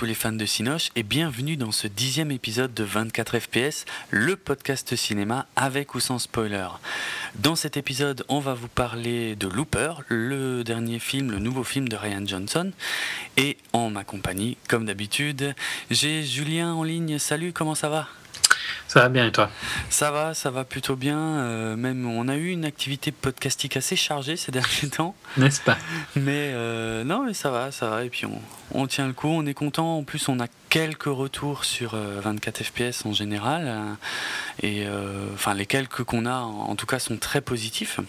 Tous les fans de Cinoche et bienvenue dans ce dixième épisode de 24 FPS, le podcast cinéma avec ou sans spoiler. Dans cet épisode, on va vous parler de Looper, le dernier film, le nouveau film de Ryan Johnson. Et en ma compagnie, comme d'habitude, j'ai Julien en ligne. Salut, comment ça va? Ça va bien et toi? Ça va, ça va plutôt bien. Euh, même on a eu une activité podcastique assez chargée ces derniers temps. N'est-ce pas? Mais euh, non, mais ça va, ça va. Et puis on, on, tient le coup, on est content. En plus, on a quelques retours sur 24 euh, FPS en général. Et enfin, les quelques qu'on a, en tout cas, sont très positifs.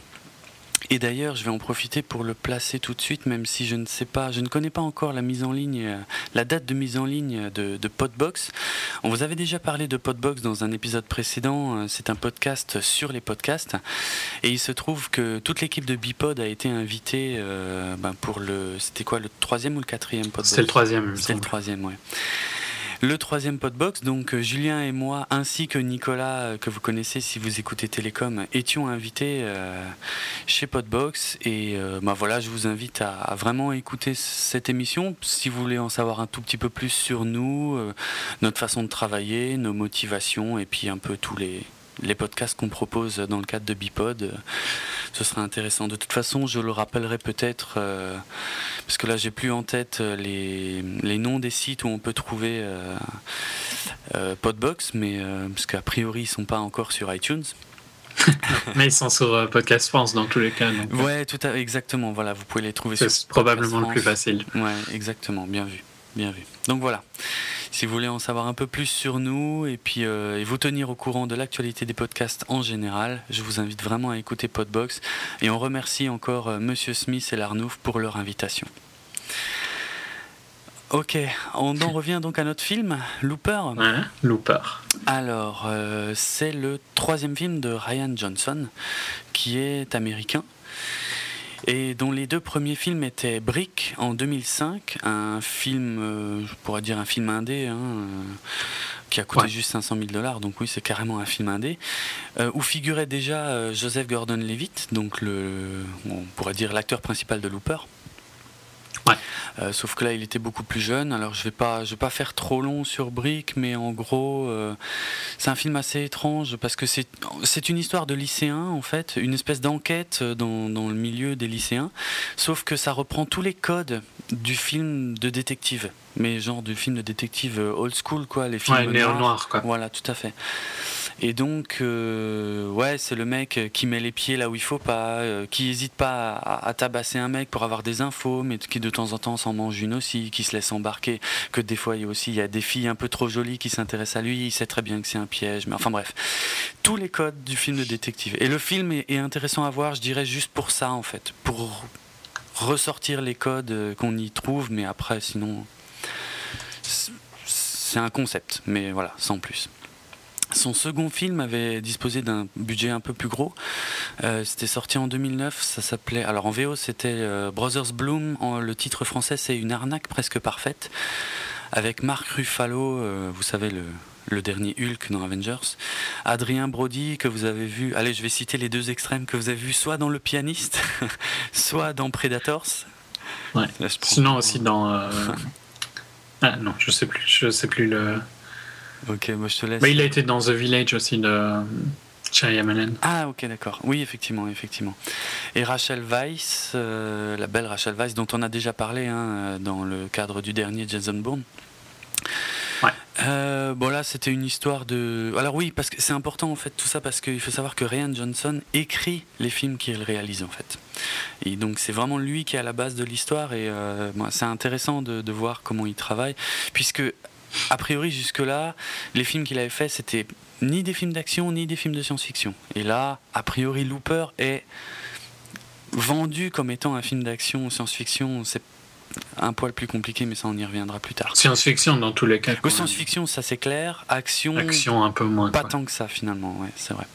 Et d'ailleurs, je vais en profiter pour le placer tout de suite, même si je ne sais pas, je ne connais pas encore la mise en ligne, euh, la date de mise en ligne de, Podbox. On vous avait déjà parlé de Podbox dans un épisode précédent. Euh, c'est un podcast sur les podcasts, et il se trouve que toute l'équipe de Bipod a été invitée euh, ben, pour le, c'était quoi, le troisième ou le quatrième Podbox? C'est le troisième. C'est le troisième, ouais. Le troisième podbox, donc euh, Julien et moi, ainsi que Nicolas, euh, que vous connaissez si vous écoutez Télécom, étions invités euh, chez Podbox. Et bah voilà, je vous invite à, vraiment écouter cette émission si vous voulez en savoir un tout petit peu plus sur nous, notre façon de travailler, nos motivations et puis un peu tous les, les podcasts qu'on propose dans le cadre de Bipod. Euh, ce sera intéressant. De toute façon, je le rappellerai peut-être, euh, parce que là, j'ai plus en tête euh, les, les, noms des sites où on peut trouver Podbox, mais parce qu'a priori, ils sont pas encore sur iTunes. mais ils sont sur Podcast France dans tous les cas. Donc. Ouais, tout à, exactement. Voilà, vous pouvez les trouver. C'est probablement le plus facile. Ouais, exactement. Bien vu, bien vu. Donc voilà. Si vous voulez en savoir un peu plus sur nous et puis euh, et vous tenir au courant de l'actualité des podcasts en général, je vous invite vraiment à écouter Podbox et on remercie encore euh, Monsieur Smith et Larnouf pour leur invitation. Ok, on en revient donc à notre film, Looper. Looper. Alors, euh, c'est le troisième film de Ryan Johnson, qui est américain et dont les deux premiers films étaient Brick en 2005, un film, euh, je pourrais dire un film indé, hein, euh, qui a coûté juste 500 000 dollars, donc oui, c'est carrément un film indé, euh, où figurait déjà Joseph Gordon-Levitt, donc le, on pourrait dire l'acteur principal de Looper. Euh, sauf que là, il était beaucoup plus jeune. Alors, je vais pas, je vais pas faire trop long sur Brick, mais en gros, euh, c'est un film assez étrange parce que c'est, c'est une histoire de lycéens en fait, une espèce d'enquête dans, dans, le milieu des lycéens. Sauf que ça reprend tous les codes du film de détective, mais genre du film de détective old school quoi, les films ouais, noirs. quoi. Voilà, tout à fait. Et donc, euh, ouais, c'est le mec qui met les pieds là où il faut pas, euh, qui hésite pas à, tabasser un mec pour avoir des infos, mais qui de temps en temps s'en mange une aussi, qui se laisse embarquer. Que des fois, il y a aussi il y a des filles un peu trop jolies qui s'intéressent à lui. Il sait très bien que c'est un piège, mais enfin bref, tous les codes du film de détective. Et le film est, est intéressant à voir, je dirais, juste pour ça en fait, pour ressortir les codes qu'on y trouve, mais après, sinon, c'est un concept, mais voilà, sans plus. Son second film avait disposé d'un budget un peu plus gros. Euh, c'était sorti en 2009. Ça s'appelait. Alors en VO, c'était euh, Brothers Bloom. le titre français, c'est Une arnaque presque parfaite. Avec Marc Ruffalo, euh, vous savez, le, le, dernier Hulk dans Avengers. Adrien Brody, que vous avez vu. Allez, je vais citer les deux extrêmes que vous avez vu soit dans Le Pianiste, soit dans Predators. Ouais. Sinon, aussi dans. ah non, je sais plus. Je sais plus le. Ok, moi je te laisse. Bah, il a été dans The Village aussi de Cherry Ah, ok, d'accord. Oui, effectivement, effectivement. Et Rachel Weisz, euh, la belle Rachel Weisz, dont on a déjà parlé hein, dans le cadre du dernier Jason Bourne. Ouais. Euh, bon là c'était une histoire de... Alors oui parce que c'est important en fait tout ça parce qu'il faut savoir que Ryan Johnson écrit les films qu'il réalise en fait. Et donc c'est vraiment lui qui est à la base de l'histoire et euh, c'est intéressant de, de, voir comment il travaille puisque a priori, jusque-là, les films qu'il avait faits, c'était ni des films d'action, ni des films de science-fiction. Et là, a priori, Looper est vendu comme étant un film d'action, science-fiction. Un poil plus compliqué, mais ça, on y reviendra plus tard. Science-fiction, dans tous les cas. Science-fiction, ça c'est clair. Action, action un peu moins. Pas tant que ça, finalement, ouais, c'est vrai.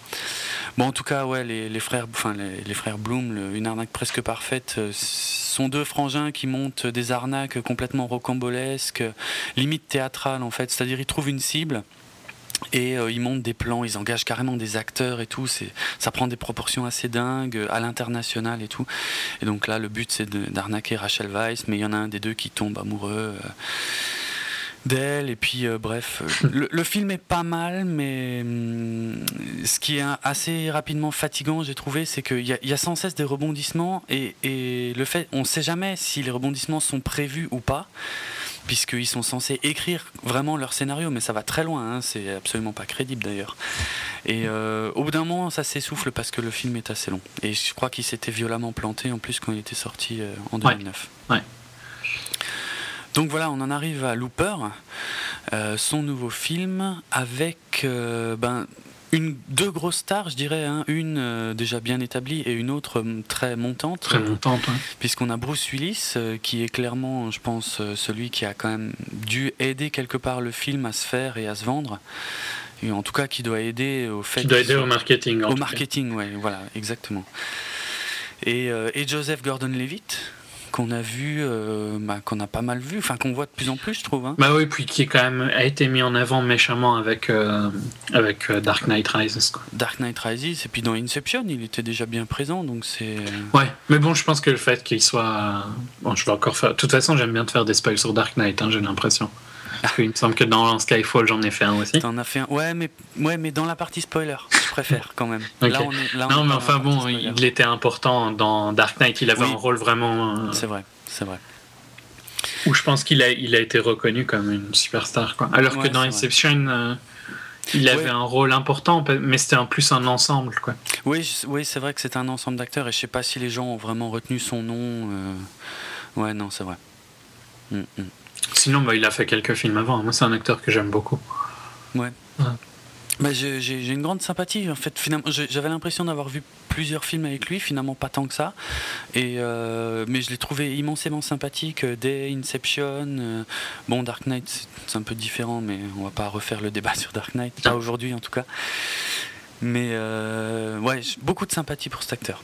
Bon, en tout cas, ouais, les, frères, enfin, les, frères Bloom, une arnaque presque parfaite, euh, sont deux frangins qui montent des arnaques complètement rocambolesques, limite théâtrales en fait. C'est-à-dire, ils trouvent une cible. Et euh, ils montent des plans, ils engagent carrément des acteurs et tout. Ça prend des proportions assez dingues à l'international et tout. Et donc là, le but c'est d'arnaquer Rachel Weisz, mais il y en a un des deux qui tombe amoureux. Euh, d'elle. Et puis, euh, bref, euh, le, film est pas mal, mais hum, ce qui est assez rapidement fatigant, j'ai trouvé, c'est qu'il y, y, a sans cesse des rebondissements et, et le fait, on ne sait jamais si les rebondissements sont prévus ou pas puisqu'ils sont censés écrire vraiment leur scénario, mais ça va très loin, hein, c'est absolument pas crédible d'ailleurs. Et euh, au bout d'un moment, ça s'essouffle parce que le film est assez long. Et je crois qu'il s'était violemment planté en plus quand il était sorti euh, en 2009. Ouais. Donc voilà, on en arrive à Looper, euh, son nouveau film avec ben, une, deux grosses stars, je dirais, hein. une euh, déjà bien établie et une autre euh, très montante. Très montante, Puisqu'on a Bruce Willis, euh, qui est clairement, je pense, celui qui a quand même dû aider quelque part le film à se faire et à se vendre. Et en tout cas, qui doit aider au fait. Qui doit aider au marketing. Au marketing, oui, voilà, exactement. Et, et Joseph Gordon-Levitt, qu'on a vu, euh, bah, qu'on a pas mal vu, enfin qu'on voit de plus en plus, je trouve. Hein. Bah oui, puis qui est quand même a été mis en avant méchamment avec euh, avec euh, Dark Knight Rises. Dark Knight Rises, et puis dans Inception, il était déjà bien présent, donc c'est. Ouais, mais bon, je pense que le fait qu'il soit, bon, je vais encore faire. De toute façon, j'aime bien te faire des spoils sur Dark Knight, hein, j'ai l'impression. Qu'il me semble que dans Skyfall, j'en ai fait un aussi. T'en as fait un. Ouais, mais, ouais, mais dans la partie spoiler, je préfère quand même. Là, on est, là, non, mais enfin bon, il était important dans Dark Knight. Il avait un rôle vraiment. Euh, c'est vrai, c'est vrai. Où je pense qu'il a, il a été reconnu comme une superstar. Quoi. Alors que dans Inception. Euh, il avait un rôle important, mais c'était en plus un ensemble. Quoi. Oui, oui c'est vrai que c'est un ensemble d'acteurs et je sais pas si les gens ont vraiment retenu son nom. Euh... Ouais, non, c'est vrai. Mm, mm. Sinon, bah, il a fait quelques films avant. Moi, c'est un acteur que j'aime beaucoup. Ouais. Bah, j'ai une grande sympathie. En fait, finalement, j'avais l'impression d'avoir vu plusieurs films avec lui, finalement pas tant que ça. Et euh, mais je l'ai trouvé immensément sympathique euh, dès Inception. Euh, bon, Dark Knight, c'est un peu différent, mais on va pas refaire le débat sur Dark Knight, pas aujourd'hui en tout cas. Mais ouais, beaucoup de sympathie pour cet acteur.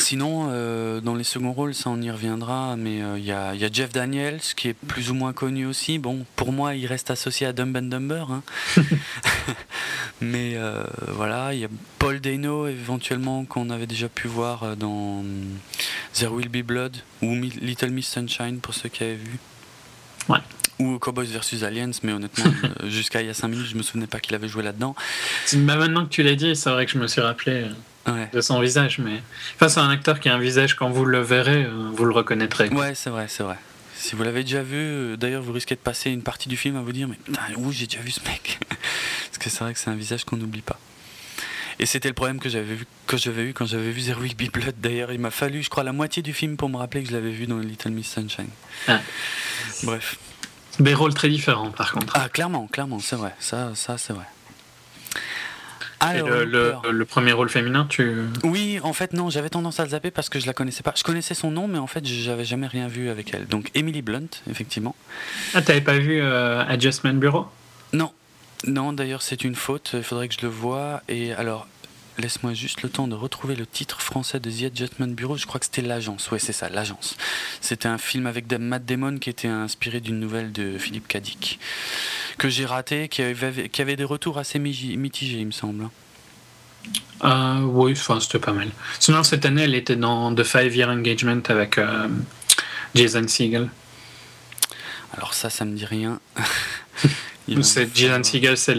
Sinon, euh, dans les seconds rôles, ça on y reviendra, mais euh, il y, a Jeff Daniels qui est plus ou moins connu aussi. Bon, pour moi, il reste associé à Dumb and Dumber. Hein. mais euh, voilà, il y a Paul Dano éventuellement qu'on avait déjà pu voir dans There Will Be Blood ou Little Miss Sunshine pour ceux qui avaient vu. Ouais. Ou Cowboys vs Aliens, mais honnêtement, jusqu'à il y a 5 minutes, je me souvenais pas qu'il avait joué là-dedans. maintenant que tu l'as dit, c'est vrai que je me suis rappelé de son visage. Mais enfin, c'est un acteur qui a un visage, quand vous le verrez, euh, vous le reconnaîtrez. Ouais, c'est vrai, c'est vrai. Si vous l'avez déjà vu, euh, d'ailleurs, vous risquez de passer une partie du film à vous dire Mais putain, où j'ai déjà vu ce mec? Parce que c'est vrai que c'est un visage qu'on n'oublie pas. Et c'était le problème que j'avais vu, que j'avais eu quand j'avais vu Zero Be Blood. D'ailleurs, il m'a fallu, je crois, la moitié du film pour me rappeler que je l'avais vu dans Little Miss Sunshine. Ah. Bref. Des rôles très différents, par contre. Ah, clairement, clairement, c'est vrai. Ça, ça c'est vrai le, premier rôle féminin, tu. Oui, en fait, non, j'avais tendance à le zapper parce que je la connaissais pas. Je connaissais son nom, mais en fait, j'avais jamais rien vu avec elle. Donc, Emily Blunt, effectivement. Ah, t'avais pas vu euh, Adjustment Bureau? Non. Non, d'ailleurs, c'est une faute. Il faudrait que je le voie. Et alors, Laisse-moi juste le temps de retrouver le titre français de The Adjustment Bureau. Je crois que c'était L'Agence. Ouais, c'est ça, L'Agence. C'était un film avec Matt Damon qui était inspiré d'une nouvelle de Philippe Cadic. Que j'ai raté, qui avait, qui avait des retours assez mitigés, il me semble. Euh, oui, enfin, c'était pas mal. Sinon, cette année, elle était dans The Five Year Engagement avec euh, Jason Segel. Alors, ça, ça me dit rien. Jason Segel, c'est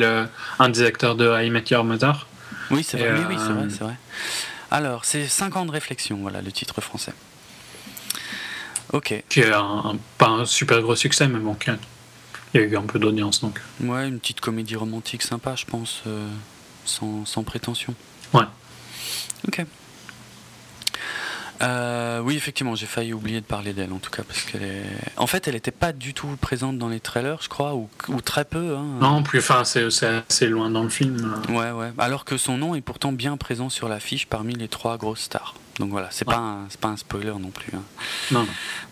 un des acteurs de I Met Your Mother. Oui, c'est vrai. Oui, c'est vrai, c'est vrai. Alors, c'est 5 ans de réflexion, voilà le titre français. Ok. Qui est un, pas un super gros succès, mais bon, il y a eu un peu d'audience donc. Ouais, une petite comédie romantique sympa, je pense, euh, sans, sans prétention. Ouais. Ok. Euh, oui, effectivement, j'ai failli oublier de parler d'elle, en tout cas, parce qu'elle est. En fait, elle n'était pas du tout présente dans les trailers, je crois, ou, très peu. Hein. Non, plus, enfin, c'est assez loin dans le film. Ouais, ouais. Alors que son nom est pourtant bien présent sur l'affiche parmi les trois grosses stars. Donc voilà, c'est pas c'est pas un spoiler non plus. Hein. Non,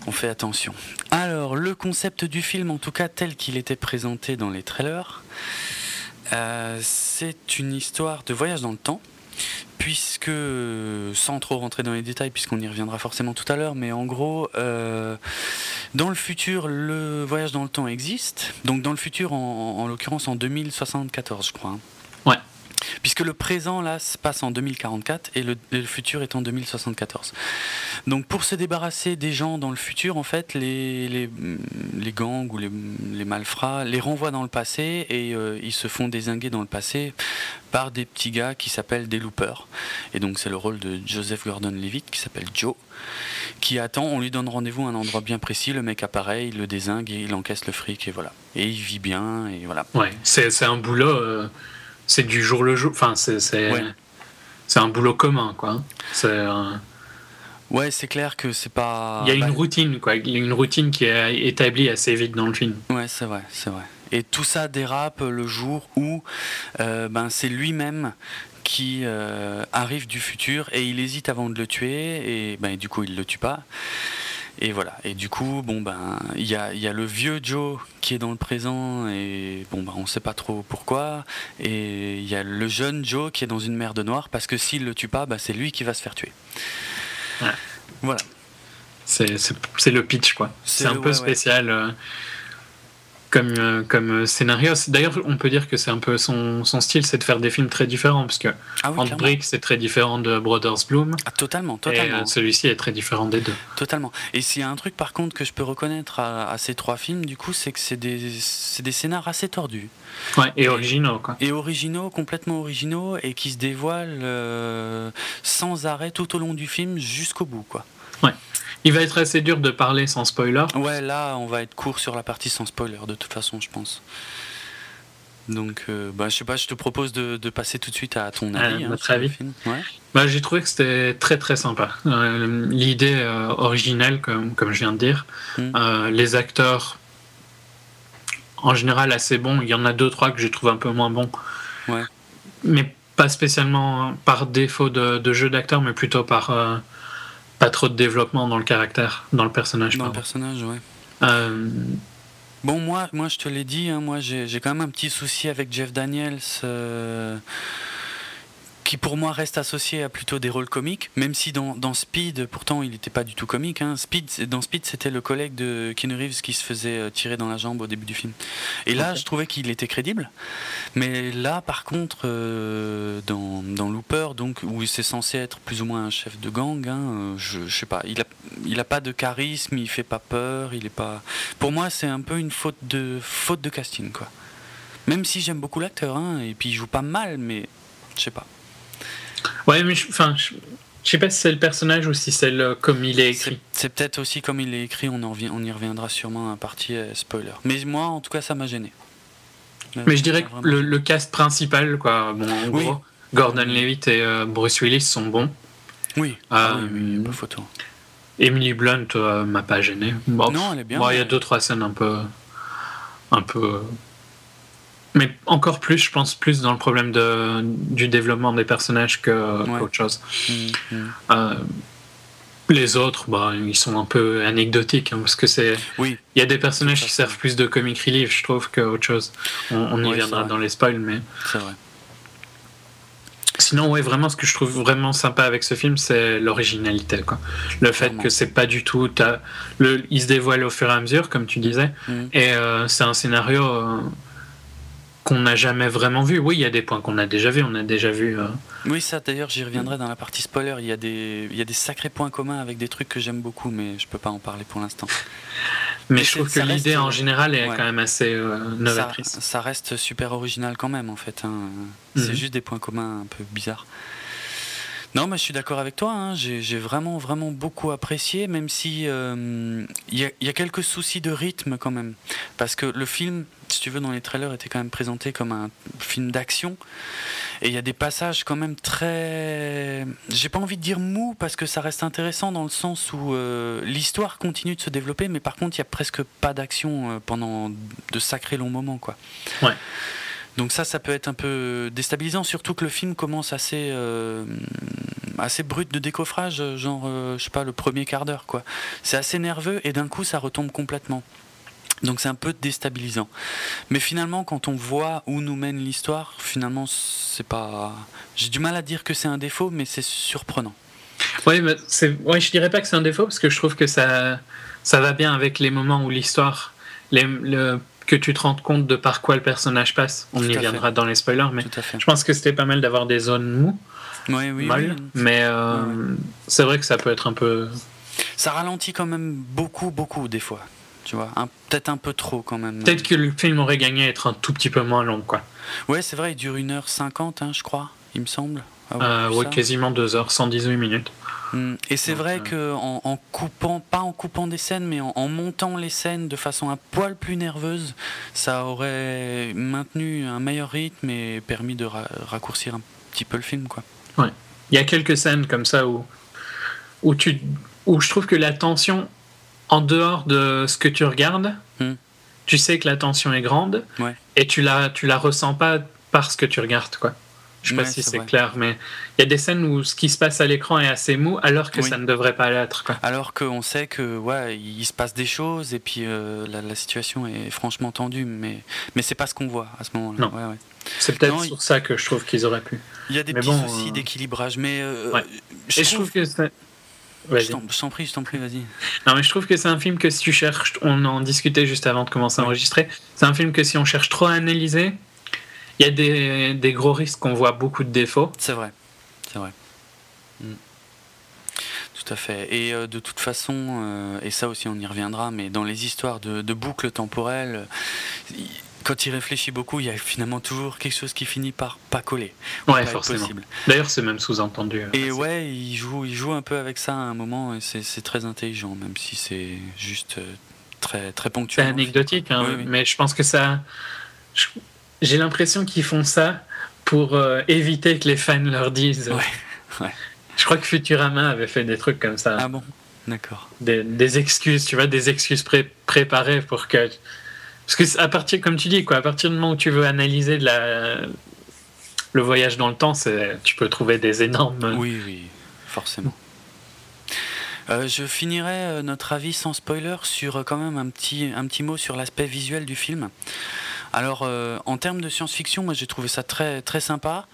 On fait attention. Alors, le concept du film, en tout cas tel qu'il était présenté dans les trailers, euh, c'est une histoire de voyage dans le temps puisque, sans trop rentrer dans les détails, puisqu'on y reviendra forcément tout à l'heure, mais en gros, euh, dans le futur, le voyage dans le temps existe. Donc dans le futur, en, l'occurrence en 2074, je crois. Hein. Ouais. Puisque le présent, là, se passe en 2044 et le, futur est en 2074. Donc pour se débarrasser des gens dans le futur, en fait, les, gangs ou les, malfrats les renvoient dans le passé et euh, ils se font désinguer dans le passé par des petits gars qui s'appellent des loopers. Et donc c'est le rôle de Joseph Gordon-Levitt qui s'appelle Joe, qui attend, on lui donne rendez-vous à un endroit bien précis, le mec apparaît, il le désingue, il encaisse le fric et voilà. Et il vit bien et voilà. Ouais, c'est un boulot, euh, c'est du jour le jour, enfin c'est c'est un boulot commun quoi. C'est un Ouais, c'est clair que c'est pas. Il y a une bah, routine, quoi. Il y a une routine qui est établie assez vite dans le film. Ouais, c'est vrai, c'est vrai. Et tout ça dérape le jour où euh, ben, c'est lui-même qui euh, arrive du futur et il hésite avant de le tuer et ben, du coup il le tue pas. Et voilà. Et du coup, bon ben, il y a, y a, le vieux Joe qui est dans le présent et bon ben, on sait pas trop pourquoi. Et il y a le jeune Joe qui est dans une mer de noir parce que s'il le tue pas, ben, c'est lui qui va se faire tuer. Voilà. C'est le pitch, quoi. C'est un peu spécial euh, comme, euh, comme scénario. D'ailleurs, on peut dire que c'est un peu son, son style, c'est de faire des films très différents, parce que ah Brick, c'est très différent de Brothers Bloom. Ah, totalement, euh, totalement. celui-ci est très différent des deux. Totalement. Et s'il y a un truc, par contre, que je peux reconnaître à, ces trois films, du coup, c'est que c'est des, des scénars assez tordus. Ouais, et, originaux, quoi. Et originaux, complètement originaux, et qui se dévoilent sans arrêt tout au long du film jusqu'au bout, quoi. Ouais. Il va être assez dur de parler sans spoiler. Ouais, là, on va être court sur la partie sans spoiler, de toute façon, je pense. Donc, euh, bah, je sais pas, je te propose de, passer tout de suite à ton avis. Hein, notre avis. Ouais. Bah, J'ai trouvé que c'était très très sympa. Euh, l'idée euh, originelle, comme, comme je viens de dire, hmm. les acteurs, en général, assez bons. Il y en a deux, trois que je trouve un peu moins bons. Ouais. Mais pas spécialement par défaut de, de jeu d'acteur, mais plutôt par pas trop de développement dans le caractère, dans le personnage. Dans le personnage, ouais. Euh, bon, moi, moi, je te l'ai dit, hein, moi, j'ai quand même un petit souci avec Jeff Daniels. Euh, qui pour moi reste associé à plutôt des rôles comiques, même si dans, dans Speed, pourtant il n'était pas du tout comique. Hein. Speed, dans Speed, c'était le collègue de Keanu Reeves qui se faisait euh, tirer dans la jambe au début du film. Et là, je trouvais qu'il était crédible. Mais là, par contre, euh, dans, dans, Looper, donc, où c'est censé être plus ou moins un chef de gang, hein, euh, je, je, sais pas, il a, il a pas de charisme, il fait pas peur, il est pas. Pour moi, c'est un peu une faute de, faute de casting, quoi. Même si j'aime beaucoup l'acteur, hein, et puis il joue pas mal, mais je sais pas. Ouais, mais enfin, je, sais pas si c'est le personnage ou si c'est comme il est écrit. C'est peut-être aussi comme il est écrit, on, en on y reviendra sûrement à partie euh, spoiler. Mais moi, en tout cas, ça m'a gêné. Mais je dirais que le, cast principal, quoi, bon, en gros, Gordon Levitt et euh, Bruce Willis sont bons. Oui, ah, oui, pas photo. Emily Blunt euh, m'a pas gêné. non, elle est bien. Il y a deux trois scènes un peu, un peu mais encore plus, je pense plus dans le problème de, du développement des personnages qu'autre chose. Mm, mm. Euh, les autres, bah, ils sont un peu anecdotiques, hein, parce que c'est. Oui. Il y a des personnages qui servent plus de comic relief, je trouve, qu'autre chose. On, y viendra dans les spoils, mais. C'est vrai. Sinon, ouais, vraiment, ce que je trouve vraiment sympa avec ce film, c'est l'originalité. Quoi. Le fait que c'est pas du tout. Le, il se dévoile au fur et à mesure, comme tu disais, mm. et euh, c'est un scénario. Euh, qu'on n'a jamais vraiment vu. Oui, il y a des points qu'on a déjà vu. On a déjà vu. Euh, oui, ça d'ailleurs, j'y reviendrai dans la partie spoiler. Il y, a des, il y a des sacrés points communs avec des trucs que j'aime beaucoup, mais je peux pas en parler pour l'instant. Mais, je trouve que l'idée en général est quand même assez euh, novatrice. Ça, reste super original quand même, en fait. Hein. C'est mhm. juste des points communs un peu bizarres. Non, mais je suis d'accord avec toi. Hein. J'ai vraiment, vraiment beaucoup apprécié, même si euh, il y, a quelques soucis de rythme quand même. Parce que le film, si tu veux, dans les trailers, était quand même présenté comme un film d'action. Et il y a des passages quand même très. J'ai pas envie de dire mou, parce que ça reste intéressant dans le sens où euh, l'histoire continue de se développer, mais par contre, il y a presque pas d'action euh, pendant de sacrés longs moments, quoi. Ouais. Donc ça, ça peut être un peu déstabilisant, surtout que le film commence assez, euh, assez brut de décoffrage, genre, euh, je sais pas, le premier quart d'heure, quoi. C'est assez nerveux et d'un coup, ça retombe complètement. Donc c'est un peu déstabilisant. Mais finalement, quand on voit où nous mène l'histoire, finalement, c'est pas. J'ai du mal à dire que c'est un défaut, mais c'est surprenant. Oui, mais. Ouais, je dirais pas que c'est un défaut parce que je trouve que ça, ça va bien avec les moments où l'histoire, que tu te rendes compte de par quoi le personnage passe. On y viendra dans les spoilers, mais je pense que c'était pas mal d'avoir des zones. Oui, oui, Mais euh, c'est vrai que ça peut être un peu ça ralentit quand même beaucoup, beaucoup des fois. Tu vois, peut-être un peu trop quand même. Peut-être que le film aurait gagné à être un tout petit peu moins long, quoi. Ouais, c'est vrai, il dure 1h50, hein, je crois, il me semble. Ah, euh, ouais, quasiment 2 h 118 minutes. Hmm. Et c'est vrai euh, que en, coupant, pas en coupant des scènes, mais en, montant les scènes de façon un poil plus nerveuse, ça aurait maintenu un meilleur rythme et permis de raccourcir un petit peu le film, quoi. Ouais. Il y a quelques scènes comme ça où, où, tu, où je trouve que la tension, en dehors de ce que tu regardes, hmm. tu sais que la tension est grande et tu la, tu la ressens pas parce que tu regardes, quoi. Je sais pas si c'est clair, mais il y a des scènes où ce qui se passe à l'écran est assez mou, alors que ça ne devrait pas l'être. Alors qu'on sait que ouais, il se passe des choses et puis euh, la, situation est franchement tendue, mais mais c'est pas ce qu'on voit à ce moment-là. Ouais, c'est peut-être sur ça que je trouve qu'ils auraient pu. Il y a des petits soucis euh, d'équilibrage, mais euh, je, je trouve que je t'en prie, je t'en prie, vas-y. Non, mais je trouve que c'est un film que si tu cherches, on en discutait juste avant de commencer à enregistrer, c'est un film que si on cherche trop à analyser, il y a des, des gros risques qu'on voit beaucoup de défauts. C'est vrai, c'est vrai. Mm. Tout à fait. Et euh, de toute façon, euh, et ça aussi on y reviendra, mais dans les histoires de, de boucles temporelles, quand il réfléchit beaucoup, il y a finalement toujours quelque chose qui finit par pas coller. Ouais, forcément. D'ailleurs, c'est même sous-entendu. Hein. Et ouais, il joue, il joue un peu avec ça à un moment, et c'est très intelligent, même si c'est juste euh, très, très ponctuel. C'est anecdotique, hein, mais je pense que ça. J'ai l'impression qu'ils font ça pour euh, éviter que les fans leur disent. Ouais, Je crois que Futurama avait fait des trucs comme ça. Ah bon? D'accord. Des, excuses, tu vois, des excuses préparées pour que. Parce que à partir, comme tu dis, quoi, à partir du moment où tu veux analyser de la, le voyage dans le temps, tu peux trouver des énormes. Oui, oui, forcément. Euh, je finirai euh, notre avis sans spoiler sur quand même un petit, un petit mot sur l'aspect visuel du film. Alors, euh, en termes de science-fiction, moi j'ai trouvé ça très, très sympa,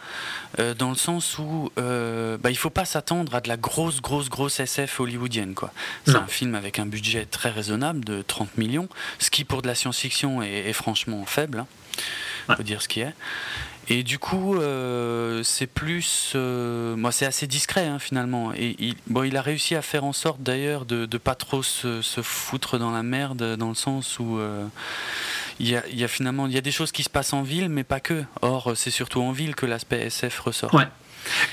euh, dans le sens où euh, bah, il faut pas s'attendre à de la grosse, grosse, grosse SF hollywoodienne. quoi. C'est un film avec un budget très raisonnable de 30 millions, ce qui pour de la science-fiction est, franchement faible, hein, faut dire ce qui est. Et du coup, c'est plus. moi, c'est assez discret hein, finalement. Et il, bon, il a réussi à faire en sorte d'ailleurs de ne pas trop se, se, foutre dans la merde, dans le sens où il y, a, finalement il y a des choses qui se passent en ville, mais pas que. Or, c'est surtout en ville que l'aspect SF ressort. Ouais.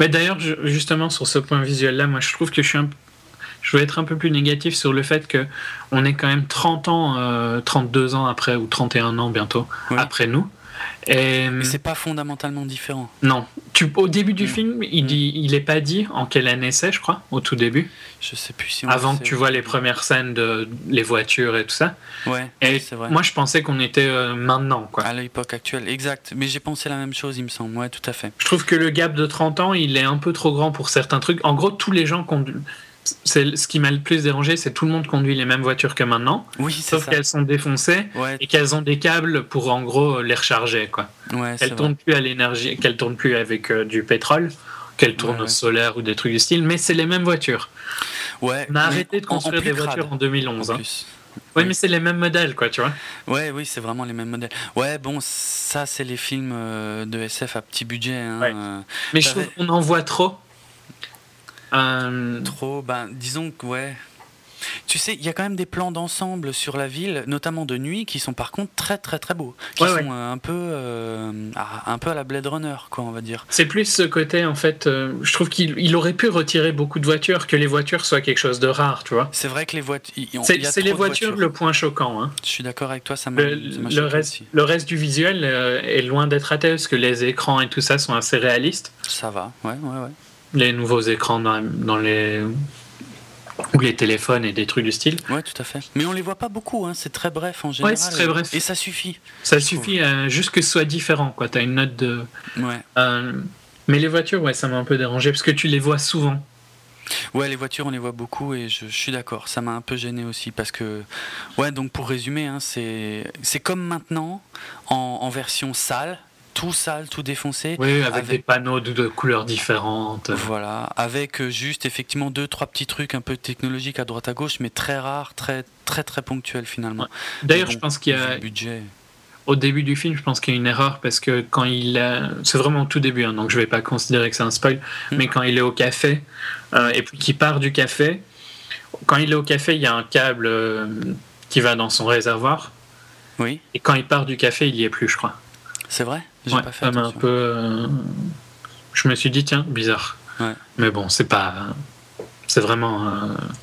Mais d'ailleurs, justement, sur ce point visuel-là, moi, je trouve que je suis un je veux être un peu plus négatif sur le fait que on est quand même 30 ans, 32 euh, ans après, ou 31 ans bientôt, après nous. Et, Mais c'est pas fondamentalement différent. Non. Tu, au début du mm. film, il, mm. dit, il est pas dit en quelle année c'est, je crois, au tout début. Je sais plus si Avant que tu vois les premières scènes de les voitures et tout ça. Ouais, c'est vrai. Moi, je pensais qu'on était euh, maintenant, quoi. À l'époque actuelle, exact. Mais j'ai pensé la même chose, il me semble. Ouais, tout à fait. Je trouve que le gap de 30 ans, il est un peu trop grand pour certains trucs. En gros, tous les gens conduisent c'est ce qui m'a le plus dérangé, c'est tout le monde conduit les mêmes voitures que maintenant, oui, sauf qu'elles sont défoncées et qu'elles ont des câbles pour en gros les recharger quoi. Ouais, elles tournent plus à l'énergie, qu'elles tournent plus avec euh, du pétrole, qu'elles tournent au solaire ou des trucs du style, mais c'est les mêmes voitures. Ouais. On a arrêté de construire des voitures en 2011. Hein. Oui, mais c'est les mêmes modèles, quoi, tu vois. Ouais, oui, c'est vraiment les mêmes modèles. Ouais, bon, ça, c'est les films euh, de SF à petit budget. Hein, euh. Mais je trouve qu'on en voit trop. Euh, Trop, ben, disons que ouais. Tu sais, il y a quand même des plans d'ensemble sur la ville, notamment de nuit, qui sont par contre très très très beaux, qui sont euh, un peu euh, un peu à la Blade Runner, quoi, on va dire. C'est plus ce côté en fait. je trouve qu'il aurait pu retirer beaucoup de voitures, que les voitures soient quelque chose de rare, tu vois. C'est vrai que les voitures. C'est les voitures, le point choquant. Hein. Je suis d'accord avec toi, ça m'a. Le, le, reste, le reste du visuel est loin d'être raté parce que les écrans et tout ça sont assez réalistes. Ça va, ouais, ouais, ouais les nouveaux écrans dans, les ou les téléphones et des trucs du style. Ouais, tout à fait. Mais on les voit pas beaucoup, hein. c'est très bref en général. Ouais, c'est très bref. Et ça suffit. Ça suffit euh, juste que ce soit différent, quoi. T'as une note de. Ouais. Euh, mais les voitures, ouais, ça m'a un peu dérangé parce que tu les vois souvent. Ouais, les voitures, on les voit beaucoup et je, suis d'accord. Ça m'a un peu gêné aussi parce que, ouais, donc pour résumer, hein, c'est comme maintenant en, en version sale tout sale, tout défoncé. Oui, avec, des panneaux de, couleurs différentes. Voilà, avec euh, juste effectivement deux, trois petits trucs un peu technologiques à droite à gauche, mais très rares, très très très ponctuels finalement. D'ailleurs, je pense qu'il y a. Budget. Au début du film, je pense qu'il y a une erreur parce que quand il. C'est vraiment au tout début, hein, donc je vais pas considérer que c'est un spoil, hmm. mais quand il est au café euh, et puis qu'il part du café, quand il est au café, il y a un câble euh, qui va dans son réservoir. Oui. Et quand il part du café, il y est plus, je crois. C'est vrai? J'ai pas fait un peu. Euh, je me suis dit tiens, bizarre. Ouais. Mais bon, c'est pas c'est vraiment euh,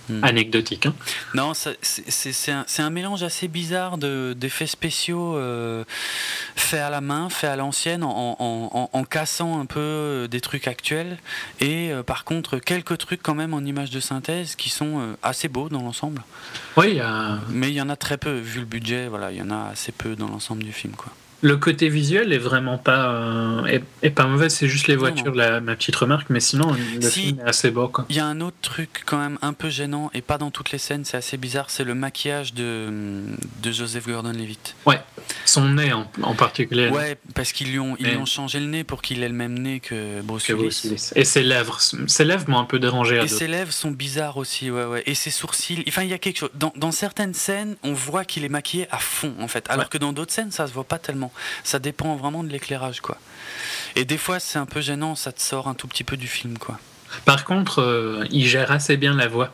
hmm. anecdotique. Hein. Non, c'est un, un, mélange assez bizarre d'effets spéciaux euh, faits à la main, faits à l'ancienne, en, en, en, cassant un peu euh, des trucs actuels, et par contre quelques trucs quand même en images de synthèse qui sont assez beaux dans l'ensemble. Oui, mais il y en a très peu, vu le budget, voilà, il y en a assez peu dans l'ensemble du film. Quoi le côté visuel est vraiment pas euh, est, pas mauvais c'est juste les voitures la, ma petite remarque mais sinon le film est assez beau il y a un autre truc quand même un peu gênant et pas dans toutes les scènes c'est assez bizarre c'est le maquillage de, de Joseph Gordon-Levitt. Ouais. Son nez en, en particulier. Ouais parce qu'ils lui ont ils ont changé le nez pour qu'il ait le même nez que Bruce, Willis. et ses lèvres ses lèvres m'ont un peu dérangé et ses lèvres sont bizarres aussi ouais ouais. Et ses sourcils enfin il y a quelque chose dans, dans certaines scènes on voit qu'il est maquillé à fond en fait. Alors que dans d'autres scènes ça se voit pas tellement ça dépend vraiment de l'éclairage, quoi. Et des fois, c'est un peu gênant, ça te sort un tout petit peu du film, quoi. Par contre, euh, il gère assez bien la voix.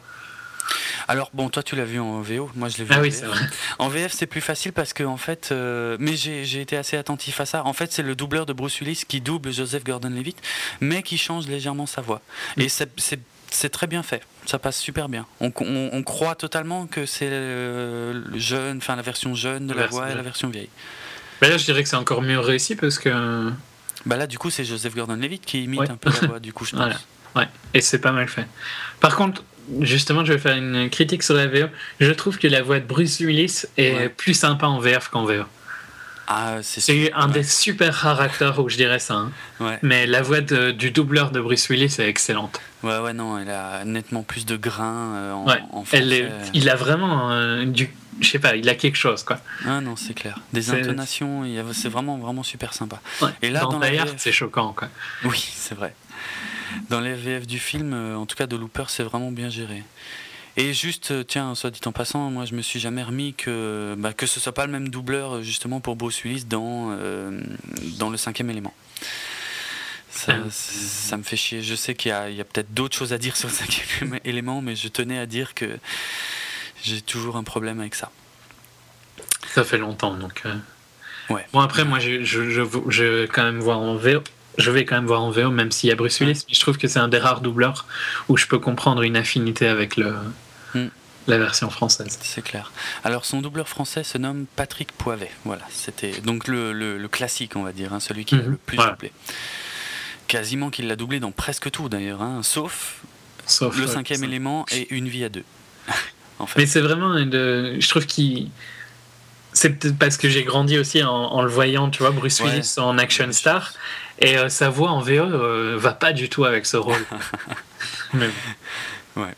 Alors bon, toi tu l'as vu en VO, moi je l'ai vu ah en oui, VF. Vrai. En VF c'est plus facile parce que en fait, euh, mais j'ai été assez attentif à ça. En fait c'est le doubleur de Bruce Willis qui double Joseph Gordon-Levitt, mais qui change légèrement sa voix. Mm. Et c'est très bien fait, ça passe super bien. On, on, croit totalement que c'est le jeune, enfin la version jeune de la, voix et la version vieille. Mais là, je dirais que c'est encore mieux réussi parce que. Bah là, du coup, c'est Joseph Gordon-Levitt qui imite un peu la voix, du coup, je pense. Voilà. Ouais, et c'est pas mal fait. Par contre, justement, je vais faire une critique sur la VO. Je trouve que la voix de Bruce Willis est plus sympa en VF qu'en VO. Ah, c'est un des super rares acteurs où je dirais ça. Hein. Ouais. Mais la voix du doubleur de Bruce Willis est excellente. Ouais, ouais, non, elle a nettement plus de grain euh, en, ouais. en Elle est, il a vraiment euh, du je sais pas, il a quelque chose quoi. Ah non, c'est clair. Des intonations, c'est vraiment vraiment super sympa. Et là, dans, dans c'est choquant quoi. Oui, c'est vrai. Dans les VF du film, euh, en tout cas de Looper, c'est vraiment bien géré. Et juste, euh, tiens, soit dit en passant, moi je me suis jamais remis que bah, que ce soit pas le même doubleur justement pour Bruce Willis dans euh, dans le cinquième élément. Ça, ça, me fait chier. Je sais qu'il y a, a peut-être d'autres choses à dire sur le cinquième élément, mais je tenais à dire que j'ai toujours un problème avec ça. Ça fait longtemps, donc. Euh. Ouais. Bon, après, moi, je, je, je, vais quand même voir en VO. Je vais quand même voir en VO, même s'il y a Bruce Willis. Je trouve que c'est un des rares doubleurs où je peux comprendre une affinité avec le, hmm. la version française. C'est clair. Alors, son doubleur français se nomme Patrick Poivet. Voilà, c'était donc le, le, classique, on va dire, hein, celui qui l'a mhm. le plus doublé. Quasiment qu'il l'a doublé dans presque tout, d'ailleurs, hein, sauf, sauf, le cinquième élément et Une vie à deux. Mais c'est vraiment une, je trouve qu'il c'est peut-être parce que j'ai grandi aussi en, le voyant, tu vois, Bruce Willis en action star, et euh, sa voix en VO euh, va pas du tout avec ce rôle. Mais Ouais.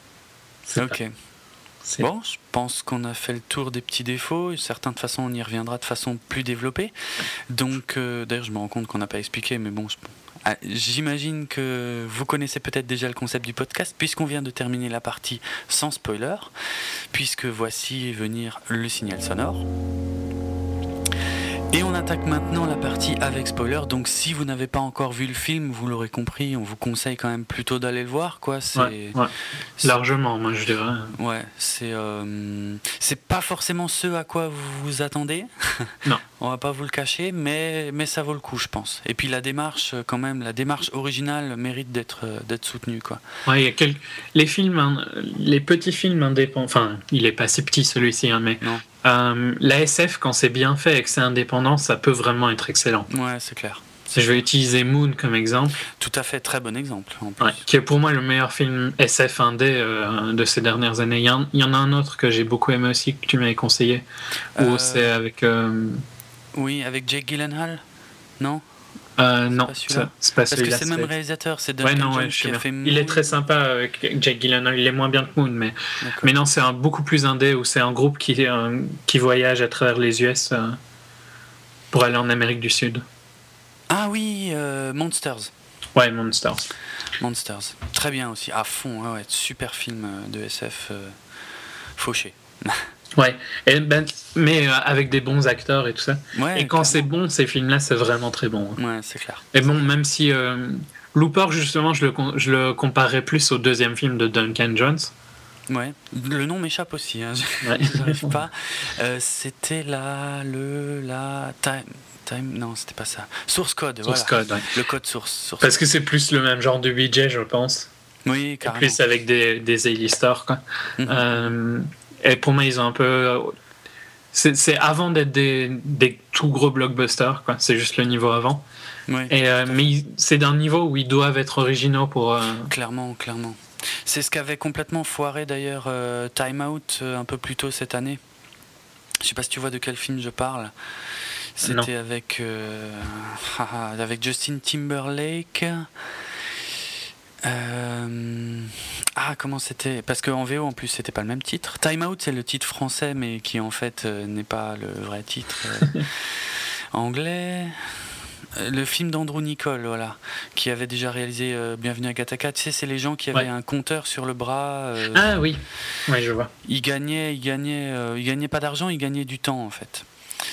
Ok. Bon, je pense qu'on a fait le tour des petits défauts. Certains, de façon, on y reviendra de façon plus développée. Donc, euh, d'ailleurs, je me rends compte qu'on n'a pas expliqué, mais bon, je, ah, j'imagine que vous connaissez peut-être déjà le concept du podcast, puisqu'on vient de terminer la partie sans spoiler, puisque voici venir le signal sonore. Et on attaque maintenant la partie avec spoiler. Donc si vous n'avez pas encore vu le film, vous l'aurez compris, on vous conseille quand même plutôt d'aller le voir, quoi. C'est largement, moi je dirais. Ouais, c'est euh, c'est pas forcément ce à quoi vous vous attendez. Non. on va pas vous le cacher, mais mais ça vaut le coup, je pense. Et puis la démarche, quand même, la démarche originale mérite d'être euh, d'être soutenue, quoi. Ouais, y a quelques... les films, hein, les petits films indépendants. Enfin, il est pas si petit celui-ci, hein, mais non. Euh, la SF, quand c'est bien fait et que c'est indépendant, ça peut vraiment être excellent. Ouais, c'est clair. Je vais utiliser Moon comme exemple. Tout à fait, très bon exemple. qui est pour moi le meilleur film SF indé euh, de ces dernières années. Il y, en, a un autre que j'ai beaucoup aimé aussi, que tu m'avais conseillé. Euh... c'est avec. Euh, oui, avec Jake Gyllenhaal Non? Euh, non, c'est pas Parce que c'est le même réalisateur, c'est Duncan ouais, qui a fait Il est très sympa avec Jack Gyllenhaal, il est moins bien que Moon, mais, mais non, c'est un beaucoup plus indé où c'est un groupe qui, euh, qui voyage à travers les US euh, pour aller en Amérique du Sud. Ah oui, euh, Monsters. Ouais, Monsters. Monsters. Très bien aussi, à fond, ouais, super film de SF fauché. Ouais, ben, mais euh, avec des bons acteurs et tout ça. et quand c'est bon, ces films-là, c'est vraiment très bon. Hein. Ouais, c'est clair. Et bon, même si euh, Looper, justement, je le, je le comparerais plus au deuxième film de Duncan Jones. Ouais, le nom m'échappe aussi, hein. j'arrive pas. Euh, c'était la, le, la, time, time non, c'était pas ça. Source code, source code, Le code source. Parce que c'est plus le même genre de budget, je pense. Oui, carrément. plus avec des, des A-listers, quoi. Mhm. Euh, et pour moi, ils ont un peu. C'est avant d'être des, des, tout gros blockbusters, quoi. C'est juste le niveau avant. et, euh, mais c'est d'un niveau où ils doivent être originaux pour. Clairement, clairement. C'est ce qu'avait complètement foiré d'ailleurs euh, Time Out euh, un peu plus tôt cette année. Je sais pas si tu vois de quel film je parle. C'était avec, euh, avec Justin Timberlake. Ah, comment c'était? Parce qu'en VO, en plus, c'était pas le même titre. Time Out, c'est le titre français, mais qui en fait n'est pas le vrai titre anglais. Euh, le film d'Andrew Nicole, voilà, qui avait déjà réalisé euh, Bienvenue à Gataka. Tu sais, c'est les gens qui avaient un compteur sur le bras. Euh, ah oui, ouais, je vois. Ils gagnaient, ils gagnaient, ils gagnaient pas d'argent, ils gagnaient du temps en fait.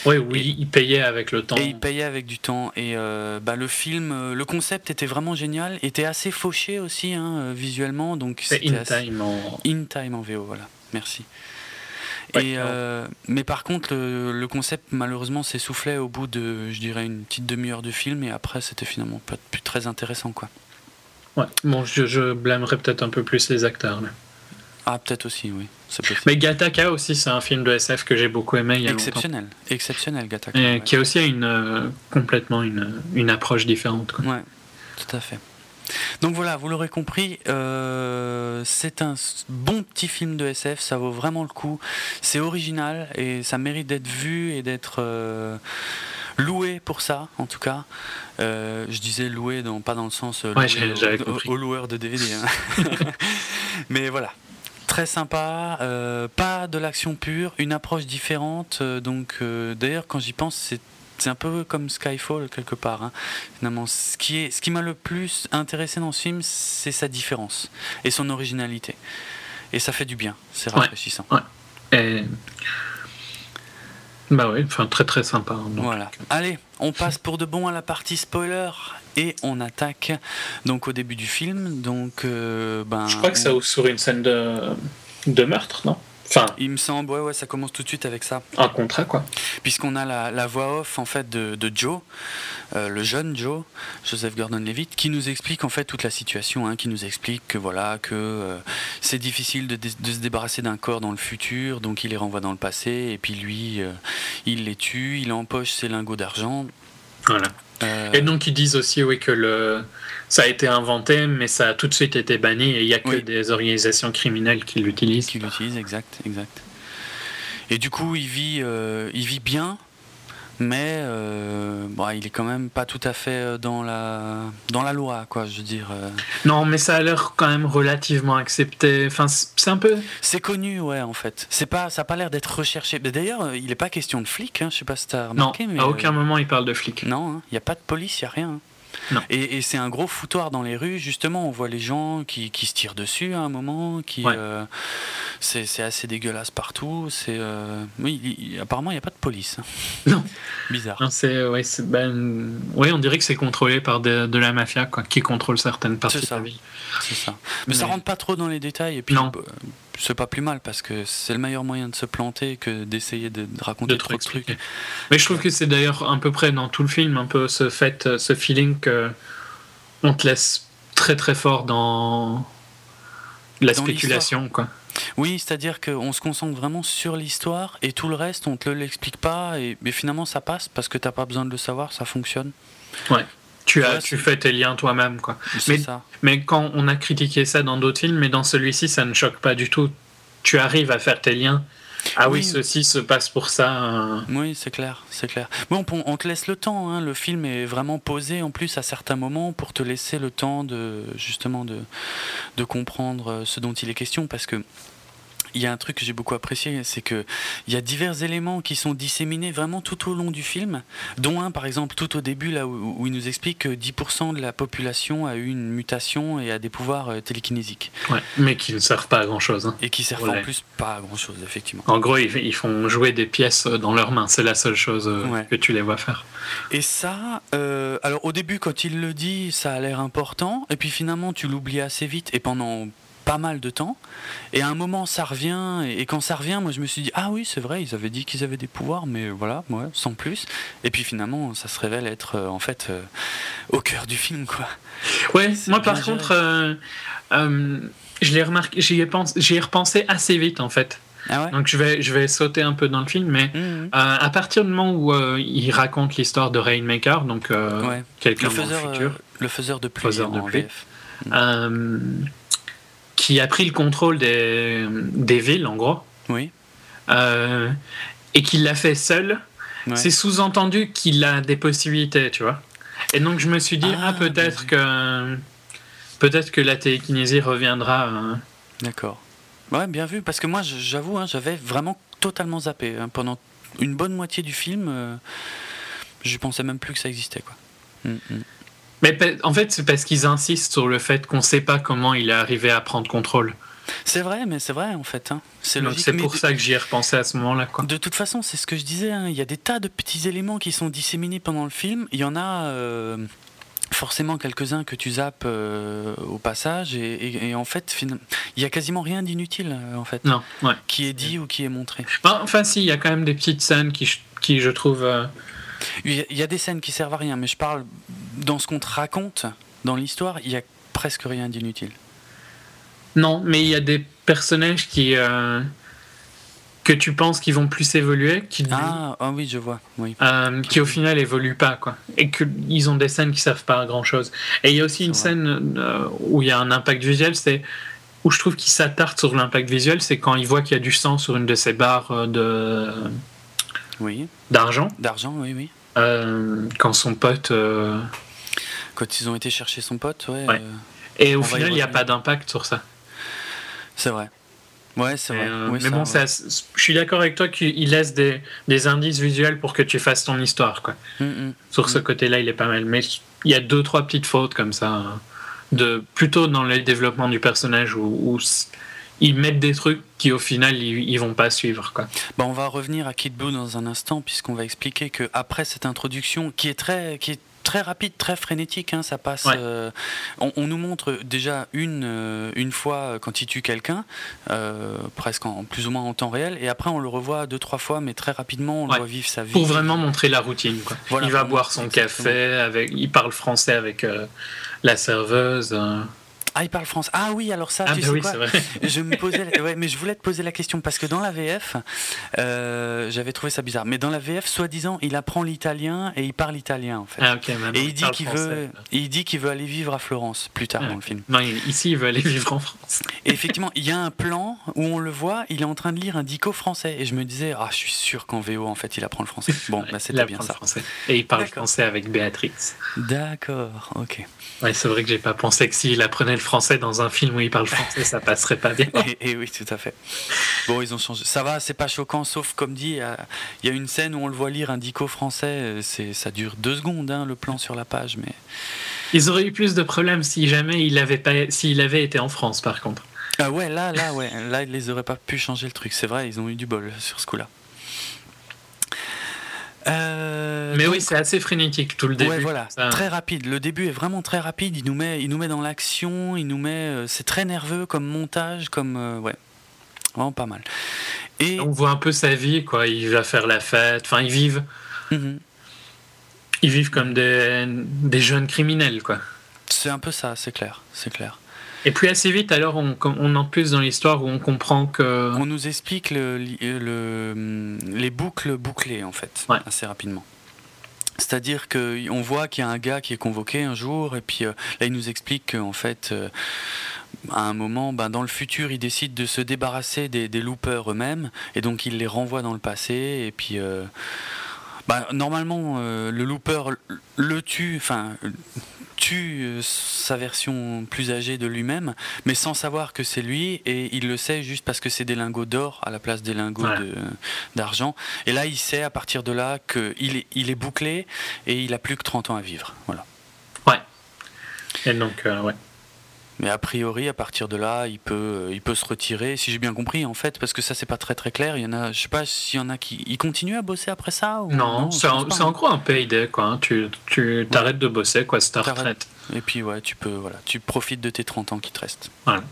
Oui, oui, ils payaient avec le temps. Et ils payaient avec du temps. Et bah, le film, le concept était vraiment génial, était assez fauché aussi hein, visuellement. Donc c'est In Time en... In Time en VO, voilà. Merci. Euh, mais par contre, le, concept malheureusement s'essoufflait au bout de, je dirais, une petite demi-heure de film, et après c'était finalement pas plus très intéressant, quoi. Ouais. Bon, je, blâmerais peut-être un peu plus les acteurs. Ah, peut-être aussi, oui. Mais Gataka aussi, c'est un film de SF que j'ai beaucoup aimé. Il y a exceptionnel, exceptionnel Gataka. Et Qui a aussi une, euh, complètement une, une approche différente. Quoi. Ouais, tout à fait. Donc voilà, vous l'aurez compris, euh, c'est un bon petit film de SF, ça vaut vraiment le coup. C'est original et ça mérite d'être vu et d'être euh, loué pour ça, en tout cas. Euh, je disais loué, pas dans le sens au, loueur de DVD. Hein. Mais voilà, très sympa, pas de l'action pure, une approche différente. donc d'ailleurs, quand j'y pense, c'est c'est un peu comme Skyfall quelque part. Hein. Finalement, ce qui est, ce qui m'a le plus intéressé dans ce film, c'est sa différence et son originalité. Et ça fait du bien. C'est rafraîchissant. Ouais. Bah oui, enfin très très sympa. Hein, voilà. Allez, on passe pour de bon à la partie spoiler et on attaque donc au début du film. Donc, euh, ben, Je crois que ça ouvre sur une scène de, de meurtre, non? Il me semble, ouais, ouais, ça commence tout de suite avec ça. Un contrat, quoi. Puisqu'on a la, voix off en fait de, Joe, euh, le jeune Joe, Joseph Gordon-Levitt, qui nous explique en fait toute la situation, hein, qui nous explique que voilà que euh, c'est difficile de, se débarrasser d'un corps dans le futur, donc il les renvoie dans le passé, et puis lui, euh, il les tue, il empoche ses lingots d'argent. Voilà. Et donc ils disent aussi oui que le ça a été inventé, mais ça a tout de suite été banni et il n'y a que des organisations criminelles qui l'utilisent. Qui l'utilisent, exact, exact. Et du coup, il vit, euh, il vit bien, mais euh, bon, il est quand même pas tout à fait euh, dans la, dans la loi, quoi, je veux dire. Non, mais ça a l'air quand même relativement accepté. Enfin, c'est un peu. C'est connu, ouais, en fait. C'est pas, ça a pas l'air d'être recherché. D'ailleurs, il n'est pas question de flic, hein, je sais pas si tu as remarqué. Non, à aucun moment il parle de flic. Non, hein, il n'y a pas de police, il n'y a rien. Et, c'est un gros foutoir dans les rues, justement, on voit les gens qui, qui se tirent dessus à un moment, qui euh, c'est assez dégueulasse partout. C'est euh, oui, apparemment il n'y a pas de police. Non, bizarre. c'est ouais, ben, ouais, on dirait que c'est contrôlé par de, la mafia, quoi, qui contrôle certaines parties de la vie. C'est ça. Mais, ça rentre pas trop dans les détails et puis non. Euh, c'est pas plus mal parce que c'est le meilleur moyen de se planter que d'essayer de, raconter trop de trucs. Mais je trouve que c'est d'ailleurs à peu près dans tout le film un peu ce fait, ce feeling que on te laisse très très fort dans la spéculation quoi. Oui, c'est-à-dire qu'on se concentre vraiment sur l'histoire et tout le reste on te l'explique pas et mais finalement ça passe parce que t'as pas besoin de le savoir, ça fonctionne. Ouais. Tu, as, tu fais tes liens toi-même. quoi. Mais, ça. mais quand on a critiqué ça dans d'autres films, mais dans celui-ci, ça ne choque pas du tout. Tu arrives à faire tes liens. Ah oui, ceci se passe pour ça. Hein. Oui, c'est clair, c'est clair. Bon, on, te laisse le temps. Hein. Le film est vraiment posé en plus à certains moments pour te laisser le temps de justement de, de comprendre ce dont il est question, parce que il y a un truc que j'ai beaucoup apprécié, c'est que il y a divers éléments qui sont disséminés vraiment tout au long du film, dont un par exemple tout au début là où, il nous explique que 10% de la population a eu une mutation et a des pouvoirs euh, télékinésiques. Ouais, mais qui ne servent pas à grand chose. Hein. Et qui servent en plus pas à grand chose effectivement. En gros, ils, font jouer des pièces euh, dans leurs mains, c'est la seule chose euh, que tu les vois faire. Et ça, alors au début quand il le dit, ça a l'air important, et puis finalement tu l'oublies assez vite, et pendant pas mal de temps. Et à un moment, ça revient. Et, quand ça revient, moi, je me suis dit, ah oui, c'est vrai, ils avaient dit qu'ils avaient des pouvoirs, mais voilà, ouais, sans plus. Et puis finalement, ça se révèle être en fait au cœur du film, quoi. Ouais, moi par contre, je l'ai remarqué, j'y ai, ai repensé assez vite en fait. Ah Donc je vais, je vais sauter un peu dans le film, mais mmh, mmh. Euh, à partir du moment où euh, il raconte l'histoire de Rainmaker, donc euh, quelqu'un dans le futur, le faiseur de pluie, mmh. Qui a pris le contrôle des, des villes en gros, oui, et qui l'a fait seul, c'est sous-entendu qu'il a des possibilités, tu vois. Et donc je me suis dit ah, ah peut-être que peut-être que la télékinésie reviendra. D'accord. Ouais, bien vu, parce que moi, j'avoue, hein, j'avais vraiment totalement zappé. Hein. pendant une bonne moitié du film, euh, je pensais même plus que ça existait. Quoi. Mm, mm. Mais en fait, c'est parce qu'ils insistent sur le fait qu'on ne sait pas comment il est arrivé à prendre contrôle. C'est vrai, mais c'est vrai en fait. Hein. C'est pour ça que j'y ai repensé à ce moment-là. De toute façon, c'est ce que je disais. Il y a des tas de petits éléments qui sont disséminés pendant le film. Il y en a. Euh, forcément quelques-uns que tu zappes euh, au passage et, en fait il y a quasiment rien d'inutile euh, en fait non, qui est dit ou qui est montré enfin si il y a quand même des petites scènes qui, qui je trouve euh, il y a des scènes qui servent à rien mais je parle dans ce qu'on te raconte dans l'histoire il y a presque rien d'inutile. Non mais il y a des personnages qui que tu penses qu'ils vont plus évoluer ah, ah, oui je vois oui. Euh, qui au final évoluent pas quoi. Et qu'ils ont des scènes qui servent pas à grand chose et il y a aussi une scène euh, où il y a un impact visuel c'est où je trouve qu'il s'attarde sur l'impact visuel c'est quand il voit qu'il y a du sang sur une de ses barres euh, de oui d'argent d'argent oui oui quand son pote quand ils ont été chercher son pote ouais, et au final il n'y a pas d'impact sur ça c'est vrai Ouais, c'est vrai. Euh, mais bon, je suis d'accord avec toi qu'il laisse des, des, indices visuels pour que tu fasses ton histoire. Quoi. Mm, mm, Sur ce mm. côté-là, il est pas mal. Mais il y a deux, trois petites fautes comme ça, hein, de, plutôt dans le développement du personnage où, ils mettent des trucs qui au final ils, ils vont pas suivre quoi. Bah on va revenir à Kid Blue dans un instant puisqu'on va expliquer que après cette introduction qui est très qui est très rapide, très frénétique. Hein, ça passe. Euh, on, nous montre déjà une, euh, une fois quand il tue quelqu'un, euh, presque en plus ou moins en temps réel, et après on le revoit deux trois fois, mais très rapidement on le voit vivre sa vie. Pour vraiment montrer la routine. il va boire son café, avec, il parle français avec la serveuse. Ah, il parle français. Ah oui, alors ça, ah, tu bah sais quoi Je me posais, ouais, mais je voulais te poser la question parce que dans la VF, euh, j'avais trouvé ça bizarre. Mais dans la VF, soi-disant, il apprend l'italien et il parle italien en fait. Ah, et il dit qu'il veut, il dit qu'il veut aller vivre à Florence plus tard ah, dans le film. Non, ici, il veut aller vivre en France. Et effectivement, il y a un plan où on le voit, il est en train de lire un dico français et je me disais, ah, je suis sûr qu'en VO, en fait, il apprend le français. Bon, bah, c'était bien ça. Français. Et il parle français avec Béatrix. D'accord, ok. Ouais, c'est vrai que j'ai pas pensé que s'il apprenait le français dans un film où il parle français, ça passerait pas bien. et, oui, tout à fait. Bon, ils ont changé. Ça va, c'est pas choquant, sauf comme dit, il y a une scène où on le voit lire un dico français. Euh, c'est, ça dure deux secondes, hein, le plan sur la page, mais. Ils auraient eu plus de problèmes si jamais il avait pas, s'il avait été en France, par contre. Ah ouais, là, là, ouais, là, ils les auraient pas pu changer le truc. C'est vrai, ils ont eu du bol sur ce coup-là. Euh, mais oui, c'est assez frénétique tout le début. voilà, très rapide. Le début est vraiment très rapide. Il nous met, il nous met dans l'action. Il nous met, euh, c'est très nerveux comme montage, comme euh, ouais, vraiment pas mal. Et on voit un peu sa vie, quoi. Il va faire la fête. Enfin, ils vivent. Mhm. Ils vivent comme des, des jeunes criminels, quoi. C'est un peu ça, c'est clair, c'est clair. Et puis assez vite, alors, on, on entre plus dans l'histoire où on comprend que. On nous explique le, le, les boucles bouclées, en fait, assez rapidement. C'est-à-dire qu'on voit qu'il y a un gars qui est convoqué un jour, et puis euh, là, il nous explique qu'en fait, euh, à un moment, ben, dans le futur, il décide de se débarrasser des, des loopers eux-mêmes, et donc il les renvoie dans le passé, et puis. Euh, ben, normalement, le looper le tue, enfin, tue euh, sa version plus âgée de lui-même, mais sans savoir que c'est lui, et il le sait juste parce que c'est des lingots d'or à la place des lingots d'argent. Et là, il sait à partir de là qu'il est, il est bouclé et il a plus que 30 ans à vivre. Voilà. Ouais. Et donc, euh, ouais. Mais a priori, à partir de là, il peut, il peut se retirer, si j'ai bien compris, en fait, parce que ça, c'est pas très très clair. Il y en a, je sais pas s'il y en a qui. Il continue à bosser après ça ou Non, c'est en, en, gros un payday, quoi. Hein. Tu, tu t'arrêtes de bosser, quoi, c'est ta retraite. Et puis, ouais, tu peux, voilà, tu profites de tes 30 ans qui te restent. Voilà.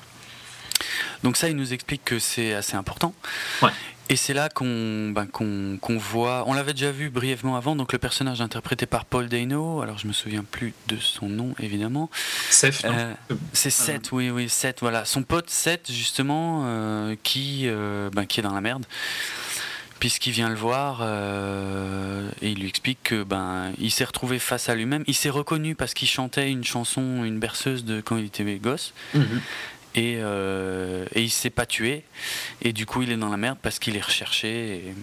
Donc ça, il nous explique que c'est assez important. Ouais. Et c'est là qu'on ben, qu'on voit. On l'avait déjà vu brièvement avant, donc le personnage interprété par Paul Dano. Alors je me souviens plus de son nom, évidemment. Seth. Euh, c'est Seth, oui, oui, Seth. Voilà, son pote Seth, justement, euh, qui, euh, ben, qui est dans la merde puisqu'il vient le voir euh, et il lui explique que ben il s'est retrouvé face à lui-même. Il s'est reconnu parce qu'il chantait une chanson, une berceuse de quand il était gosse. Mhm. Et, euh, et, il s'est pas tué. Et du coup, il est dans la merde parce qu'il est recherché.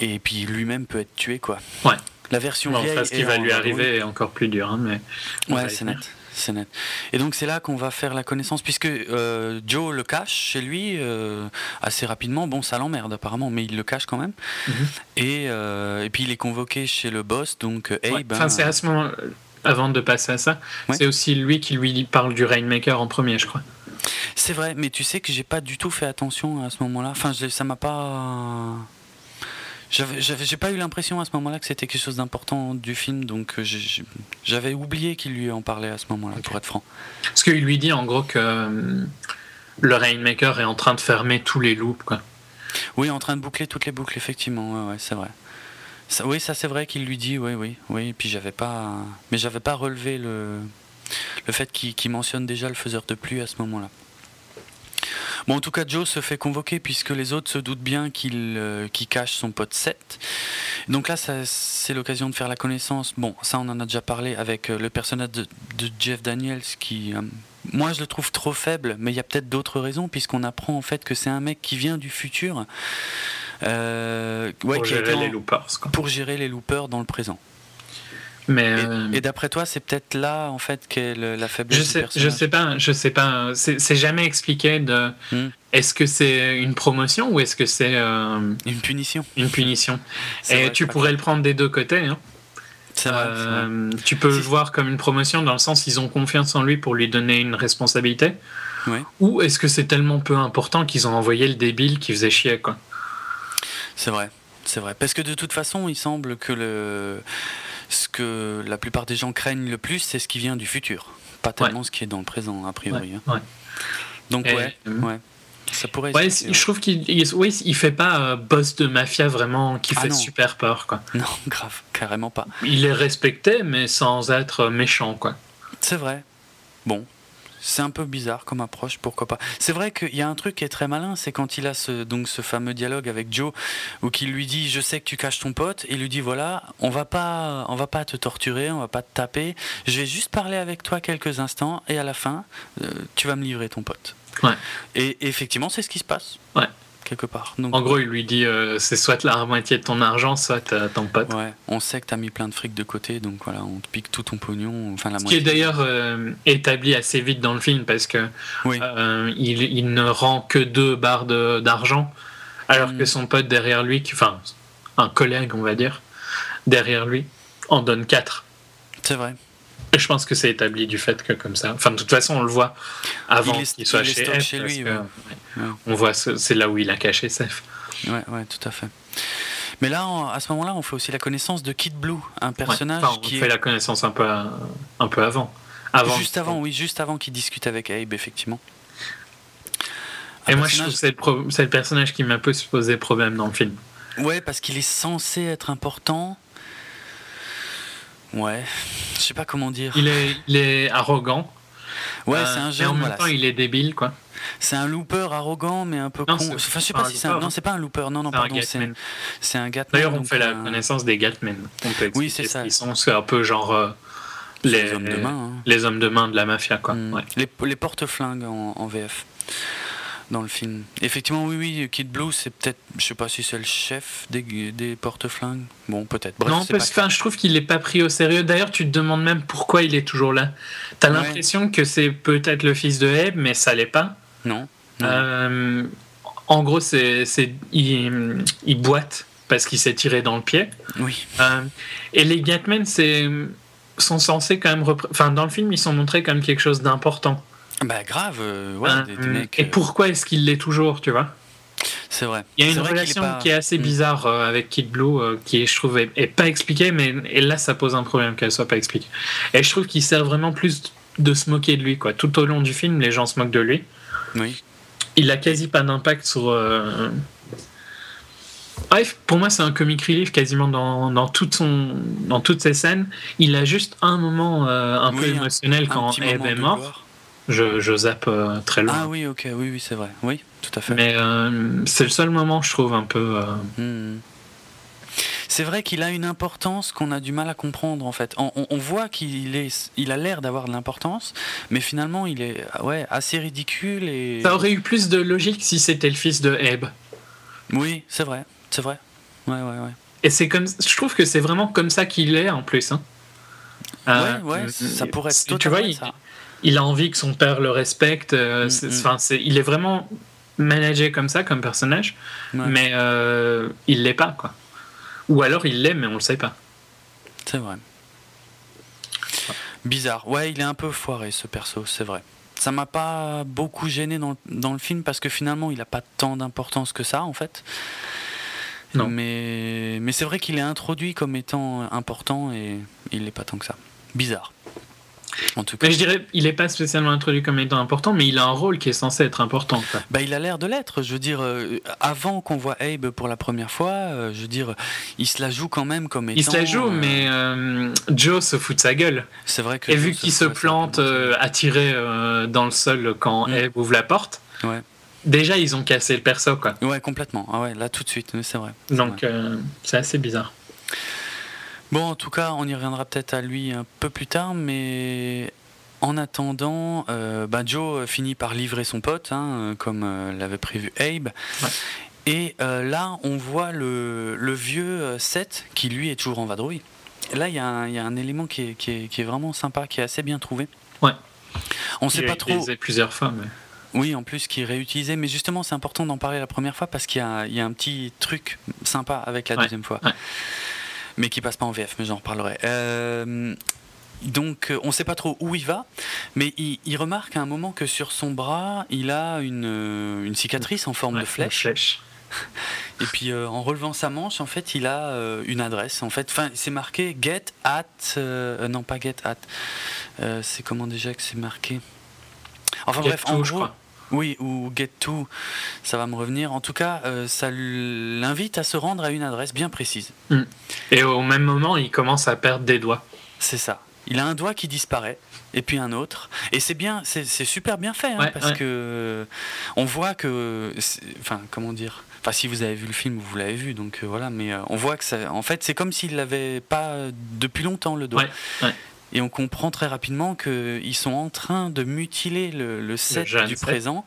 Et, et puis lui-même peut être tué, quoi. Ouais. La version bon, vieille. ce qui va lui arriver est encore plus dur, hein, mais. Ouais, c'est net c'est net. Et donc c'est là qu'on va faire la connaissance, puisque euh, Joe le cache chez lui euh, assez rapidement. Bon, ça l'emmerde apparemment, mais il le cache quand même. Mhm. et, euh, et, puis il est convoqué chez le boss, donc hey, ben, Enfin, c'est à ce moment, avant de passer à ça, c'est aussi lui qui lui parle du Rainmaker en premier, je crois. C'est vrai, mais tu sais que j'ai pas du tout fait attention à ce moment-là. Enfin, ça m'a pas. J'ai pas eu l'impression à ce moment-là que c'était quelque chose d'important du film, donc euh, j'avais oublié qu'il lui en parlait à ce moment-là, pour être franc. Parce qu'il lui dit en gros que euh, le Rainmaker est en train de fermer tous les loops, quoi. Oui, en train de boucler toutes les boucles, effectivement, ouais, c'est vrai. Oui, ça c'est vrai qu'il lui dit, oui, oui, oui. Et puis j'avais pas, mais j'avais pas relevé le, le fait qu'il mentionne déjà le faiseur de pluie à ce moment-là. Bon, en tout cas, Joe se fait convoquer puisque les autres se doutent bien qu'il euh, cache son pote Seth. Donc là, c'est l'occasion de faire la connaissance. Bon, ça, on en a déjà parlé avec euh, le personnage de, Jeff Daniels qui. Euh, moi, je le trouve trop faible, mais il y a peut-être d'autres raisons, puisqu'on apprend en fait que c'est un mec qui vient du futur. Ouais, pour, gérer les loopers, pour gérer les loopers dans le présent. Mais et, euh, d'après toi, c'est peut-être là en fait qu'est la faiblesse je sais, Je sais pas, je sais pas. C'est jamais expliqué de. Hmm. Est-ce que c'est une promotion ou est-ce que c'est euh, une punition Une punition. et tu pourrais le prendre des deux côtés. Hein. Vrai, euh, tu peux le voir comme une promotion dans le sens ils ont confiance en lui pour lui donner une responsabilité. Ou est-ce que c'est tellement peu important qu'ils ont envoyé le débile qui faisait chier quoi. C'est vrai, c'est vrai. Parce que de toute façon, il semble que le ce que la plupart des gens craignent le plus, c'est ce qui vient du futur, pas tellement ce qui est dans le présent, a priori. Hein. Donc, ouais, euh, ouais. Ça pourrait ouais, je trouve qu'il oui, il fait pas euh, boss de mafia vraiment qui ah fait super peur. Quoi. Non, grave, carrément pas. Il est respecté, mais sans être méchant. quoi. C'est vrai. Bon, c'est un peu bizarre comme approche, pourquoi pas. C'est vrai qu'il y a un truc qui est très malin, c'est quand il a ce, donc ce fameux dialogue avec Joe, où il lui dit Je sais que tu caches ton pote, et il lui dit Voilà, on va pas, on va pas te torturer, on va pas te taper, je vais juste parler avec toi quelques instants, et à la fin, euh, tu vas me livrer ton pote. Ouais. Et, effectivement, c'est ce qui se passe. Ouais quelque part. Donc, en gros, il lui dit euh, c'est soit la moitié de ton argent, soit euh, ton pote. Ouais, on sait que tu as mis plein de fric de côté, donc voilà, on te pique tout ton pognon. Enfin, la Ce qui est d'ailleurs euh, établi assez vite dans le film parce que il, ne rend que deux barres d'argent, alors que hmm. son pote derrière lui, enfin un collègue, on va dire, derrière lui, en donne quatre. C'est vrai. Je pense que c'est établi du fait que comme ça. Enfin, de toute façon, on le voit avant qu'il soit chez, chez lui. On voit, c'est là où il a caché Seth. Ouais, ouais, tout à fait. Mais là, à ce moment-là, on fait aussi la connaissance de Kid Blue, un personnage on qui fait la connaissance un peu, un peu avant. avant. Juste avant, oui, juste avant qu'il discute avec Abe, effectivement. Et moi, je trouve que c'est le, personnage qui m'a posé problème dans le film. Ouais, parce qu'il est censé être important. Ouais, je sais pas comment dire. Il est, il est arrogant. Ouais, c'est un jeune. en même temps, il est débile, quoi. C'est un looper arrogant, mais un peu con. Enfin, je sais pas si c'est un. Non, c'est pas un looper. Non, non, pardon. C'est un Gatman. D'ailleurs, on fait la connaissance des Gatmen. Oui, c'est ça. Ils sont un peu genre. Euh, les, hommes de main. Hein. Les hommes de main de la mafia, quoi. Mm. Les, les porte-flingues en, en VF dans le film. Effectivement, oui, oui, Kid Blue, c'est peut-être, je sais pas si c'est le chef des, des porte-flingues. Bon, peut-être. non, parce que je trouve qu'il n'est pas pris au sérieux. D'ailleurs, tu te demandes même pourquoi il est toujours là. Tu as l'impression que c'est peut-être le fils de Abe, mais ça l'est pas. Non. Euh, en gros, c'est, il, il, boite parce qu'il s'est tiré dans le pied. Oui. Euh, et les Gatmen, c'est sont censés quand même. Enfin, dans le film, ils sont montrés comme quelque chose d'important. Bah grave, euh, ouais, des, euh, Et pourquoi est-ce qu'il l'est toujours, tu vois? C'est vrai. Il y a une relation qui est assez mm. bizarre euh, avec Kid Blue, qui est, je trouve, est, pas expliquée, mais et là ça pose un problème qu'elle soit pas expliquée. Et je trouve qu'il sert vraiment plus de se moquer de lui. Quoi. Tout au long du film, les gens se moquent de lui. Oui. Il a quasi pas d'impact sur. Euh, Bref, pour moi, c'est un comic relief quasiment dans, dans, toute son, dans toutes ses scènes. Il a juste un moment euh, un peu émotionnel quand Abe est mort. Je, je, zappe très loin. Ah oui, ok, oui, oui, c'est vrai. Oui, tout à fait. Mais c'est le seul moment, je trouve, un peu. Hmm c'est vrai qu'il a une importance qu'on a du mal à comprendre en fait. On, voit qu'il est, il a l'air d'avoir de l'importance, mais finalement il est ouais, assez ridicule et. Ça aurait eu plus de logique si c'était le fils de Abe. Oui, c'est vrai, c'est vrai. Ouais, ouais, ouais. Et c'est comme, je trouve que c'est vraiment comme ça qu'il est en plus. Hein. Euh, ouais, ouais, ça pourrait être totalement tu vois, il, ça. Il, a envie que son père le respecte. Euh, mm, mm. Il est vraiment managé comme ça, comme personnage, mais euh, il l'est pas, quoi. Ou alors il l'est, mais on le sait pas. C'est vrai. Bizarre. Ouais, il est un peu foiré ce perso, c'est vrai. Ça m'a pas beaucoup gêné dans, dans, le film parce que finalement il a pas tant d'importance que ça en fait. Non. Mais, mais c'est vrai qu'il est introduit comme étant important et il n'est pas tant que ça. Bizarre. En tout cas. Mais je dirais, il n'est pas spécialement introduit comme étant important, mais il a un rôle qui est censé être important. Bah, il a l'air de l'être. Je veux dire, euh, avant qu'on voit Abe pour la première fois, euh, je veux dire, il se la joue quand même comme étant. Il se la joue, euh, mais Joe se fout de sa gueule. C'est vrai que. Et vu qu'il se, plante attiré dans le sol quand mm. Abe ouvre la porte. Ouais. Déjà, ils ont cassé le perso, quoi. Ouais, complètement. Ah ouais, là tout de suite, c'est vrai. Donc, c'est assez bizarre. Bon, en tout cas, on y reviendra peut-être à lui un peu plus tard, mais en attendant, euh, bah, Joe finit par livrer son pote, hein, comme euh, l'avait prévu Abe. Et euh, là, on voit le, vieux Seth qui, lui, est toujours en vadrouille. là, il y, a un élément qui est, vraiment sympa, qui est assez bien trouvé. Ouais. On sait pas trop. plusieurs fois, mais... Oui, en plus qui est réutilisé, mais justement c'est important d'en parler la première fois parce qu'il y, y, a un petit truc sympa avec la deuxième fois mais qui passe pas en VF, mais j'en reparlerai. Euh, donc on ne sait pas trop où il va, mais il, remarque à un moment que sur son bras, il a une, une cicatrice en forme de flèche. Et puis euh, en relevant sa manche, en fait, il a euh, une adresse. En fait, enfin, c'est marqué get at, non pas get at. c'est comment déjà que c'est marqué? Enfin bref, en gros, oui, ou Get To, ça va me revenir. En tout cas, euh, ça l'invite à se rendre à une adresse bien précise. Mm. Et au même moment, il commence à perdre des doigts. C'est ça. Il a un doigt qui disparaît, et puis un autre. Et c'est bien, c'est super bien fait, hein, parce que on voit que, enfin, comment dire. Enfin, si vous avez vu le film, vous l'avez vu, donc euh, voilà. Mais euh, on voit que ça, en fait, c'est comme s'il l'avait pas depuis longtemps le doigt. Et on comprend très rapidement qu'ils sont en train de mutiler le, set du présent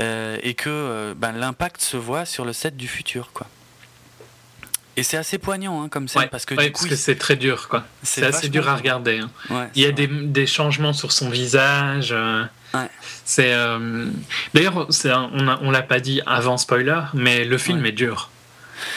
euh, et que euh, ben, l'impact se voit sur le set du futur. Quoi. Et c'est assez poignant hein, comme ça, parce que du coup, c'est très dur, quoi. C'est assez dur à regarder. Hein. Il y a des, des, changements sur son visage. Euh, c'est d'ailleurs, on, on l'a pas dit avant spoiler, mais le film est dur.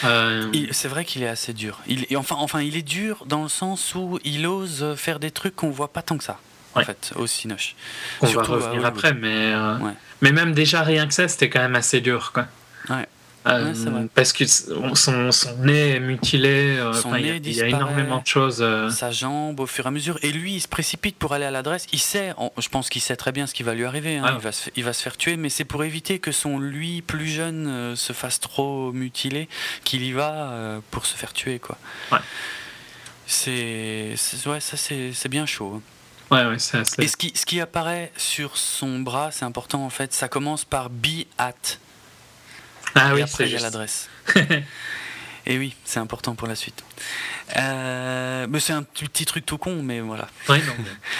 Euh, c'est vrai qu'il est assez dur. Il, enfin, enfin, il est dur dans le sens où il ose faire des trucs qu'on voit pas tant que ça. En fait, au Cinoche. On va revenir bah après, mais, euh, mais même déjà rien que ça, c'était quand même assez dur. Quoi. Ouais. Euh, parce que son, son, nez est mutilé, euh, il y, a énormément de choses. Euh. Sa jambe au fur et à mesure. Et lui, il se précipite pour aller à l'adresse. Il sait, je pense qu'il sait très bien ce qui va lui arriver. Hein. Il, va se, il, va se, faire tuer, mais c'est pour éviter que son lui plus jeune se fasse trop mutiler qu'il y va pour se faire tuer. Quoi. Ouais. C'est, ouais, ça c'est bien chaud. Hein. Ouais, ouais, Et ce qui, ce qui apparaît sur son bras, c'est important en fait, ça commence par be at. Ah oui, après, il y a l'adresse. Et oui, c'est important pour la suite. Euh, mais c'est un petit truc tout con, mais voilà. Ouais, non,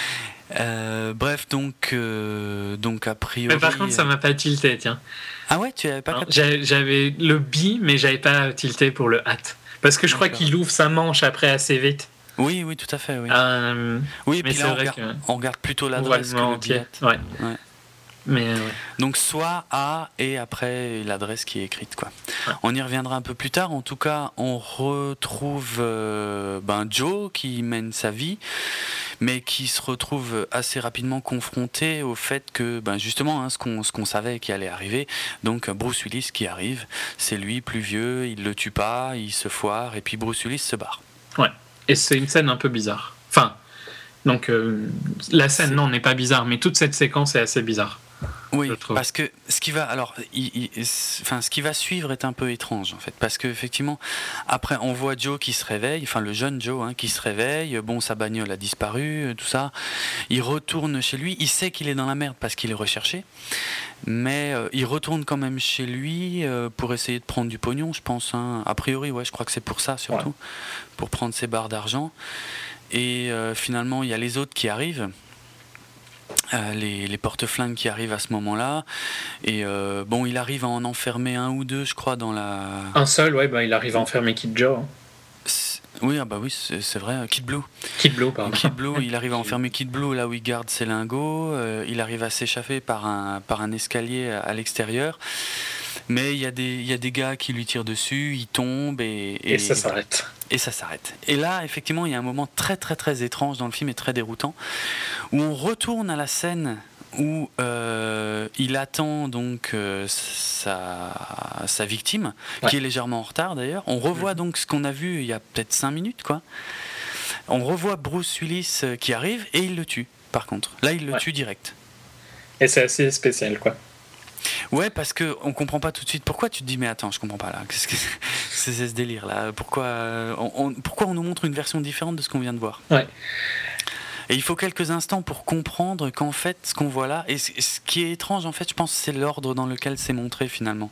euh, bref, donc, euh, donc a priori. Mais par contre, ça m'a pas tilté, tiens. Ah ouais, tu avais pas J'avais le bi, mais j'avais pas tilté pour le hat. Parce que je crois qu'il ouvre sa manche après assez vite. Oui, oui, tout à fait. Oui, oui et puis là, on regarde, on, regarde, plutôt l'adresse que le Ouais. ouais. Mais euh, Donc soit A et après l'adresse qui est écrite. Quoi. On y reviendra un peu plus tard. En tout cas, on retrouve euh, ben, Joe qui mène sa vie, mais qui se retrouve assez rapidement confronté au fait que ben, justement hein, ce qu'on savait qui allait arriver. Donc Bruce Willis qui arrive, c'est lui plus vieux, il le tue pas, il se foire et puis Bruce Willis se barre. Ouais. Et c'est une scène un peu bizarre. Enfin, Donc la scène, non, n'est pas bizarre, mais toute cette séquence est assez bizarre. Oui, parce que ce qui va alors, enfin, ce qui va suivre est un peu étrange en fait, parce que effectivement, après on voit Joe qui se réveille, enfin le jeune Joe hein, qui se réveille, bon sa bagnole a disparu, tout ça, il retourne chez lui, il sait qu'il est dans la merde parce qu'il est recherché, mais euh, il retourne quand même chez lui euh, pour essayer de prendre du pognon, je pense. Hein. A priori, ouais, je crois que c'est pour ça surtout, pour prendre ses barres d'argent. Et euh, finalement, il y a les autres qui arrivent. Euh, les, porte-flingues qui arrivent à ce moment-là. Et euh, bon, il arrive à en enfermer un ou deux, je crois, dans la. Un seul, ouais, bah, il arrive à enfermer Kid Joe. Hein. Oui, ah bah oui, c'est vrai. Kid Blue. Kid Blue, pardon. Kid Blue, il arrive à enfermer Kid Blue là où il garde ses lingots. Euh, il arrive à s'échapper par un, par un escalier à l'extérieur. Mais il y, a des, y a des gars qui lui tirent dessus, il tombe et. Et, ça s'arrête. Et ça s'arrête. Et là, effectivement, il y a un moment très très très étrange dans le film et très déroutant, où on retourne à la scène où euh, il attend donc euh, sa, sa, victime, qui est légèrement en retard d'ailleurs. On revoit mhm. donc ce qu'on a vu il y a peut-être 5 minutes, quoi. On revoit Bruce Willis euh, qui arrive et il le tue, par contre. Là, il le tue direct. Et c'est assez spécial, quoi. Ouais, parce que on comprend pas tout de suite. Pourquoi tu te dis mais attends, je comprends pas là. Qu'est-ce que c'est ce délire là? Pourquoi on, pourquoi on nous montre une version différente de ce qu'on vient de voir? Ouais. Et il faut quelques instants pour comprendre qu'en fait, ce qu'on voit là, et ce qui est étrange, en fait, je pense, c'est l'ordre dans lequel c'est montré finalement.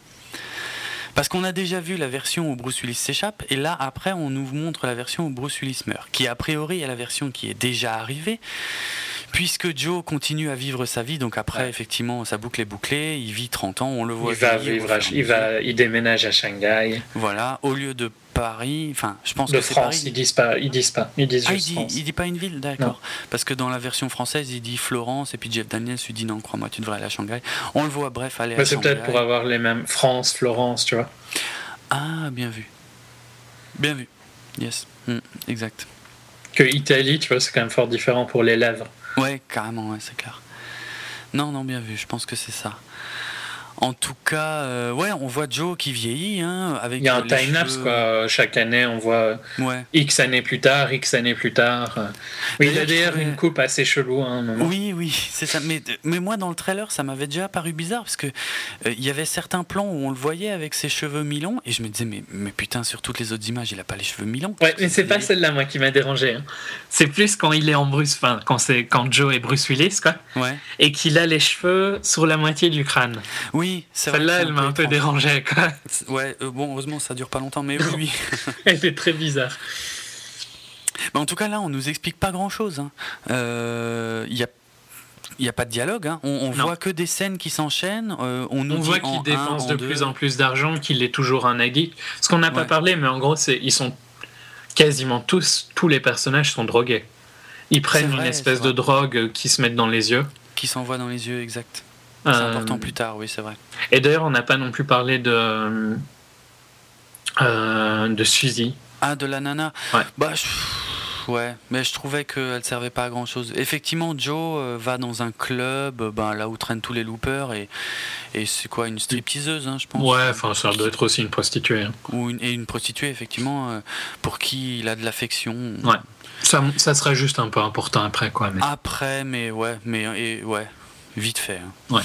Parce qu'on a déjà vu la version où Bruce Willis s'échappe, et là, après, on nous montre la version où Bruce Willis meurt, qui a priori est la version qui est déjà arrivée, puisque Joe continue à vivre sa vie, donc après, effectivement, sa boucle est bouclée, il vit 30 ans, on le voit. Il va vivre, il, va, il déménage à Shanghai. Voilà, au lieu de Paris, enfin, je pense de que France, Paris. ils disent pas, ils disent pas, ils disent ah, juste il, dit, il dit pas une ville, d'accord. Parce que dans la version française, il dit Florence, et puis Jeff Daniels lui dit non, crois-moi, tu devrais aller à Shanghai. On le voit, bref, aller à Shanghai. C'est peut-être pour avoir les mêmes France, Florence, tu vois. Ah, bien vu. Bien vu. Yes, mm, exact. Que Italie, tu vois, c'est quand même fort différent pour les lèvres. Ouais, carrément, ouais, c'est clair. Non, non, bien vu, je pense que c'est ça. En tout cas, euh, ouais, on voit Joe qui vieillit. Hein, avec Il y a un time-lapse, quoi. Chaque année, on voit X années plus tard, X années plus tard. Oui, il a d'ailleurs une coupe assez chelou. Hein, oui, oui, c'est ça. Mais, mais moi, dans le trailer, ça m'avait déjà paru bizarre parce que euh, il y avait certains plans où on le voyait avec ses cheveux mi-longs et je me disais, mais, mais putain, sur toutes les autres images, il a pas les cheveux mi-longs. Ouais, mais c'est pas celle-là, moi, qui m'a dérangé. Hein. C'est plus quand il est en Bruce, enfin, quand, c'est, quand Joe est Bruce Willis, quoi. Ouais. Et qu'il a les cheveux sur la moitié du crâne. Oui, c'est Celle-là, elle m'a un peu dérangé, quoi. Ouais, euh, bon, heureusement, ça dure pas longtemps, mais oui. elle est très bizarre. En tout cas, là, on nous explique pas grand-chose. Il hein. euh, y a il n'y a pas de dialogue, hein. on, voit que des scènes qui s'enchaînent. Euh, on nous voit qu'il dépense de plus en plus d'argent, qu'il est toujours un addict. Ce qu'on n'a pas parlé, mais en gros, c'est ils sont quasiment tous, tous les personnages sont drogués. Ils prennent une espèce de drogue qui se met dans les yeux. Qui s'envoie dans les yeux, exact. C'est euh, important plus tard, oui, c'est vrai. Et d'ailleurs, on n'a pas non plus parlé de euh, de Suzy. Ah, de la nana. Ouais. Bah, ouais, mais je trouvais qu'elle servait pas à grand chose. Effectivement, Joe euh, va dans un club, ben, là où traînent tous les loopers, et, et c'est quoi, une stripteaseuse, hein, je pense. Ouais, enfin, ça doit être aussi une prostituée. Hein. Ou une, et une prostituée, effectivement, pour qui il a de l'affection. Ouais. Ça, ça serait juste un peu important après, quoi. Mais... Après, mais ouais, mais et, ouais, vite fait. Hein. Ouais.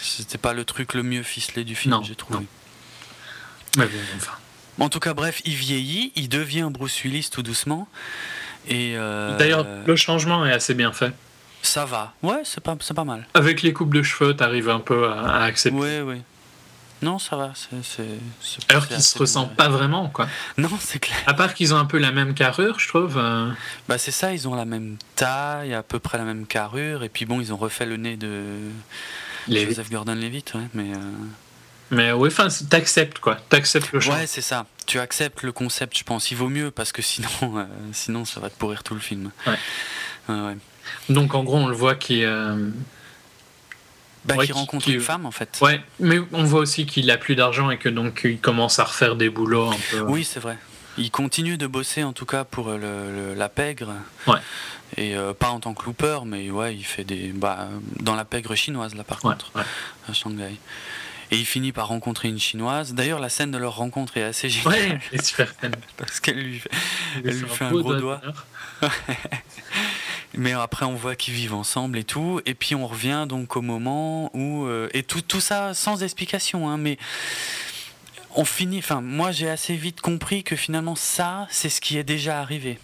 C'était pas le truc le mieux ficelé du film, j'ai trouvé. Mais bon, enfin. En tout cas, bref, il vieillit, il devient Bruce Willis tout doucement. Et euh, D'ailleurs, le changement est assez bien fait. Ça va, ouais, c'est pas, pas mal. Avec les coupes de cheveux, t'arrives un peu à, accepter. Oui, oui. Non, ça va. Alors qu'ils se ressemblent pas vraiment, quoi. Non, c'est clair. À part qu'ils ont un peu la même carrure, je trouve. Euh. Bah, c'est ça, ils ont la même taille, à peu près la même carrure, et puis bon, ils ont refait le nez de Joseph Gordon-Levitt, ouais, mais. Euh. Mais oui, enfin, t'acceptes quoi. T'acceptes le choix. Ouais, c'est ça. Tu acceptes le concept, je pense. Il vaut mieux parce que sinon, euh, sinon ça va te pourrir tout le film. Ouais. ouais. Donc en gros, on le voit qui. Euh... Bah, qui rencontre une femme en fait. Ouais, mais on voit aussi qu'il a plus d'argent et que donc il commence à refaire des boulots un peu. Oui, c'est vrai. Il continue de bosser en tout cas pour le, la pègre. Ouais. Et euh, pas en tant que looper, mais ouais, il fait des. Bah, dans la pègre chinoise là par contre, à Shanghai. Et il finit par rencontrer une chinoise. D'ailleurs, la scène de leur rencontre est assez géniale. Ouais, super Parce qu'elle lui fait, elle lui fait un gros doigt. Mais après, on voit qu'ils vivent ensemble et tout. Et puis, on revient donc au moment où. Euh, et tout, tout ça sans explication, hein, mais on finit. Enfin, moi, j'ai assez vite compris que finalement, ça, c'est ce qui est déjà arrivé.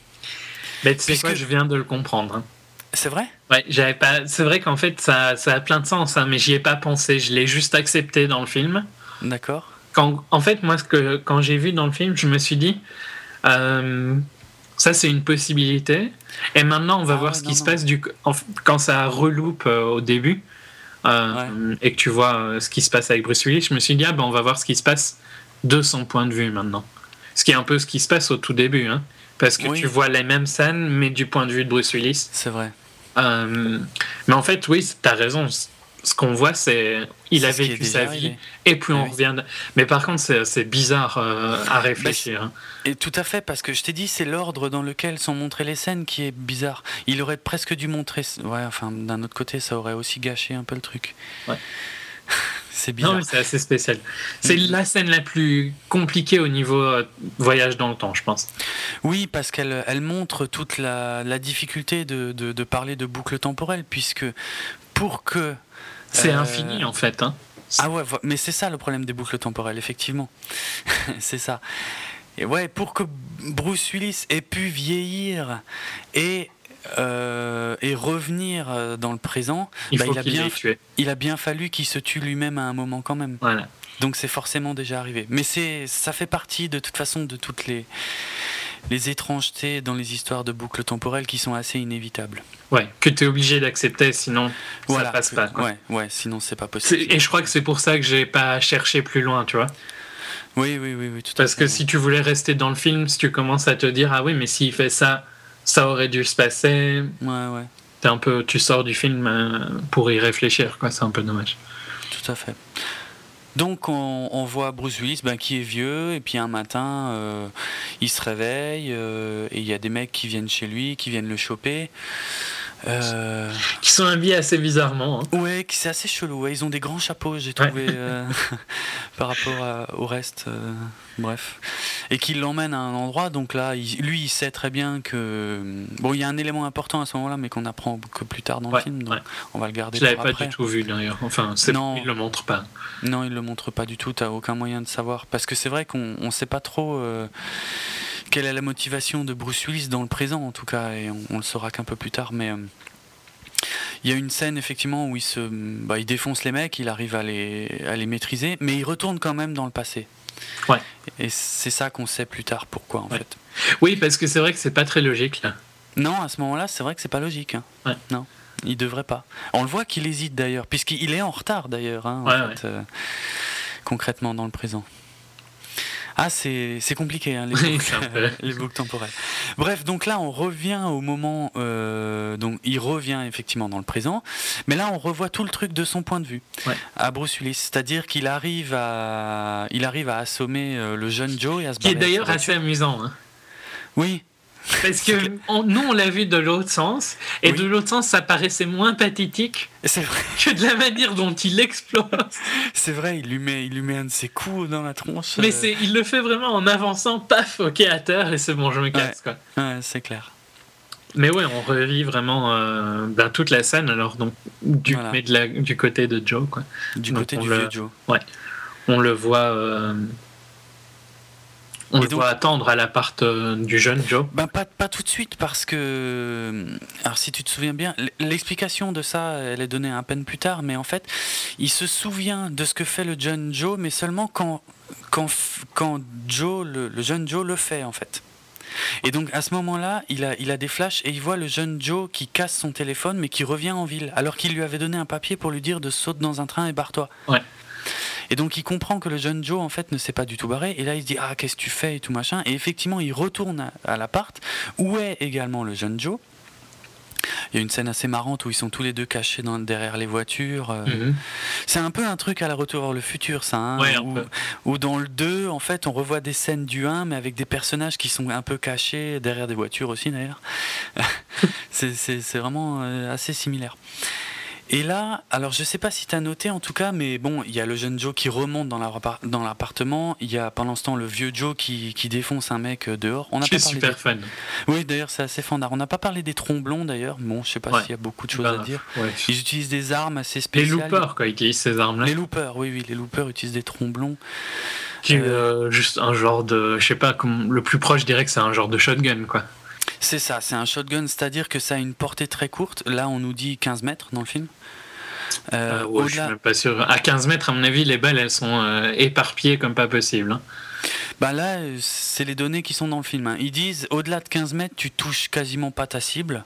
Mais tu sais quoi, je viens de le comprendre. Hein. C'est vrai? Ouais, j'avais pas. C'est vrai qu'en fait, ça, ça a plein de sens, hein, mais j'y ai pas pensé. Je l'ai juste accepté dans le film. D'accord. Quand, en fait, moi, ce que, quand j'ai vu dans le film, je me suis dit. Euh, ça, c'est une possibilité. Et maintenant, on va ah voir ce qui se passe du, quand ça reloupe euh, au début euh, et que tu vois euh, ce qui se passe avec Bruce Willis. Je me suis dit, ah, ben, on va voir ce qui se passe de son point de vue maintenant. Ce qui est un peu ce qui se passe au tout début. Hein, parce que tu vois les mêmes scènes, mais du point de vue de Bruce Willis. C'est vrai. mais en fait, oui, tu as raison ce qu'on voit, c'est il a vécu sa vie et puis on revient. Mais par contre, c'est bizarre euh, à réfléchir. Hein. Et tout à fait, parce que je t'ai dit, c'est l'ordre dans lequel sont montrées les scènes qui est bizarre. Il aurait presque dû montrer. Ouais, enfin, d'un autre côté, ça aurait aussi gâché un peu le truc. Ouais. c'est bizarre. Non, c'est assez spécial. C'est mm. la scène la plus compliquée au niveau euh, voyage dans le temps, je pense. Oui, parce qu'elle elle montre toute la, la difficulté de, de, de, parler de boucle temporelle, puisque pour que c'est euh, infini en fait. Hein. Ah ouais, mais c'est ça le problème des boucles temporelles, effectivement. c'est ça. Et ouais, pour que Bruce Willis ait pu vieillir et euh, et revenir euh, dans le présent, il, bah, a bien, il a bien fallu qu'il se tue lui-même à un moment quand même. Voilà. Donc c'est forcément déjà arrivé. Mais c'est, ça fait partie de toute façon de toutes les, les étrangetés dans les histoires de boucles temporelles qui sont assez inévitables. Ouais, que tu es obligé d'accepter, sinon voilà, ça passe pas. Ouais, ouais, sinon c'est pas possible. Et je crois que c'est pour ça que j'ai pas cherché plus loin, tu vois. Oui, oui, oui, oui tout Parce que si tu voulais rester dans le film, si tu commences à te dire ah oui, mais s'il fait ça, ça aurait dû se passer. Ouais, ouais. Es un peu, tu sors du film euh, pour y réfléchir, quoi. C'est un peu dommage. Tout à fait. Donc on, voit Bruce Willis ben, qui est vieux et puis un matin euh, il se réveille euh, et il y a des mecs qui viennent chez lui, qui viennent le choper. Euh, qui sont habillés assez bizarrement. Hein. Ouais, c'est assez chelou. Ils ont des grands chapeaux, j'ai trouvé, euh, par rapport au reste. Euh, bref. Et qu'il l'emmène à un endroit, donc là, lui, il sait très bien que. Bon, il y a un élément important à ce moment-là, mais qu'on apprend que plus tard dans le film, donc on va le garder. Je l'avais pas du tout vu d'ailleurs. Enfin, non, il le montre pas. Non, il le montre pas du tout. T'as aucun moyen de savoir. Parce que c'est vrai qu'on ne sait pas trop quelle est la motivation de Bruce Willis dans le présent en tout cas, et on, le saura qu'un peu plus tard, mais euh, il y a une scène effectivement où il se, bah, il défonce les mecs, il arrive à les, à les maîtriser, mais il retourne quand même dans le passé. Ouais. Et c'est ça qu'on sait plus tard pourquoi en fait. Oui, parce que c'est vrai que c'est pas très logique là. Non, à ce moment-là, c'est vrai que c'est pas logique. Hein. Ouais. Non, il devrait pas. On le voit qu'il hésite d'ailleurs, puisqu'il est en retard d'ailleurs, hein, euh, concrètement dans le présent. Ah, c'est compliqué, hein, les, boucles, temporelles. Bref, donc là, on revient au moment. Euh, donc, il revient effectivement dans le présent, mais là, on revoit tout le truc de son point de vue à Bruce Willis. C'est-à-dire qu'il arrive à, il arrive à assommer euh, le jeune Joe et à se Qui est d'ailleurs assez amusant. Hein. Oui, parce que nous, on l'a vu de l'autre sens, et de l'autre sens, ça paraissait moins pathétique que de la manière dont il explose. C'est vrai, il lui, met, il lui met un de ses coups dans la tronche. Mais euh. il le fait vraiment en avançant, paf, ok, à terre, et c'est bon, je me casse. Ouais, ouais c'est clair. Mais ouais, on revit vraiment euh, ben, toute la scène, alors, donc, du, mais de la, du côté de Joe. Quoi. Du côté du vieux Joe. Ouais. On le voit. Euh, on doit attendre à l'appart euh, du jeune Joe ben pas, pas tout de suite parce que. Alors si tu te souviens bien, l'explication de ça, elle est donnée à peine plus tard, mais en fait, il se souvient de ce que fait le jeune Joe, mais seulement quand, quand, quand Joe, le, jeune Joe le fait en fait. Et donc à ce moment-là, il a, il a des flashs et il voit le jeune Joe qui casse son téléphone mais qui revient en ville, alors qu'il lui avait donné un papier pour lui dire de sauter dans un train et barre-toi. Ouais. Et donc il comprend que le jeune Joe en fait ne s'est pas du tout barré. Et là il se dit ah qu'est-ce que tu fais et tout machin. Et effectivement il retourne à, l'appart où est également le jeune Joe. Il y a une scène assez marrante où ils sont tous les deux cachés derrière les voitures. Euh. Mhm. C'est un peu un truc à la retour vers le futur, ça. Hein, où, dans le 2, en fait, on revoit des scènes du 1, mais avec des personnages qui sont un peu cachés derrière des voitures aussi, d'ailleurs. c'est vraiment euh, assez similaire. Et là, alors je sais pas si tu as noté en tout cas, mais bon, il y a le jeune Joe qui remonte dans l'appartement, il y a pendant ce temps le vieux Joe qui, qui défonce un mec euh, dehors. On a pas super fan. Oui, d'ailleurs, c'est assez fandard. On n'a pas parlé des tromblons d'ailleurs, bon, je sais pas s'il y a beaucoup de choses à bah, dire. Ils utilisent des armes assez spéciales. Les loopers, quoi, ils utilisent ces armes-là. Les loopers, oui, oui, les loopers utilisent des tromblons. Qui, euh, juste un genre de. Je sais pas, comme le plus proche, je dirais que c'est un genre de shotgun, quoi. C'est ça, c'est un shotgun, c'est-à-dire que ça a une portée très courte. Là, on nous dit 15 mètres dans le film. Euh, euh, je suis même pas sûr. À 15 mètres, à mon avis, les balles, elles sont euh, éparpillées comme pas possible. Hein. Bah là, c'est les données qui sont dans le film. Hein. Ils disent au-delà de 15 mètres, tu touches quasiment pas ta cible.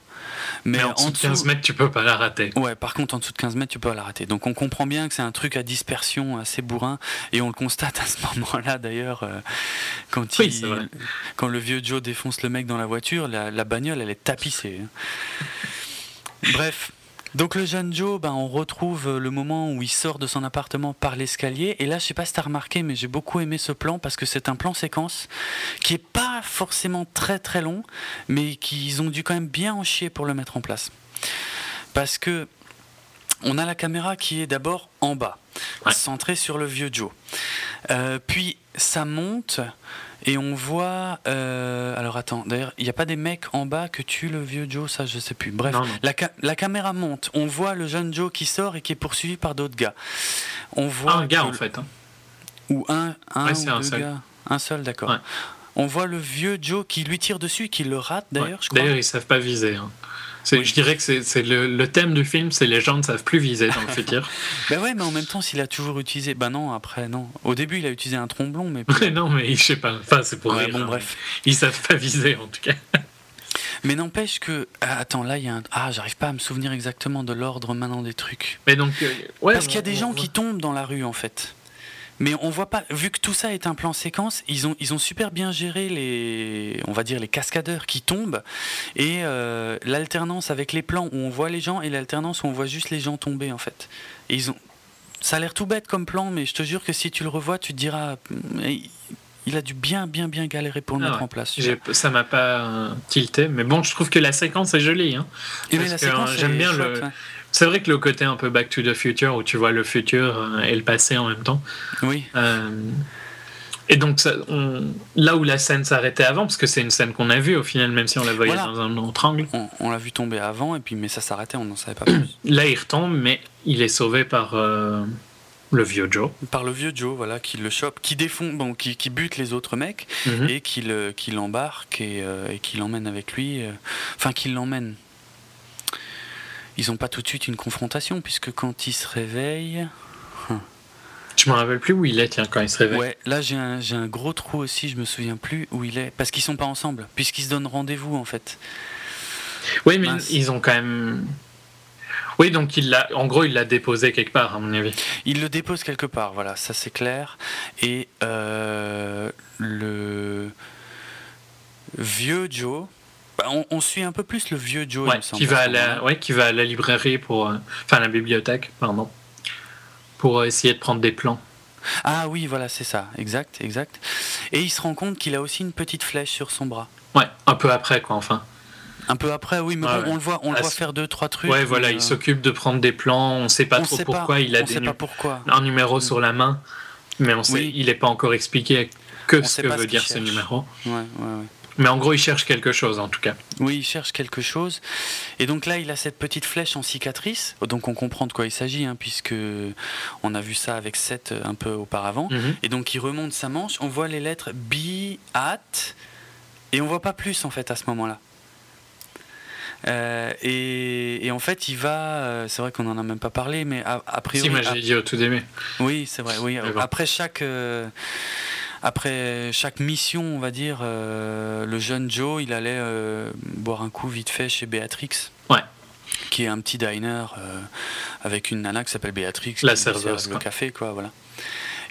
Mais, en, dessous de 15 mètres, tu peux pas la rater. Ouais, par contre, en dessous de 15 mètres, tu peux pas la rater. Donc on comprend bien que c'est un truc à dispersion assez bourrin. Et on le constate à ce moment-là, d'ailleurs, quand, quand le vieux Joe défonce le mec dans la voiture, la, la bagnole, elle est tapissée. Hein. Bref, donc le jeune Joe, ben, on retrouve le moment où il sort de son appartement par l'escalier. Et là, je sais pas si tu as remarqué, mais j'ai beaucoup aimé ce plan parce que c'est un plan séquence qui est pas forcément très très long, mais qu'ils ont dû quand même bien en chier pour le mettre en place. Parce que on a la caméra qui est d'abord en bas, centrée sur le vieux Joe. Euh, puis ça monte et on voit. Euh, alors attends, d'ailleurs, il n'y a pas des mecs en bas que tue le vieux Joe, ça je sais plus. Bref, La, caméra monte, on voit le jeune Joe qui sort et qui est poursuivi par d'autres gars. On voit un gars en fait. Hein. Ou un, un ou deux seul. gars. Un seul, d'accord. On voit le vieux Joe qui lui tire dessus, qui le rate d'ailleurs, je crois. D'ailleurs, ils savent pas viser. Hein. Je dirais que c'est le, thème du film, c'est les gens ne savent plus viser dans le futur. ben ouais, mais en même temps, s'il a toujours utilisé. Ben non, après, non. Au début, il a utilisé un tromblon, mais. non, mais je sais pas. Enfin, c'est pour bon, bref. Ils savent pas viser, en tout cas. Mais n'empêche que. Ah, attends, là, il y a un. Ah, j'arrive pas à me souvenir exactement de l'ordre maintenant des trucs. Mais donc. Euh, ouais, Parce qu'il y a des gens qui tombent dans la rue, en fait. Mais on voit pas, vu que tout ça est un plan séquence, ils ont, ils ont super bien géré les, on va dire les cascadeurs qui tombent et euh, l'alternance avec les plans où on voit les gens et l'alternance où on voit juste les gens tomber en fait. Et ils ont, ça a l'air tout bête comme plan, mais je te jure que si tu le revois, tu te diras, il a dû bien, bien, bien galérer pour le ah mettre en place. Ça m'a pas tilté, mais bon, je trouve que la séquence est jolie. Hein, j'aime bien le. C'est vrai que le côté un peu Back to the Future, où tu vois le futur euh, et le passé en même temps. Oui. Euh, et donc, ça, là où la scène s'arrêtait avant, parce que c'est une scène qu'on a vue au final, même si on la voyait dans un autre angle. On, l'a vu tomber avant, et puis, mais ça s'arrêtait, on n'en savait pas plus. là, il retombe, mais il est sauvé par euh, le vieux Joe. Par le vieux Joe, voilà, qui le chope, qui défend, bon, qui, qui bute les autres mecs, mhm. et qui l'embarque et, et qui l'emmène avec lui. Enfin, qui l'emmène ils n'ont pas tout de suite une confrontation, puisque quand ils se réveillent. Hein. Je me rappelle plus où il est, tiens, quand il se réveille. Ouais, là j'ai un, un, gros trou aussi, je me souviens plus où il est. Parce qu'ils sont pas ensemble, puisqu'ils se donnent rendez-vous en fait. Oui, mais ils ont quand même. Oui, donc il l'a, en gros, il l'a déposé quelque part, à mon avis. Il le dépose quelque part, voilà, ça c'est clair. Et euh, le vieux Joe, bah, on, suit un peu plus le vieux Joe. qui, va à la, ouais, qui va à la librairie pour. Euh, enfin, la bibliothèque, pardon. Pour euh, essayer de prendre des plans. Ah oui, voilà, c'est ça, exact, exact. Et il se rend compte qu'il a aussi une petite flèche sur son bras. Ouais, un peu après, quoi, enfin. Un peu après, oui, mais on, le voit, on le voit faire deux, trois trucs. Ouais, voilà, il euh, s'occupe de prendre des plans. On sait pas trop pourquoi il a des pas pourquoi. un numéro sur la main, mais on sait, il n'est pas encore expliqué que ce que veut dire ce numéro. Ouais, ouais, ouais. Mais en gros, il cherche quelque chose, en tout cas. Oui, il cherche quelque chose. Et donc là, il a cette petite flèche en cicatrice. Donc on comprend de quoi il s'agit, hein, puisque on a vu ça avec Seth un peu auparavant. Mhm. Et donc il remonte sa manche. On voit les lettres B, at, et on voit pas plus en fait à ce moment-là. Euh, et, en fait, il va. Euh, c'est vrai qu'on en a même pas parlé, mais après. Si, moi j'ai dit au tout début. Oui, c'est vrai. Oui, après chaque. Euh, après chaque mission, on va dire, euh, le jeune Joe, il allait euh, boire un coup vite fait chez Béatrix. Ouais. Qui est un petit diner euh, avec une nana qui s'appelle Béatrix. La serveuse. Le café, quoi, voilà.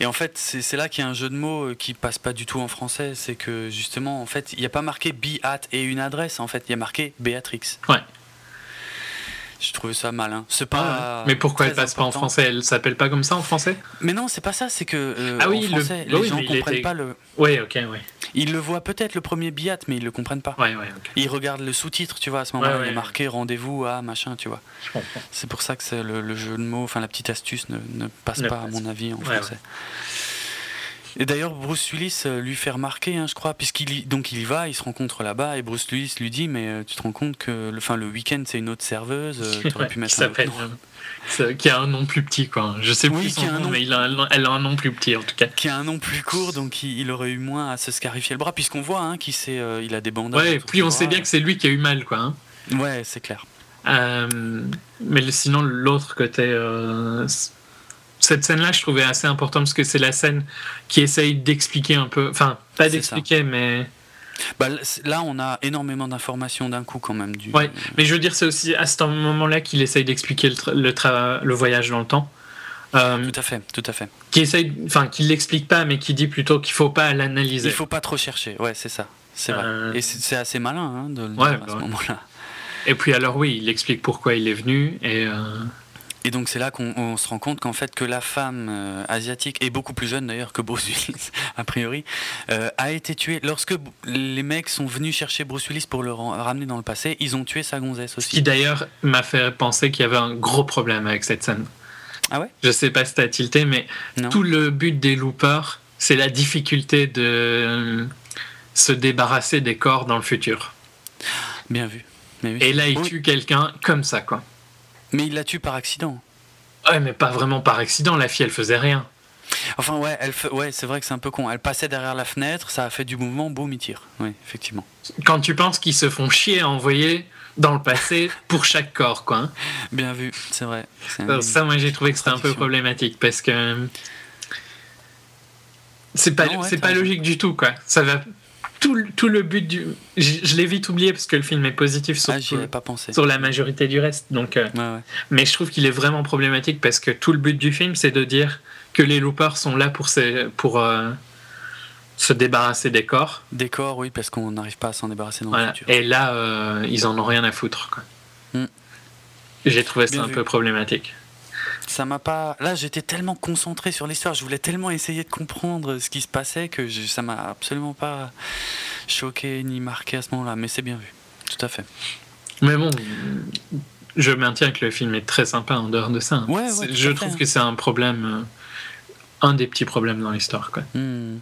Et en fait, c'est là qu'il y a un jeu de mots qui passe pas du tout en français. C'est que justement, en fait, il n'y a pas marqué Beat et une adresse. En fait, il y a marqué Béatrix. Ouais. Je trouve ça malin. C'est pas. Ah mais pourquoi elle passe pas en français Elle s'appelle pas comme ça en français? Mais non, c'est pas ça. C'est que euh, ah oui, en français, les gens comprennent pas le. Oui, ok, oui. Ils le voient peut-être le premier biat, mais ils le comprennent pas. Ouais, ouais, ok. Ils regardent le sous-titre, tu vois. À ce moment-là, il est marqué rendez-vous à machin, tu vois. C'est pour ça que c'est le, jeu de mots, enfin la petite astuce ne, ne passe pas, à mon avis, en français. Et d'ailleurs, Bruce Willis euh, lui fait remarquer, hein, je crois, puisqu'il donc il y va, il se rencontre là-bas, et Bruce Willis lui dit, mais euh, tu te rends compte que le, fin, le week-end c'est une autre serveuse, euh, tu aurais pu mettre qui s'appelle, qui a un nom plus petit, quoi. Je sais plus son nom, mais il a elle a un nom plus petit en tout cas. Qui a un nom plus court, donc il, aurait eu moins à se scarifier le bras, puisqu'on voit hein, qu'il il a des bandages. Ouais, puis on sait bien que c'est lui qui a eu mal, quoi. Hein. Ouais, c'est clair. mais sinon, l'autre côté, cette scène-là, je trouvais assez importante parce que c'est la scène qui essaye d'expliquer un peu, enfin, pas d'expliquer, mais. Bah, là, on a énormément d'informations d'un coup quand même. Du... Ouais, mais je veux dire, c'est aussi à ce moment-là qu'il essaye d'expliquer le, le, le, voyage dans le temps. Euh, tout à fait, tout à fait. Qui essaye, enfin, qui l'explique pas, mais qui dit plutôt qu'il faut pas l'analyser. Il faut pas trop chercher. Ouais, c'est ça, c'est vrai. Euh, Et c'est assez malin hein, de le dire à ce moment-là. Et puis alors oui, il explique pourquoi il est venu et. Euh, et donc c'est là qu'on se rend compte qu'en fait que la femme euh, asiatique, et beaucoup plus jeune d'ailleurs que Bruce Willis, a priori, euh, a été tuée. Lorsque les mecs sont venus chercher Bruce Willis pour le ramener dans le passé, ils ont tué sa gonzesse aussi. Ce qui d'ailleurs m'a fait penser qu'il y avait un gros problème avec cette scène. Ah ouais? Je sais pas si t'as tilté, mais tout le but des loopers, c'est la difficulté de euh, se débarrasser des corps dans le futur. Bien vu. Et là, il tue quelqu'un comme ça, quoi. Mais il la tue par accident. Ouais, mais pas vraiment par accident. La fille, elle faisait rien. Enfin, ouais, elle ouais c'est vrai que c'est un peu con. Elle passait derrière la fenêtre, ça a fait du mouvement, boum, il tire. Oui, effectivement. Quand tu penses qu'ils se font chier à envoyer dans le passé pour chaque corps, quoi. Hein. Bien vu, c'est vrai. Ça, moi, j'ai trouvé que c'était un peu problématique parce que. C'est pas, c'est pas logique du tout, quoi. Ça va tout, tout, le but du. Je, l'ai vite oublié parce que le film est positif sur, ah, pas pensé. sur la majorité du reste. Donc, euh, Mais je trouve qu'il est vraiment problématique parce que tout le but du film, c'est de dire que les loopers sont là pour, pour euh, se débarrasser des corps. Des corps, oui, parce qu'on n'arrive pas à s'en débarrasser dans le futur. Et là, euh, ils en ont rien à foutre. Quoi. Hmm. J'ai trouvé ça un peu problématique ça m'a pas. Là, j'étais tellement concentré sur l'histoire, je voulais tellement essayer de comprendre ce qui se passait que ça m'a absolument pas choqué ni marqué à ce moment-là. Mais c'est bien vu, tout à fait. Mais bon, je maintiens que le film est très sympa en dehors de ça. Ouais, je trouve que c'est un problème, euh, un des petits problèmes dans l'histoire, quoi. Hmm.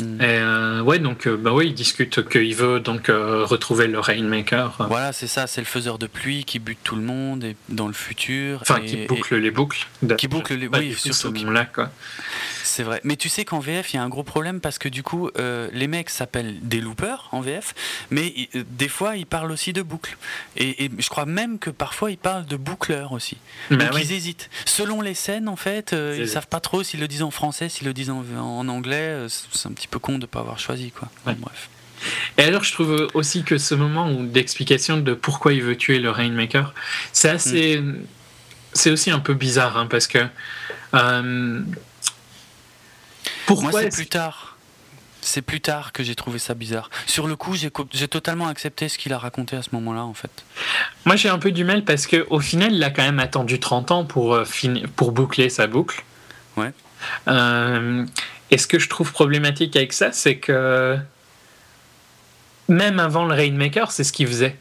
Mm. Et euh, ouais, donc euh, bah oui, il discute qu'il veut donc euh, retrouver le Rainmaker. Voilà, c'est ça, c'est le faiseur de pluie qui bute tout le monde et dans le futur. Enfin, qui boucle les boucles. Qui boucle les oui, surtout. Qui... Là, quoi. C'est vrai. Mais tu sais qu'en VF, il y a un gros problème parce que du coup, les mecs s'appellent des loopers en VF, mais des fois, ils parlent aussi de boucles. Et, je crois même que parfois, ils parlent de boucleurs aussi. Bah Donc ils hésitent. Selon les scènes, en fait, ils savent pas trop s'ils le disent en français, s'ils le disent en, anglais. C'est un petit peu con de ne pas avoir choisi, quoi. bref. Et alors, je trouve aussi que ce moment d'explication de pourquoi il veut tuer le Rainmaker, c'est assez. Mm. C'est aussi un peu bizarre, hein, parce que. Pourquoi Moi, c'est plus tard. C'est plus tard que j'ai trouvé ça bizarre. Sur le coup, j'ai totalement accepté ce qu'il a raconté à ce moment-là, en fait. Moi, j'ai un peu du mal parce qu'au final, il a quand même attendu 30 ans pour, euh, pour boucler sa boucle. Ouais. Euh, et ce que je trouve problématique avec ça, c'est que même avant le Rainmaker, c'est ce qu'il faisait.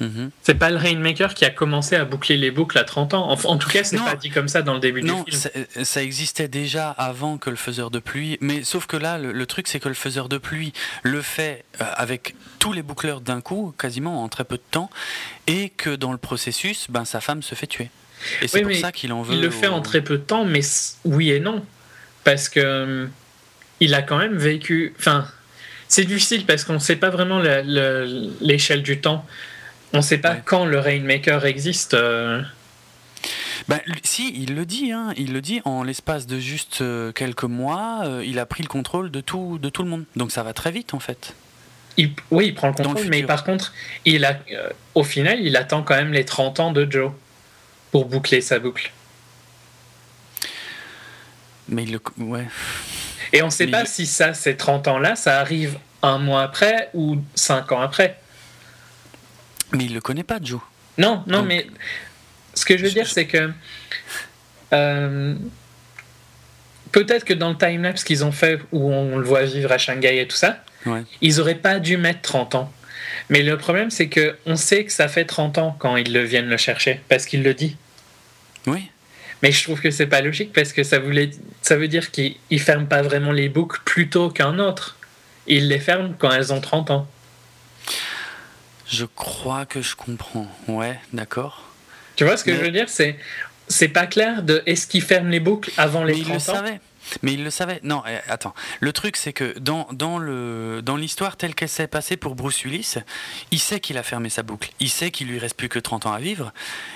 Mhm. C'est pas le Rainmaker qui a commencé à boucler les boucles à 30 ans. En, tout cas, c'est pas dit comme ça dans le début du film. Non, ça, existait déjà avant que le faiseur de pluie. Mais sauf que là, le, truc, c'est que le faiseur de pluie le fait euh, avec tous les boucleurs d'un coup, quasiment en très peu de temps, et que dans le processus, ben, sa femme se fait tuer. Et c'est pour ça qu'il en veut. Il le fait en très peu de temps, mais oui et non. Parce que hum, il a quand même vécu. Enfin, c'est difficile parce qu'on ne sait pas vraiment l'échelle du temps. On ne sait pas quand le Rainmaker existe. Euh. Ben, si, il le dit, hein, il le dit, en l'espace de juste euh, quelques mois, euh, il a pris le contrôle de tout, de tout le monde. Donc ça va très vite en fait. oui, il prend le contrôle, mais par contre, il a, au final, il attend quand même les 30 ans de Joe pour boucler sa boucle. Mais il le. Ouais. Et on ne sait pas si ça, ces 30 ans-là, ça arrive un mois après ou 5 ans après. Mais il le connaît pas, Joe. Non, non, mais ce que je veux dire, c'est que euh, peut-être que dans le timelapse qu'ils ont fait où on le voit vivre à Shanghai et tout ça, ils auraient pas dû mettre 30 ans. Mais le problème, c'est que on sait que ça fait 30 ans quand ils le viennent le chercher, parce qu'il le dit. Oui. Mais je trouve que c'est pas logique parce que ça, voulait, ça veut dire qu'ils ferment pas vraiment les boucles plus tôt qu'un autre. Ils les ferment quand elles ont 30 ans. Je crois que je comprends. Ouais, d'accord. Tu vois ce que je veux dire? C'est c'est pas clair de est-ce qu'ils ferment les boucles avant les Mais 30 il le Savait. Mais il le savait. Non, eh, attends. Le truc, c'est que dans, dans, le, dans l'histoire telle qu'elle s'est passée pour Bruce Willis, il sait qu'il a fermé sa boucle. Il sait qu'il lui reste plus que 30 ans à vivre.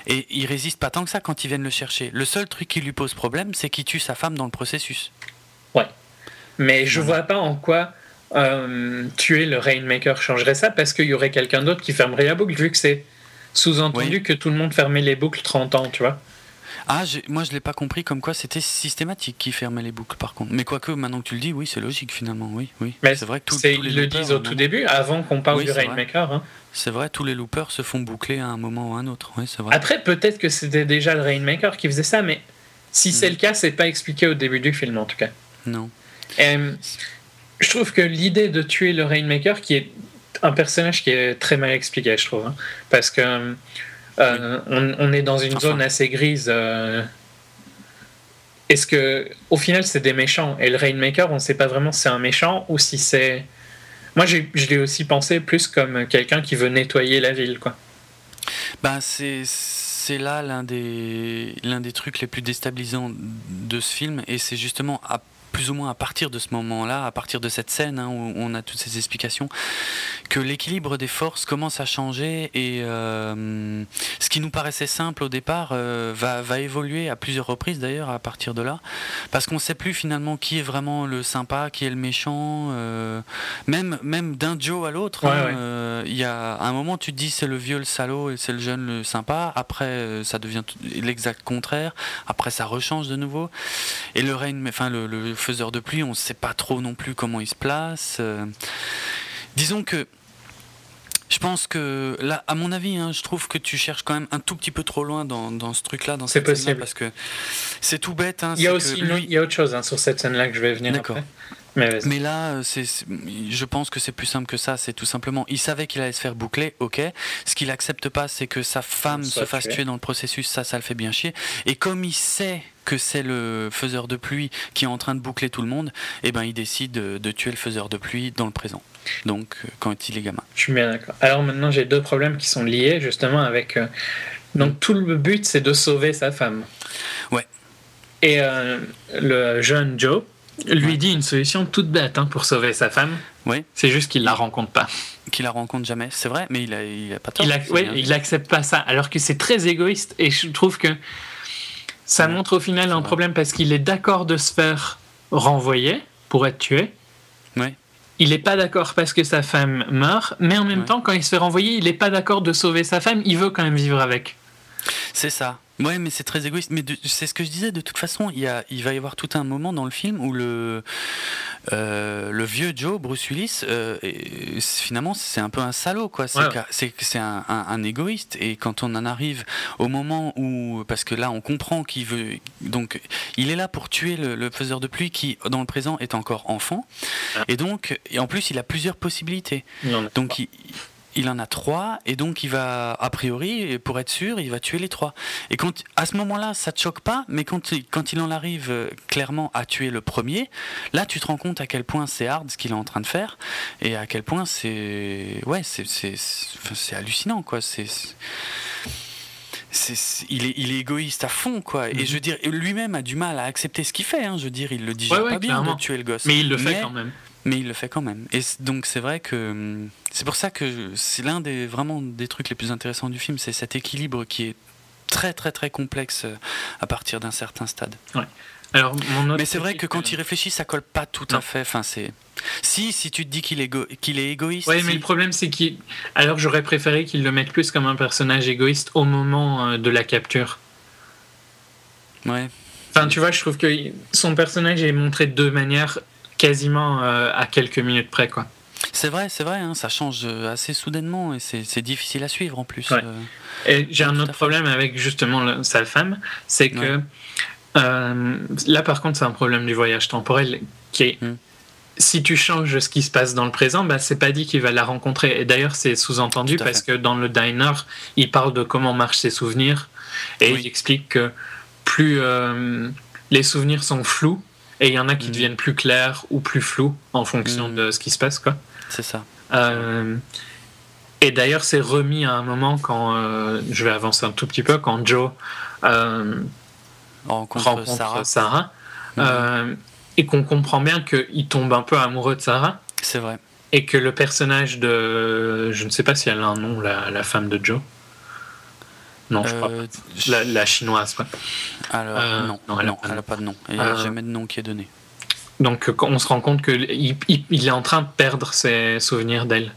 Et il résiste pas tant que ça quand ils viennent le chercher. Le seul truc qui lui pose problème, c'est qu'il tue sa femme dans le processus. Ouais. Mais je vois pas en quoi euh, tuer le Rainmaker changerait ça parce qu'il y aurait quelqu'un d'autre qui fermerait la boucle, vu que c'est sous-entendu que tout le monde fermait les boucles 30 ans, tu vois. Ah, moi je l'ai pas compris comme quoi c'était systématique qui fermait les boucles par contre. Mais quoique maintenant que tu le dis, oui, c'est logique finalement, oui, oui. Mais c'est vrai que tous les ils le disent au tout début, avant qu'on parle du Rainmaker. Hein. C'est vrai, tous les loopers se font boucler à un moment ou à un autre. Oui, c'est vrai. Après, peut-être que c'était déjà le Rainmaker qui faisait ça, mais si c'est hmm. le cas, c'est pas expliqué au début du film en tout cas. Non. je trouve que l'idée de tuer le Rainmaker, qui est un personnage qui est très mal expliqué, je trouve, hein, parce que euh, on, est dans une zone assez grise. Euh. Est-ce que, au final, c'est des méchants Et le Rainmaker, on ne sait pas vraiment si c'est un méchant ou si c'est. Moi, je l'ai aussi pensé plus comme quelqu'un qui veut nettoyer la ville, quoi. Ben, c'est c'est là l'un des, l'un des trucs les plus déstabilisants de ce film, et c'est justement à plus ou moins à partir de ce moment-là, à partir de cette scène hein, où on a toutes ces explications, que l'équilibre des forces commence à changer et euh, ce qui nous paraissait simple au départ euh, va, va, évoluer à plusieurs reprises d'ailleurs à partir de là, parce qu'on ne sait plus finalement qui est vraiment le sympa, qui est le méchant, euh, même, même d'un Joe à l'autre. Hein, il y a un moment tu te dis c'est le vieux le salaud et c'est le jeune le sympa, après ça devient l'exact contraire, après ça rechange de nouveau. Et le règne, enfin le, le faiseur de pluie, on ne sait pas trop non plus comment il se place. Euh. disons que je pense que là, à mon avis, hein, je trouve que tu cherches quand même un tout petit peu trop loin dans, ce truc-là, dans cette possible parce que c'est tout bête. Hein, il y a aussi il y a autre chose hein, sur cette scène-là que je vais venir. D'accord. Mais, là, euh, je pense que c'est plus simple que ça. C'est tout simplement, il savait qu'il allait se faire boucler, ok. Ce qu'il accepte pas, c'est que sa femme se fasse tuer dans le processus. Ça, ça le fait bien chier. Et comme il sait que c'est le faiseur de pluie qui est en train de boucler tout le monde, eh ben il décide de, tuer le faiseur de pluie dans le présent. Donc euh, quand il est gamin. Je suis bien d'accord. Alors maintenant j'ai deux problèmes qui sont liés justement avec. Euh, donc tout le but c'est de sauver sa femme. Ouais. Et le jeune Joe, lui dit une solution toute bête hein, pour sauver sa femme. Oui. C'est juste qu'il la rencontre pas. Qu'il la rencontre jamais, c'est vrai, mais il a, il a pas tort. Il, il accepte pas ça, alors que c'est très égoïste. Et je trouve que ça montre au final un problème parce qu'il est d'accord de se faire renvoyer pour être tué. Il n'est pas d'accord parce que sa femme meurt, mais en même temps, quand il se fait renvoyer, il n'est pas d'accord de sauver sa femme, il veut quand même vivre avec. C'est ça. Ouais, mais c'est très égoïste. Mais c'est ce que je disais. De toute façon, il, y a, il va y avoir tout un moment dans le film où le, euh, le vieux Joe, Bruce Willis, euh, finalement, c'est un peu un salaud, quoi. C'est un, un, égoïste. Et quand on en arrive au moment où, parce que là, on comprend qu'il veut, donc, il est là pour tuer le, faiseur de pluie qui, dans le présent, est encore enfant. Ah. Et donc, et en plus, il a plusieurs possibilités. donc, il, il en a trois, et donc il va, a priori, pour être sûr, il va tuer les trois. Et quand, à ce moment-là, ça te choque pas, mais quand, quand il en arrive euh, clairement à tuer le premier, là, tu te rends compte à quel point c'est hard ce qu'il est en train de faire, et à quel point c'est, ouais, c'est, c'est, hallucinant, quoi. C'est, il, est, il est égoïste à fond, quoi. Et mhm. je veux dire, lui-même a du mal à accepter ce qu'il fait. Hein. Je veux dire, il le dit pas bien de tuer le gosse. Mais il le fait quand même mais il le fait quand même. Et donc c'est vrai que hum, c'est pour ça que c'est l'un des vraiment des trucs les plus intéressants du film, c'est cet équilibre qui est très très très complexe euh, à partir d'un certain stade. Ouais. Alors, mon mais c'est vrai que quand il réfléchit, ça colle pas tout à fait. Enfin, c'est si si tu te dis qu'il est qu'il est égoïste. Oui, mais le problème c'est qu'il. Alors j'aurais préféré qu'il le mette plus comme un personnage égoïste au moment euh, de la capture. Ouais. Enfin, tu vois, je trouve que son personnage est montré de deux manières quasiment euh, à quelques minutes près, quoi. C'est vrai, c'est vrai, hein, ça change assez soudainement et c'est difficile à suivre en plus. Et j'ai un autre problème avec justement sa femme, c'est que là par contre c'est un problème du voyage temporel qui est hmm si tu changes ce qui se passe dans le présent, bah, c'est pas dit qu'il va la rencontrer. Et d'ailleurs, c'est sous-entendu parce que dans le diner, il parle de comment marchent ses souvenirs et il explique que plus euh, les souvenirs sont flous et il y en a qui mm. deviennent plus clairs ou plus flous en fonction mm. de ce qui se passe. quoi. C'est ça. Euh, et d'ailleurs, c'est remis à un moment quand euh, je vais avancer un tout petit peu quand Joe rencontre, Sarah. Mm et qu'on comprend bien qu'il tombe un peu amoureux de Sarah. C'est vrai. Et que le personnage de. Je ne sais pas si elle a un nom, la, femme de Joe. Non, je crois pas. Euh, la, chinoise, quoi. Alors, euh, non, elle n'a pas, de nom. Il n'y a euh, jamais de nom qui est donné. Donc, on se rend compte qu'il il, est en train de perdre ses souvenirs d'elle.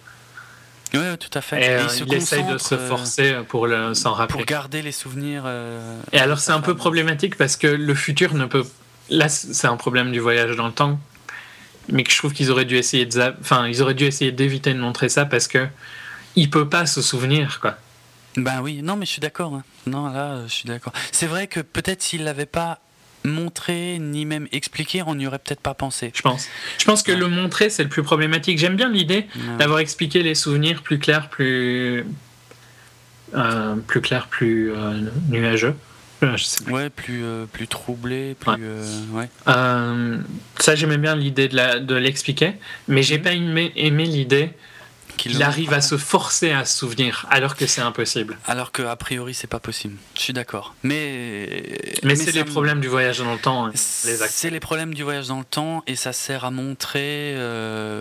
Oui, tout à fait. Et, il, essaye de se forcer pour s'en rappeler. Pour garder les souvenirs. et alors, c'est un peu problématique parce que le futur ne peut là, c'est un problème du voyage dans le temps, mais que je trouve qu'ils auraient dû essayer de, enfin, ils auraient dû essayer d'éviter de montrer ça parce que il peut pas se souvenir, quoi. Ben oui, non, mais je suis d'accord. Non, là, je suis d'accord. C'est vrai que peut-être s'il l'avait pas montré ni même expliqué, on n'y aurait peut-être pas pensé. Je pense. Je pense que le montrer, c'est le plus problématique. J'aime bien l'idée d'avoir expliqué les souvenirs plus clairs, plus euh, plus clairs, plus euh, nuageux. Ouais, plus, euh, plus troublé, plus. Ouais. Euh, euh, ça, j'aimais bien l'idée de l'expliquer, mais j'ai mhm. pas aimé, aimé l'idée qu'il arrive à se forcer à se souvenir, alors que c'est impossible. Alors qu'a priori, c'est pas possible. Je suis d'accord. Mais. Mais, c'est les problèmes du voyage dans le temps. Hein, c'est les problèmes du voyage dans le temps, et ça sert à montrer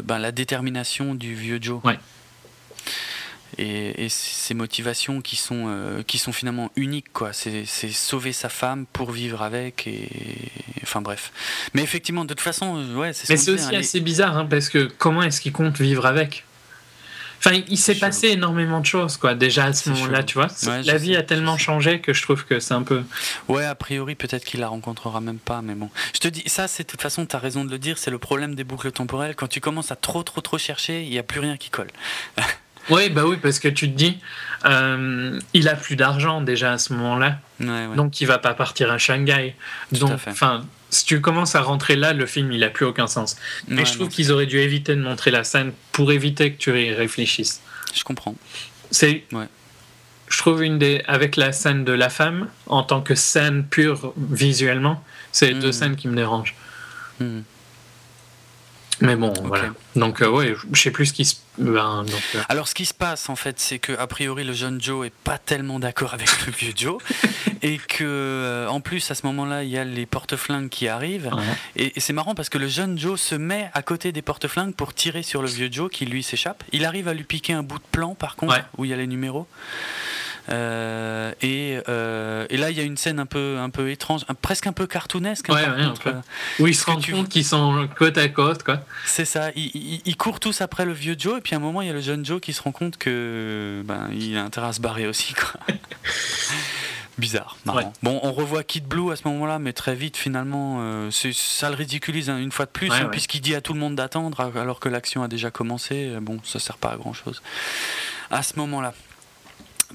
ben, la détermination du vieux Joe. Ouais et, ces motivations qui sont, euh, qui sont finalement uniques. quoi. C'est sauver sa femme pour vivre avec. Et... Enfin bref. Mais effectivement, de toute façon, euh, ouais, c'est Mais c'est aussi assez bizarre, hein, parce que comment est-ce qu'il compte vivre avec? Enfin, il s'est passé énormément de choses, quoi, déjà à ce moment-là, tu vois. la vie a tellement changé que je trouve que c'est un peu. Ouais, a priori, peut-être qu'il la rencontrera même pas, mais bon. Je te dis, ça, c'est de toute façon, tu as raison de le dire, c'est le problème des boucles temporelles. Quand tu commences à trop, trop, trop chercher, il n'y a plus rien qui colle. Oui, bah oui, parce que tu te dis, euh, il a plus d'argent déjà à ce moment-là, donc il va pas partir à Shanghai. donc, enfin, si tu commences à rentrer là, le film il a plus aucun sens. Mais je trouve qu'ils auraient dû éviter de montrer la scène pour éviter que tu y réfléchisses. Je comprends. C'est, je trouve une des, avec la scène de la femme en tant que scène pure visuellement, c'est les deux hmm. scènes qui me dérangent. Hmm. Mais bon, voilà. Donc, euh, ouais, je sais plus ce qui se. Ben, euh. Alors, ce qui se passe, en fait, c'est que a priori, le jeune Joe est pas tellement d'accord avec le vieux Joe, et que, euh, en plus, à ce moment-là, il y a les porte-flingues qui arrivent. Et, c'est marrant parce que le jeune Joe se met à côté des porte-flingues pour tirer sur le vieux Joe qui lui s'échappe. Il arrive à lui piquer un bout de plan, par contre, où il y a les numéros. Euh, euh, et, là, il y a une scène un peu, un peu étrange, presque un peu cartoonesque. Hein, euh, oui, ils se rendent compte qu'ils sont côte à côte. quoi. C'est ça. Ils, courent tous après le vieux Joe, et puis à un moment, il y a le jeune Joe qui se rend compte que ben, il a intérêt à se barrer aussi. Quoi. Bizarre, marrant. Bon, on revoit Kid Blue à ce moment-là, mais très vite, finalement, ça le ridiculise hein, une fois de plus, hein, puisqu'il dit à tout le monde d'attendre alors que l'action a déjà commencé. Bon, ça sert pas à grand-chose. À ce moment-là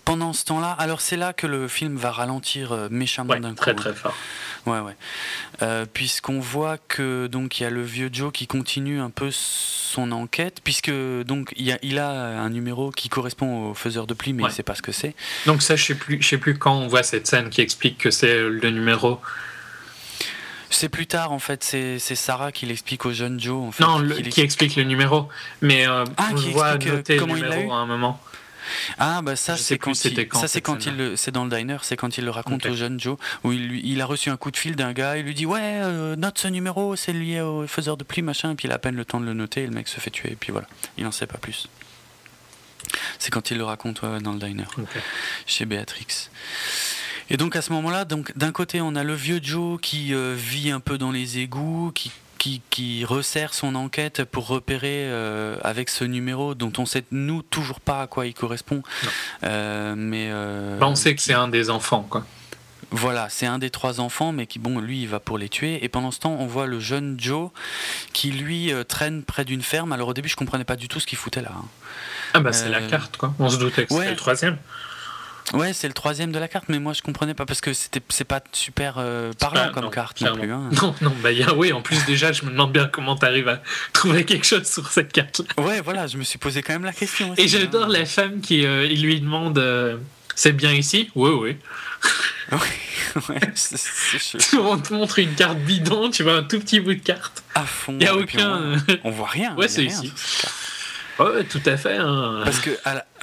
pendant ce temps-là, alors c'est là que le film va ralentir euh, méchamment d'un coup. Très très fort. Ouais ouais. Euh, puisqu'on voit que donc il y a le vieux Joe qui continue un peu son enquête, puisque donc il, a, il a un numéro qui correspond au faiseur de pluie, mais il ne sait pas ce que c'est. Donc ça, je sais plus, je sais plus quand on voit cette scène qui explique que c'est le numéro. C'est plus tard en fait, c'est Sarah qui l'explique au jeune Joe. En fait, non, qui, explique le numéro, mais euh, ah, on voit noter le numéro à un moment. Ah bah ça c'est quand, il, ça c'est quand il c'est dans le diner, c'est quand il le raconte au jeune Joe où il, il a reçu un coup de fil d'un gars, il lui dit ouais euh, note ce numéro, c'est lié au faiseur de pluie machin, et puis il a à peine le temps de le noter, et le mec se fait tuer et puis voilà, il en sait pas plus. C'est quand il le raconte dans le diner. Chez Béatrix. Et donc à ce moment-là, donc d'un côté on a le vieux Joe qui euh, vit un peu dans les égouts, qui qui, resserre son enquête pour repérer euh, avec ce numéro dont on sait nous toujours pas à quoi il correspond. Euh, mais euh, bah, on sait que c'est un des enfants, quoi. Voilà, c'est un des trois enfants, mais qui, bon, lui, il va pour les tuer. Et pendant ce temps, on voit le jeune Joe qui, lui, euh, traîne près d'une ferme. Alors au début, je comprenais pas du tout ce qu'il foutait là. Hein. Ah bah c'est la carte, quoi. On se doutait que c'était le troisième. Ouais, c'est le troisième de la carte, mais moi je comprenais pas parce que c'était c'est pas super euh, parlant comme carte non plus. Hein. Non, non, bah oui, en plus déjà, je me demande bien comment tu arrives à trouver quelque chose sur cette carte. Ouais, voilà, je me suis posé quand même la question. Et j'adore hein. la femme qui euh, il lui demande euh, c'est bien ici? Oui, oui. ouais, c'est On te montre une carte bidon, tu vois un tout petit bout de carte. À fond. Il y a aucun. On, voit rien. Ouais, c'est ici. Ouais, tout à fait. Hein. Parce que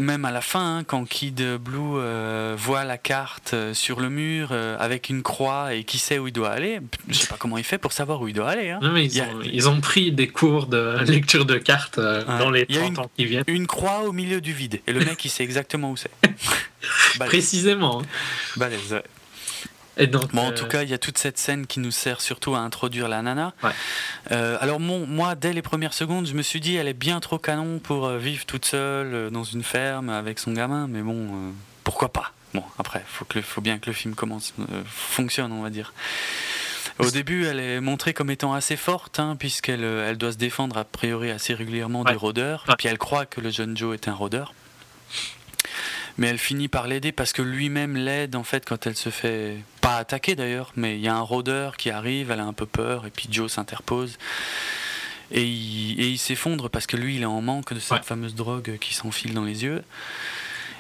même à la fin, hein, quand Kid Blue euh, voit la carte euh, sur le mur euh, avec une croix et qui sait où il doit aller, je sais pas comment il fait pour savoir où il doit aller. Hein. Non, mais ils, ont, pris des cours de lecture de cartes dans les 30 ans qui viennent. Une croix au milieu du vide et le mec il sait exactement où c'est. Précisément. Balèze, bon, en tout euh, cas, il y a toute cette scène qui nous sert surtout à introduire la nana. Euh, alors, moi, dès les premières secondes, je me suis dit, elle est bien trop canon pour euh, vivre toute seule dans une ferme avec son gamin, mais bon, pourquoi pas? Bon, après, il faut, bien que le film commence, fonctionne, on va dire. Au début, elle est montrée comme étant assez forte, hein, puisqu'elle elle doit se défendre a priori assez régulièrement des rôdeurs. Puis elle croit que le jeune Joe est un rôdeur mais elle finit par l'aider parce que lui-même l'aide en fait quand elle se fait pas attaquer d'ailleurs, mais il y a un rôdeur qui arrive, elle a un peu peur et puis Joe s'interpose. Et il, s'effondre parce que lui il est en manque de cette fameuse drogue qui s'enfile dans les yeux.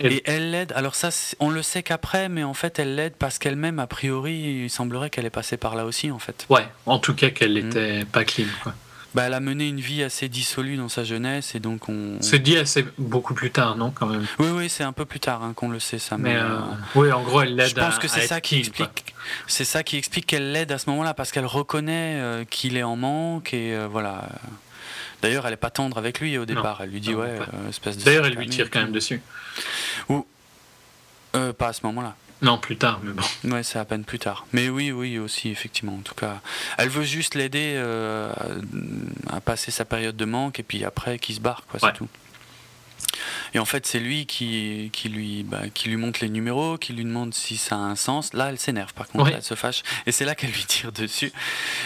Et, elle l'aide. Alors ça, on le sait qu'après, mais en fait, elle l'aide parce qu'elle-même, a priori, il semblerait qu'elle est passée par là aussi, en fait. Ouais, en tout cas qu'elle n'était mm. pas clean, quoi. Bah, elle a mené une vie assez dissolue dans sa jeunesse et donc on. C'est dit assez beaucoup plus tard, non, quand même? Oui, oui, c'est un peu plus tard hein, qu'on le sait ça. Mais, euh, euh, oui, en gros, elle l'aide. Je pense que c'est ça qui explique. C'est ça qui explique qu'elle l'aide à ce moment-là parce qu'elle reconnaît euh, qu'il est en manque et voilà. D'ailleurs, elle est pas tendre avec lui au départ. elle lui dit ouais, espèce de. D'ailleurs, elle lui tire quand même dessus. Ou pas à ce moment-là. Non, plus tard, mais bon. Ouais, c'est à peine plus tard. Mais oui, oui, aussi, effectivement. En tout cas, elle veut juste l'aider euh, à, passer sa période de manque et puis après, qu'il se barre, quoi, c'est tout. Et en fait, c'est lui qui, qui, lui, bah, qui lui montre les numéros, qui lui demande si ça a un sens. Là, elle s'énerve, par contre, elle se fâche. Et c'est là qu'elle lui tire dessus.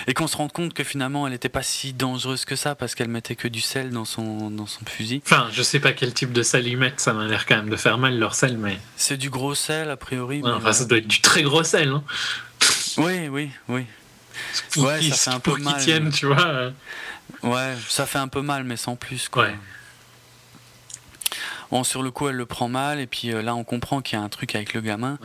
Et qu'on se rend compte que finalement, elle n'était pas si dangereuse que ça parce qu'elle mettait que du sel dans son, dans son fusil. Enfin, je sais pas quel type de sel ils mettent, ça m'a l'air quand même de faire mal leur sel, mais. C'est du gros sel, a priori. enfin, ça doit être du très gros sel, hein. Oui, oui, oui. ouais, ça fait un peu mal. Tiennent, tu vois. Ouais, ça fait un peu mal, mais sans plus, quoi. Ouais. Bon, sur le coup, elle le prend mal, et puis euh, là, on comprend qu'il y a un truc avec le gamin.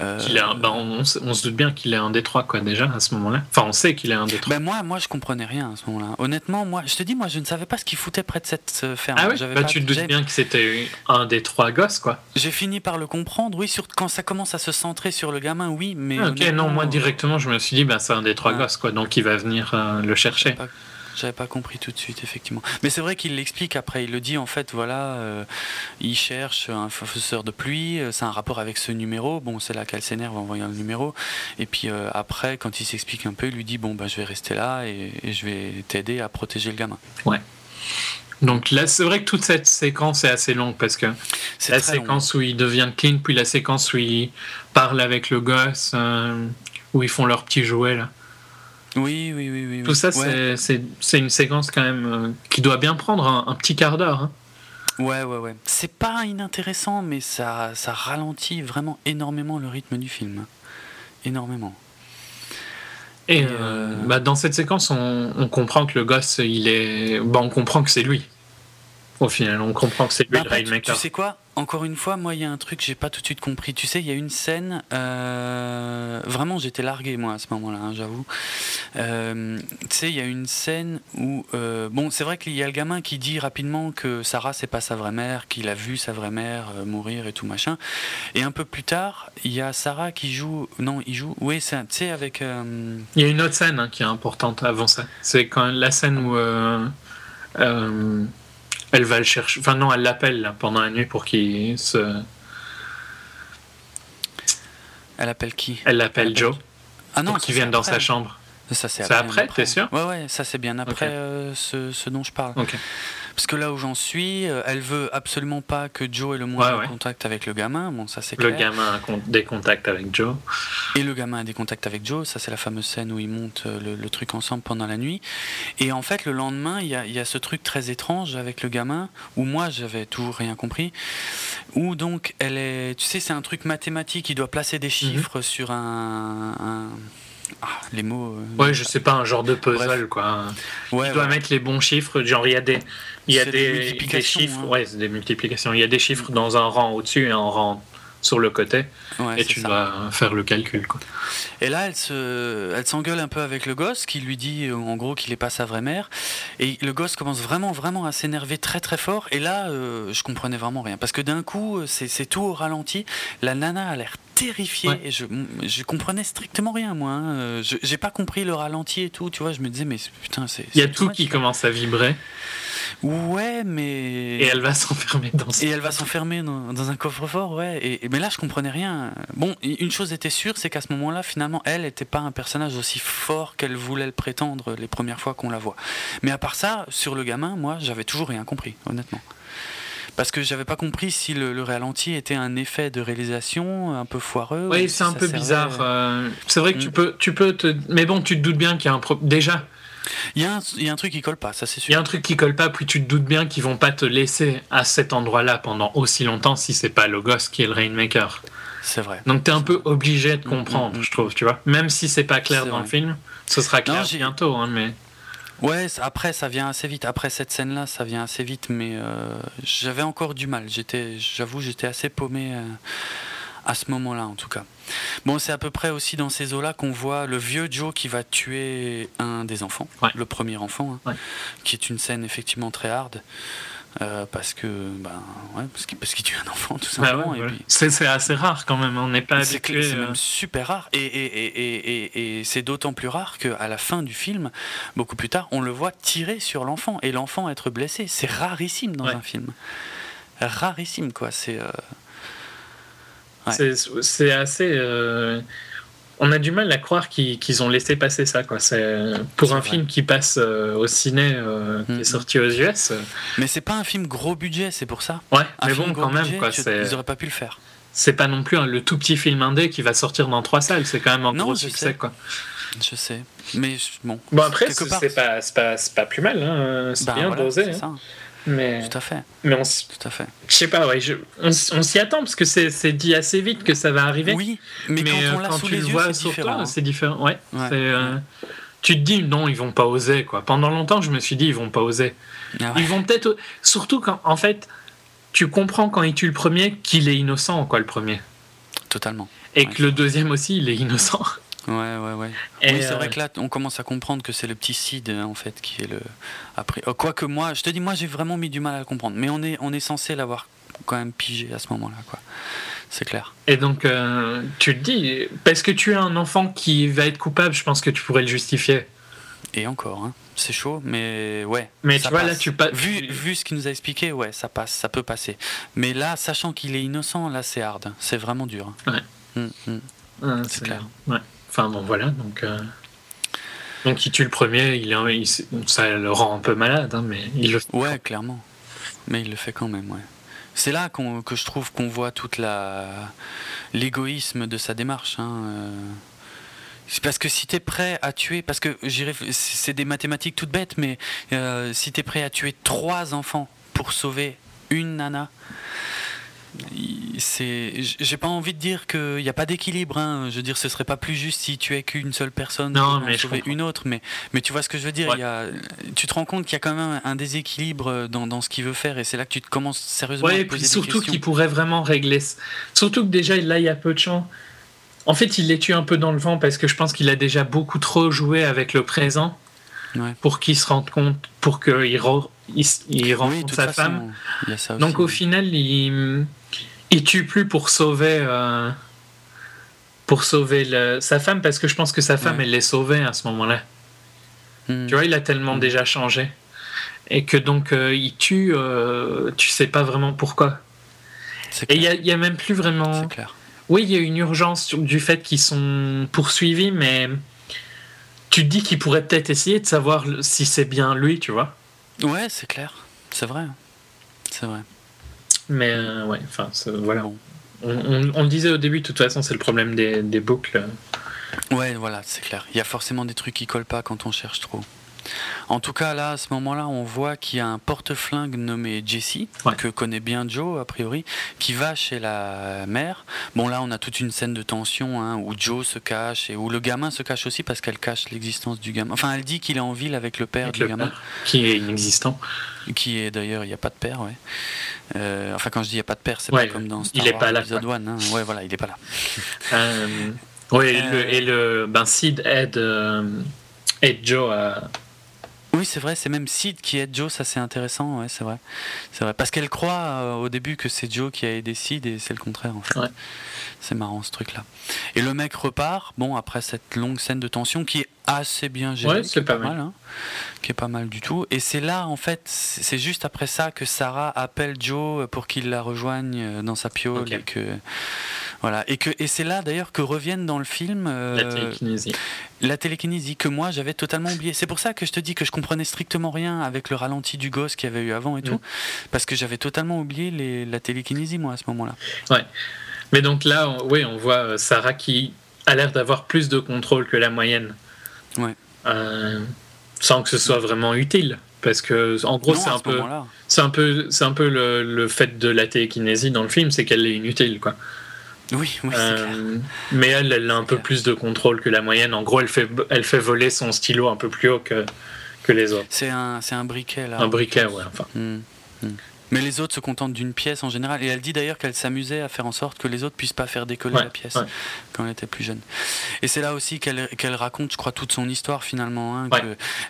Euh, bah, on, se doute bien qu'il est un des trois, quoi, déjà, à ce moment-là. Enfin, on sait qu'il est un des trois. Ben, moi, moi, je comprenais rien à ce moment-là. Honnêtement, moi, je te dis, moi, je ne savais pas ce qu'il foutait près de cette euh, ferme. Ah oui? Bah, Tu te doutes bien que c'était un des trois gosses, quoi. J'ai fini par le comprendre, oui, sur... quand ça commence à se centrer sur le gamin, oui, mais. Ah, ok, non, moi, directement, je me suis dit, ben, c'est un des trois gosses, quoi, donc il va venir le chercher. J'avais pas compris tout de suite, effectivement. Mais c'est vrai qu'il l'explique après. Il le dit en fait, voilà, euh, il cherche un faiseur de pluie. Euh, c'est un rapport avec ce numéro. Bon, c'est là qu'elle s'énerve en voyant le numéro. Et puis euh, après, quand il s'explique un peu, il lui dit bon, bah, je vais rester là et, je vais t'aider à protéger le gamin. Ouais. Donc là, c'est vrai que toute cette séquence est assez longue parce que la séquence où il devient clean, puis la séquence où il parle avec le gosse, où ils font leur petit jouet là. Oui, oui, oui. oui Tout ça, c'est une séquence quand même euh, qui doit bien prendre un, petit quart d'heure. Hein. Ouais, ouais, ouais. C'est pas inintéressant, mais ça, ça ralentit vraiment énormément le rythme du film. Énormément. Et, euh, euh, bah, dans cette séquence, on, comprend que le gosse, il est. Bah, on comprend que c'est lui. Au final, on comprend que c'est lui le Rainmaker. Tu sais quoi? Encore une fois, moi, il y a un truc que j'ai pas tout de suite compris. Tu sais, il y a une scène. Euh, vraiment, j'étais largué, moi, à ce moment-là, hein, j'avoue. Euh, tu sais, il y a une scène où. Euh, bon, c'est vrai qu'il y a le gamin qui dit rapidement que Sarah, c'est pas sa vraie mère, qu'il a vu sa vraie mère mourir et tout machin. Et un peu plus tard, il y a Sarah qui joue. Non, il joue. Oui, tu sais, avec. Il y a une autre scène hein, qui est importante avant ça. C'est quand la scène où. Elle va le chercher. Enfin, non, elle l'appelle pendant la nuit pour qu'il se. Elle appelle qui? Elle l'appelle Joe. Ah non, pour qu'il vienne dans sa chambre. Ça, c'est après, t'es sûr? Ouais, ouais, ça c'est bien après euh, ce, ce, dont je parle. Parce que là où j'en suis, euh, elle veut absolument pas que Joe ait le moins contact avec le gamin. Bon, ça c'est Le gamin a des contacts avec Joe. Et le gamin a des contacts avec Joe. Ça c'est la fameuse scène où ils montent euh, le, truc ensemble pendant la nuit. Et en fait, le lendemain, il y a, y a, ce truc très étrange avec le gamin où moi j'avais toujours rien compris. Où donc elle est, tu sais, c'est un truc mathématique. Il doit placer des mhm. chiffres sur un ah, les mots. Euh, ouais, je sais pas, un genre de puzzle, quoi. Ouais, dois mettre les bons chiffres. Genre, il y a des, il y a des, des, chiffres. Hein. Ouais, c'est des multiplications. Il y a des chiffres dans un rang au-dessus et un rang sur le côté et tu dois faire le calcul. Quoi. Et là, elle se, elle s'engueule un peu avec le gosse qui lui dit euh, en gros qu'il n'est pas sa vraie mère. Et le gosse commence vraiment, vraiment à s'énerver très, très fort. Et là, euh, je comprenais vraiment rien parce que d'un coup, euh, c'est, tout au ralenti. La nana a l'air terrifiée et je, je comprenais strictement rien moi. Hein. Je, j'ai pas compris le ralenti et tout. Tu vois, je me disais mais putain, c'est. Il y a tout qui commence à vibrer. Ouais, mais. Et elle va s'enfermer dans. Et elle va s'enfermer dans, un coffre-fort, ouais. Et, mais là, je comprenais rien. Bon, une chose était sûre, c'est qu'à ce moment-là, finalement, elle n'était pas un personnage aussi fort qu'elle voulait le prétendre les premières fois qu'on la voit. Mais à part ça, sur le gamin, moi, j'avais toujours rien compris, honnêtement parce que j'avais pas compris si le, ralenti était un effet de réalisation un peu foireux. Oui, c'est un peu bizarre. Euh, c'est vrai que tu mm. peux, tu peux te, mais bon, tu te doutes bien qu'il y a un problème. déjà il y, a un, truc qui colle pas, ça c'est sûr. Il y a un truc qui colle pas, puis tu te doutes bien qu'ils vont pas te laisser à cet endroit-là pendant aussi longtemps si c'est pas le gosse qui est le Rainmaker. C'est vrai. Donc tu es un peu obligé de mm, comprendre, mm, mm. je trouve, tu vois. Même si c'est pas clair dans le film, ce sera clair bientôt, hein, mais. Ouais, après ça vient assez vite. Après cette scène-là, ça vient assez vite, mais euh, j'avais encore du mal. J'étais, j'avoue, j'étais assez paumé euh, à ce moment-là, en tout cas. Bon, c'est à peu près aussi dans ces eaux-là qu'on voit le vieux Joe qui va tuer un des enfants, le premier enfant, hein, qui est une scène effectivement très hard. Euh, parce que ben ouais, parce qu'il tue un enfant tout bah simplement c'est assez rare quand même on n'est pas c'est même euh. super rare et, et, et, et c'est d'autant plus rare qu'à la fin du film beaucoup plus tard on le voit tirer sur l'enfant et l'enfant être blessé c'est rarissime dans un film rarissime quoi c'est euh, c'est assez. Euh, on a du mal à croire qu'ils ont laissé passer ça. Quoi. Pour un film qui passe euh, au ciné, euh, qui est mm-hmm. sorti aux US. Mais c'est pas un film gros budget, c'est pour ça? Ouais, mais bon, quand même. Quoi, ils auraient pas pu le faire. C'est pas non plus le tout petit film indé qui va sortir dans trois salles, c'est quand même un gros succès. Quoi. Je sais. Mais bon. Bon, après, c'est pas, pas, pas, plus mal. Hein. C'est bah, bien dosé. Hein. Mais, Tout à fait. Mais on, Tout à fait. Je sais pas, ouais, on, s'y attend parce que c'est dit assez vite que ça va arriver. Oui, mais, quand on l'a sous les yeux, c'est différent. c'est différent. Ouais. Euh, tu te dis non, ils vont pas oser quoi. Pendant longtemps, je me suis dit ils vont pas oser. Ah ils vont peut-être, surtout quand en fait, tu comprends quand il tue le premier qu'il est innocent quoi le premier. Totalement. Et que le deuxième aussi, il est innocent. Ouais, ouais, ouais. oui, c'est vrai euh, que là, on commence à comprendre que c'est le petit Sid, en fait, qui est le. Après, oh, quoique moi, je te dis, moi, j'ai vraiment mis du mal à le comprendre. Mais on est, on est censé l'avoir quand même pigé à ce moment-là, quoi. C'est clair. Et donc, euh, tu te dis, parce que tu es un enfant qui va être coupable, je pense que tu pourrais le justifier. Et encore, hein. c'est chaud, mais ouais. Mais tu vois, là, tu pas. Vu, vu ce qu'il nous a expliqué, ouais, ça passe, ça peut passer. Mais là, sachant qu'il est innocent, là, c'est hard. C'est vraiment dur. Ouais. Hum, hum. c'est clair. Ouais. Enfin bon, voilà. Donc, euh, donc il tue le premier, il, ça le rend un peu malade, hein, mais il le fait. Ouais, clairement. Mais il le fait quand même, ouais. C'est là que je trouve qu'on voit toute la l'égoïsme de sa démarche. Hein, euh. Parce que si tu es prêt à tuer, parce que c'est des mathématiques toutes bêtes, mais euh, si tu es prêt à tuer trois enfants pour sauver une nana, c'est j'ai pas envie de dire qu'il n'y a pas d'équilibre hein. je veux dire ce serait pas plus juste si tu es qu'une seule personne non, mais sauver une autre mais mais tu vois ce que je veux dire il y a, tu te rends compte qu'il y a quand même un déséquilibre dans, dans ce qu'il veut faire et c'est là que tu te commences sérieusement à poser surtout qu'il pourrait vraiment régler surtout que déjà là il y a peu de chance en fait il les tue un peu dans le vent parce que je pense qu'il a déjà beaucoup trop joué avec le présent pour qu'il se rende compte pour qu'il il, rencontre sa femme. donc au final il il tue plus pour sauver euh, pour sauver sa femme parce que je pense que sa femme elle l'est sauvée à ce moment-là. Hmm. Tu vois, il a tellement hmm. déjà changé et que donc euh, il tue, euh, tu sais pas vraiment pourquoi. Et il y, a même plus vraiment. Clair. Oui, il y a une urgence du fait qu'ils sont poursuivis, mais tu te dis qu'il pourrait peut-être essayer de savoir si c'est bien lui, tu vois. Ouais, c'est clair. C'est vrai. C'est vrai. Mais ouais, enfin, voilà. On, on, le disait au début, de toute façon, c'est le problème des, des boucles. Ouais, voilà, c'est clair. Il y a forcément des trucs qui collent pas quand on cherche trop. En tout cas, là, à ce moment-là, on voit qu'il y a un porte-flingue nommé Jesse, que connaît bien Joe, a priori, qui va chez la mère. Bon, là, on a toute une scène de tension hein, où Joe se cache et où le gamin se cache aussi parce qu'elle cache l'existence du gamin. Enfin, elle dit qu'il est en ville avec le père du gamin. qui est inexistant. Qui est d'ailleurs, il n'y a pas de père, ouais. Euh, enfin, quand je dis il n'y a pas de père, c'est pas comme dans Star il Wars, pas là. One, hein. Ouais, voilà, il n'est pas là. Euh, oui, et, le, et le ben, Sid aide, euh, aide Joe à oui, c'est vrai, c'est même Sid qui aide Joe, ça c'est intéressant, ouais, c'est vrai. C'est vrai. Parce qu'elle croit euh, au début que c'est Joe qui a aidé Sid et c'est le contraire en fait. C'est marrant ce truc-là. Et le mec repart, bon, après cette longue scène de tension qui est assez bien gérée, c'est pas, mal, hein, qui est pas mal du tout. Et c'est là, en fait, c'est juste après ça que Sarah appelle Joe pour qu'il la rejoigne euh, dans sa piole et que voilà. Et, que, et c'est là d'ailleurs que reviennent dans le film euh, la télékinésie. La télékinésie que moi j'avais totalement oublié. C'est pour ça que je te dis que je comprenais strictement rien avec le ralenti du gosse qu'il y avait eu avant et tout. Mm. Parce que j'avais totalement oublié les, la télékinésie moi à ce moment-là. Ouais. Mais donc là, on, oui, on voit euh, Sarah qui a l'air d'avoir plus de contrôle que la moyenne. Ouais. Euh, sans que ce soit vraiment utile. Parce que, en gros, c'est un, peu, c'est un peu, c'est un peu le, le, fait de la télékinésie dans le film, c'est qu'elle est inutile, quoi. Oui, oui euh, mais elle, elle a un peu plus de contrôle que la moyenne. En gros, elle fait, elle fait voler son stylo un peu plus haut que, que les autres. C'est un, un briquet, là. Un briquet, ouais. Enfin. Hmm, hmm. Mais les autres se contentent d'une pièce en général. Et elle dit d'ailleurs qu'elle s'amusait à faire en sorte que les autres puissent pas faire décoller la pièce quand elle était plus jeune. Et c'est là aussi qu'elle raconte, je crois, toute son histoire finalement. Hein,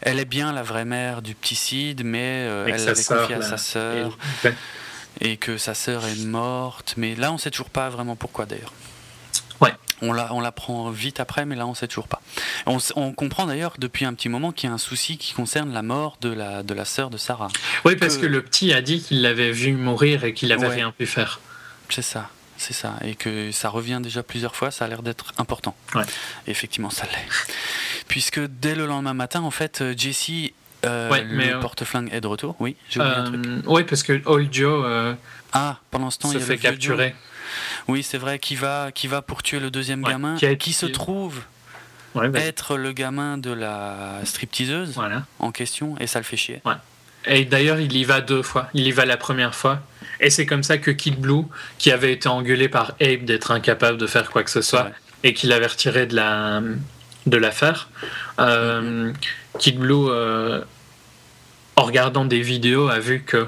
elle est bien la vraie mère du petit Cid, mais euh, elle l'avait confié à sa sœur et que sa sœur est morte. Mais là, on sait toujours pas vraiment pourquoi d'ailleurs. Ouais. On l'apprend vite après, mais là, on sait toujours pas. On, comprend d'ailleurs depuis un petit moment qu'il y a un souci qui concerne la mort de la, de la sœur de Sarah. Oui, parce que, le petit a dit qu'il l'avait vu mourir et qu'il n'avait rien pu faire. C'est ça. C'est ça, et que ça revient déjà plusieurs fois, ça a l'air d'être important. Ouais. effectivement, ça l'est. Puisque dès le lendemain matin, en fait, Jessie euh, le euh, porte-flingue est de retour, oui, j'ai oublié un truc. Euh, oui, parce que Old Joe ah, pendant ce temps, se il fait capturer. Oui, c'est vrai, qui va, qui va pour tuer le deuxième gamin, qui, se trouve être le gamin de la stripteaseuse voilà. en question, et ça le fait chier. Et d'ailleurs, il y va deux fois. Il y va la première fois. Et c'est comme ça que Kid Blue, qui avait été engueulé par Abe d'être incapable de faire quoi que ce soit, et qu'il avait retiré de la de l'affaire, mm-hmm. Kid Blue en regardant des vidéos, a vu que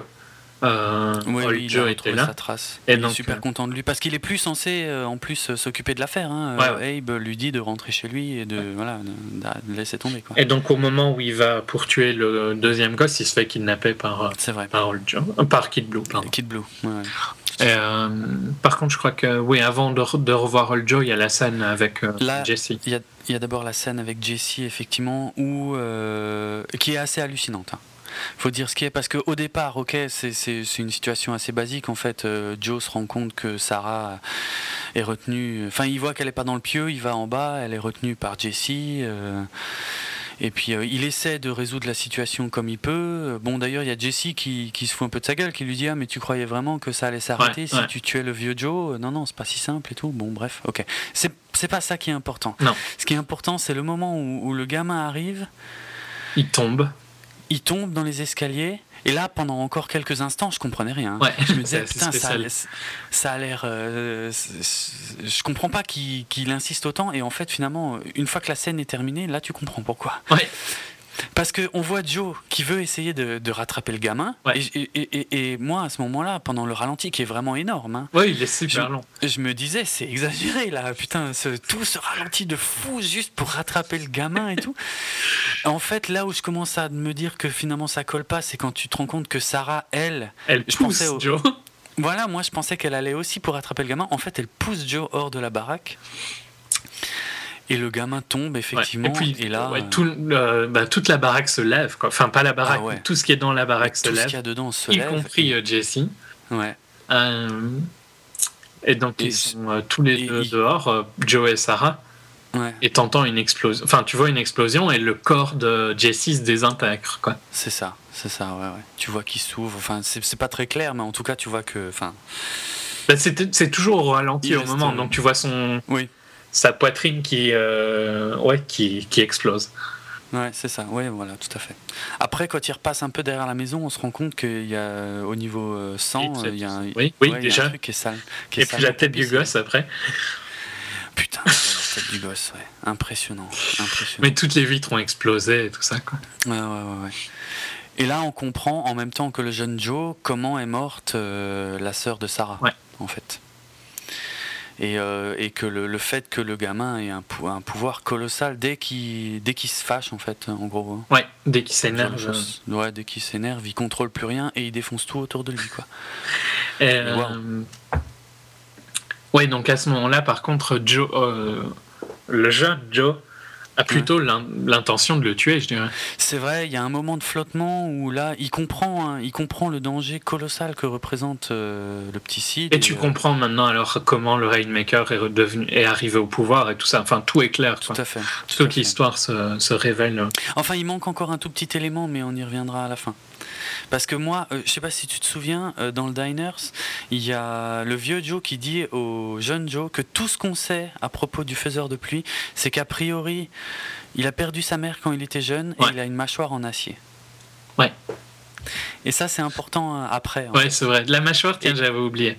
euh, oui, Joe était là. Sa trace. Et il donc, est super euh, content de lui parce qu'il est plus censé euh, en plus s'occuper de l'affaire. Hein. Abe lui dit de rentrer chez lui et de, voilà, de, laisser tomber. Quoi. Et donc au moment où il va pour tuer le deuxième gosse, il se fait kidnapper par, vrai. par, Joe, par Kid Blue. Pardon. Kid Blue. Et, par contre, je crois que oui, avant de, de revoir Old Joe, il y a la scène avec Jesse. Il y a, y a d'abord la scène avec Jesse, effectivement, où, qui est assez hallucinante. Hein faut dire ce qui est parce qu'au départ, ok, c'est une situation assez basique. En fait, euh, Joe se rend compte que Sarah est retenue. Enfin, il voit qu'elle est pas dans le pieu, il va en bas, elle est retenue par Jessie. Euh, et puis euh, il essaie de résoudre la situation comme il peut. Bon, d'ailleurs, il y a Jessie qui, qui, se fout un peu de sa gueule, qui lui dit Ah, mais tu croyais vraiment que ça allait s'arrêter si tu tuais le vieux Joe? Non, non, c'est pas si simple et tout. Bon, bref, ok. C'est pas ça qui est important. Non. Ce qui est important, c'est le moment où, où le gamin arrive. Il tombe il tombe dans les escaliers. Et là, pendant encore quelques instants, je comprenais rien. je me disais, putain, ça, ça, a l'air. Euh, je comprends pas qu'il insiste autant. Et en fait, finalement, une fois que la scène est terminée, là, tu comprends pourquoi. Ouais. Parce qu'on voit Joe qui veut essayer de, rattraper le gamin. Et, moi, à ce moment-là, pendant le ralenti, qui est vraiment énorme. Hein, oui, il est super je, long. Je me disais, c'est exagéré là. Putain, ce, tout ce ralenti de fou juste pour rattraper le gamin et tout. en fait, là où je commence à me dire que finalement ça colle pas, c'est quand tu te rends compte que Sarah, elle. Elle je pousse pensais Joe. Voilà, moi je pensais qu'elle allait aussi pour rattraper le gamin. En fait, elle pousse Joe hors de la baraque. Et le gamin tombe, effectivement. Et, là. Euh, bah, toute la baraque se lève. Quoi. Enfin, pas la baraque, ah tout ce qui est dans la baraque se lève. Tout ce qu'il y a dedans se y lève. Y compris euh, Jesse. Ouais. Euh, et donc, ils sont tous les deux dehors, Joe et Sarah. Et t'entends une explosion. Enfin, tu vois une explosion et le corps de Jesse se désintègre, quoi. C'est ça, c'est ça, ouais, ouais. Tu vois qu'il s'ouvre. Enfin, c'est pas très clair, mais en tout cas, tu vois que. Enfin. Bah, c'est toujours au ralenti au moment, donc tu vois son. Oui. Sa poitrine qui, euh, ouais, qui, qui explose. Ouais, c'est ça. Ouais, voilà, tout à fait. Après, quand il repasse un peu derrière la maison, on se rend compte qu'il y a, au niveau euh, sang, il y a un, oui, oui, déjà. truc qui est sale. Qui Et puis la tête du gosse après. Putain, la tête du gosse, ouais. Impressionnant, impressionnant. Mais toutes les vitres ont explosé et tout ça, quoi. Ouais, ouais, ouais. ouais. Et là, on comprend en même temps que le jeune Joe comment est morte euh, la sœur de Sarah, ouais. en fait. Euh, et, que le, fait que le gamin ait un, un pouvoir colossal dès qu'il dès qu'il se fâche en fait en gros ouais dès qu'il s'énerve ouais dès qu'il s'énerve il contrôle plus rien et il défonce tout autour de lui quoi. Euh... ouais donc à ce moment là par contre Joe euh, le jeune Joe a plutôt l'intention de le tuer, je dirais. C'est vrai, il y a un moment de flottement où là, il comprend, hein, il comprend le danger colossal que représente euh, le petit Sid. Et, tu euh, comprends maintenant alors comment le Rainmaker est, redevenu, est arrivé au pouvoir et tout ça. Enfin, tout est clair. Tout à fait. Toute l'histoire se, se, révèle. Enfin, il manque encore un tout petit élément, mais on y reviendra à la fin. Parce que moi, euh, je sais pas si tu te souviens, euh, dans le Diners, il y a le vieux Joe qui dit au jeune Joe que tout ce qu'on sait à propos du faiseur de pluie, c'est qu'a priori, il a perdu sa mère quand il était jeune et il a une mâchoire en acier. Ouais. Et ça, c'est important euh, après. Ouais, c'est vrai. La mâchoire, tiens, j'avais oublié.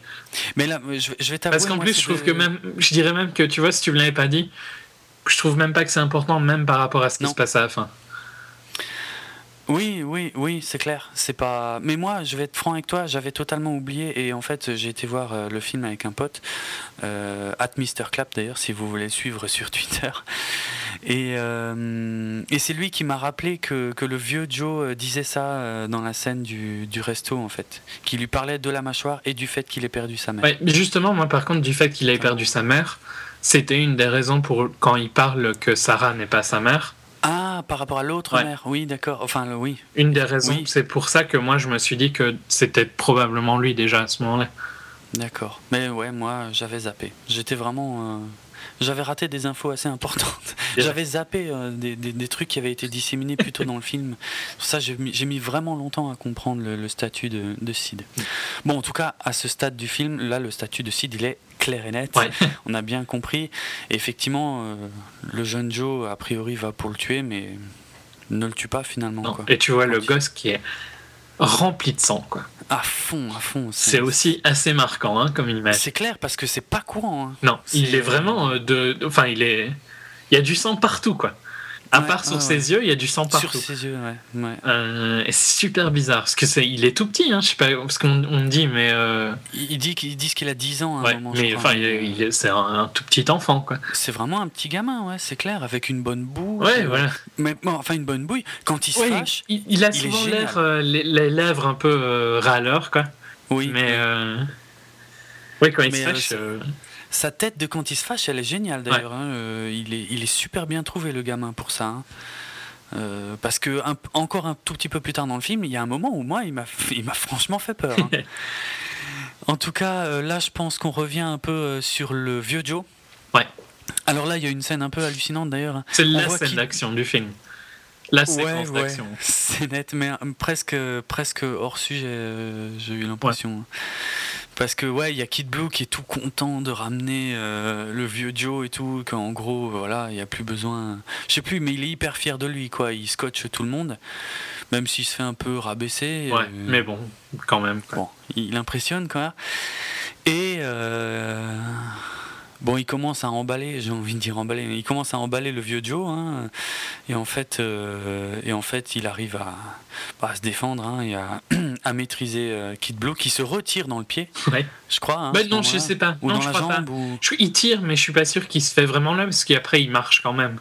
Mais là, je, vais t'avouer. Parce qu'en plus, je trouve que même, je dirais même que, tu vois, si tu me l'avais pas dit, je trouve même pas que c'est important, même par rapport à ce qui se passe à la fin. Oui, oui, oui, c'est clair. C'est pas. Mais moi, je vais être franc avec toi, j'avais totalement oublié et en fait, j'ai été voir euh, le film avec un pote, euh, at Mr Clap d'ailleurs, si vous voulez le suivre sur Twitter. Et, euh, c'est lui qui m'a rappelé que, le vieux Joe disait ça dans la scène du, resto en fait, qui lui parlait de la mâchoire et du fait qu'il ait perdu sa mère. Justement, moi par contre, du fait qu'il ait perdu sa mère, c'était une des raisons pour quand il parle que Sarah n'est pas sa mère ah, par rapport à l'autre mère, oui, d'accord. Enfin, oui. Une des raisons, c'est pour ça que moi je me suis dit que c'était probablement lui déjà à ce moment-là. D'accord. Mais ouais, moi j'avais zappé. J'étais vraiment. Euh, j'avais raté des infos assez importantes. J'avais zappé euh, des, des, trucs qui avaient été disséminés plus tôt dans le film. Pour ça, j'ai mis, vraiment longtemps à comprendre le, statut de, de, Sid. Bon, en tout cas, à ce stade du film, là, le statut de Sid, il est clair et net. On a bien compris. effectivement, euh, le jeune Joe, a priori, va pour le tuer, mais ne le tue pas finalement. Et tu vois le gosse qui est rempli de sang, quoi. À fond, à fond. C'est aussi assez marquant hein, comme image. C'est clair parce que c'est pas courant. Hein. Non, il est vraiment euh, de. Enfin, il est. Il y a du sang partout, quoi. À part sur ses yeux, il y a du sang partout. Sur ses yeux, ouais. Euh, c'est super bizarre parce que c'est, il est tout petit, hein, je sais pas, parce qu'on on dit, mais. Euh... Il dit qu'ils disent qu'il a 10 ans à un moment. Mais enfin, c'est un, tout petit enfant, quoi. C'est vraiment un petit gamin, ouais, c'est clair, avec une bonne boue. Ouais, voilà. Mais enfin, une bonne bouille. Quand il se fâche, il, a souvent l'air, euh, les, lèvres un peu euh, râleur, quoi. Oui. Mais. Oui, quand il se fâche. Sa tête de quand il se fâche, elle est géniale d'ailleurs. Hein. Euh, il, est, il est super bien trouvé le gamin pour ça. Hein. Euh, parce que encore un tout petit peu plus tard dans le film, il y a un moment où moi, il m'a, il m'a franchement fait peur. Hein. en tout cas, euh, là, je pense qu'on revient un peu sur le vieux Joe. Ouais. Alors là, il y a une scène un peu hallucinante d'ailleurs. C'est la scène d'action du film. La séquence d'action. C'est net, mais presque, presque hors sujet, j'ai eu l'impression. Parce que ouais, il y a Kid Blue qui est tout content de ramener euh, le vieux Joe et tout, qu'en gros, voilà, il n'y a plus besoin. Je sais plus, mais il est hyper fier de lui, quoi. Il scotche tout le monde, même s'il se fait un peu rabaisser. Ouais, euh, mais bon, quand même. Bon, il impressionne quand même. Et euh, Bon, il commence à emballer, j'ai envie de dire emballer, mais il commence à emballer le vieux Joe, hein, et, en fait, euh, et en fait, il arrive à, bah, se défendre hein, et à, maîtriser euh, Kid Blue, qui se retire dans le pied, ouais. je crois. Hein, bah, non, je sais pas. Ou non, dans je la crois jambe, pas. Ou... Je, il tire, mais je suis pas sûr qu'il se fait vraiment là, parce qu'après, il marche quand même.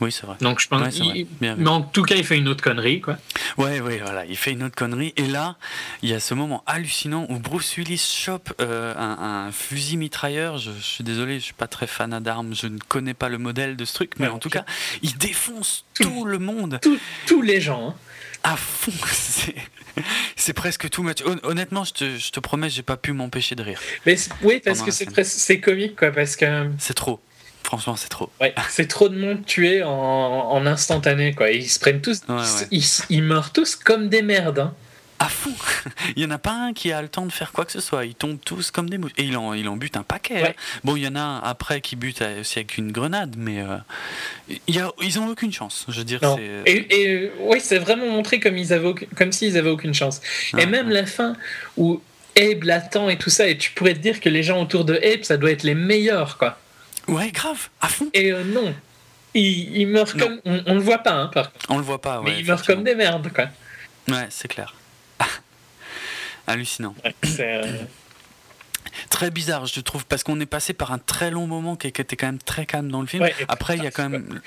Oui, c'est vrai. Donc je pense. mais en tout cas, il fait une autre connerie, quoi. Ouais, ouais, voilà, il fait une autre connerie. Et là, il y a ce moment hallucinant où Bruce Willis chope euh, un, fusil mitrailleur. Je, suis désolé, je suis pas très fan d'armes, je ne connais pas le modèle de ce truc, mais en tout cas, il défonce tout, le monde. tous les gens. Hein. À fond, c'est presque tout match. Honnêtement, je te, je te promets, j'ai pas pu m'empêcher de rire. Mais oui, parce que c'est comique, quoi, parce que. C'est trop. Franchement, c'est trop. Ouais, c'est trop de monde tué en, instantané, quoi. Ils se prennent tous. ils, meurent tous comme des merdes. Hein. À fond Il y en a pas un qui a le temps de faire quoi que ce soit. Ils tombent tous comme des mouches. Et il en, il en bute un paquet. Hein. Bon, il y en a un après qui bute aussi avec une grenade, mais euh, il y a, ils ont aucune chance. Je veux dire, Et, et oui, c'est vraiment montré comme, ils avaient, comme s'ils avaient aucune chance. et même la fin où Abe l'attend et tout ça, et tu pourrais te dire que les gens autour de Abe, ça doit être les meilleurs, quoi. Ouais, grave, à fond. Et euh, non, il, il meurt comme. On, on, le voit pas, hein, par contre. On le voit pas, ouais. Mais il meurt comme des merdes, quoi. Ouais, c'est clair. Hallucinant. Euh, très bizarre, je trouve, parce qu'on est passé par un très long moment qui était quand même très calme dans le film. Après, il y a quand même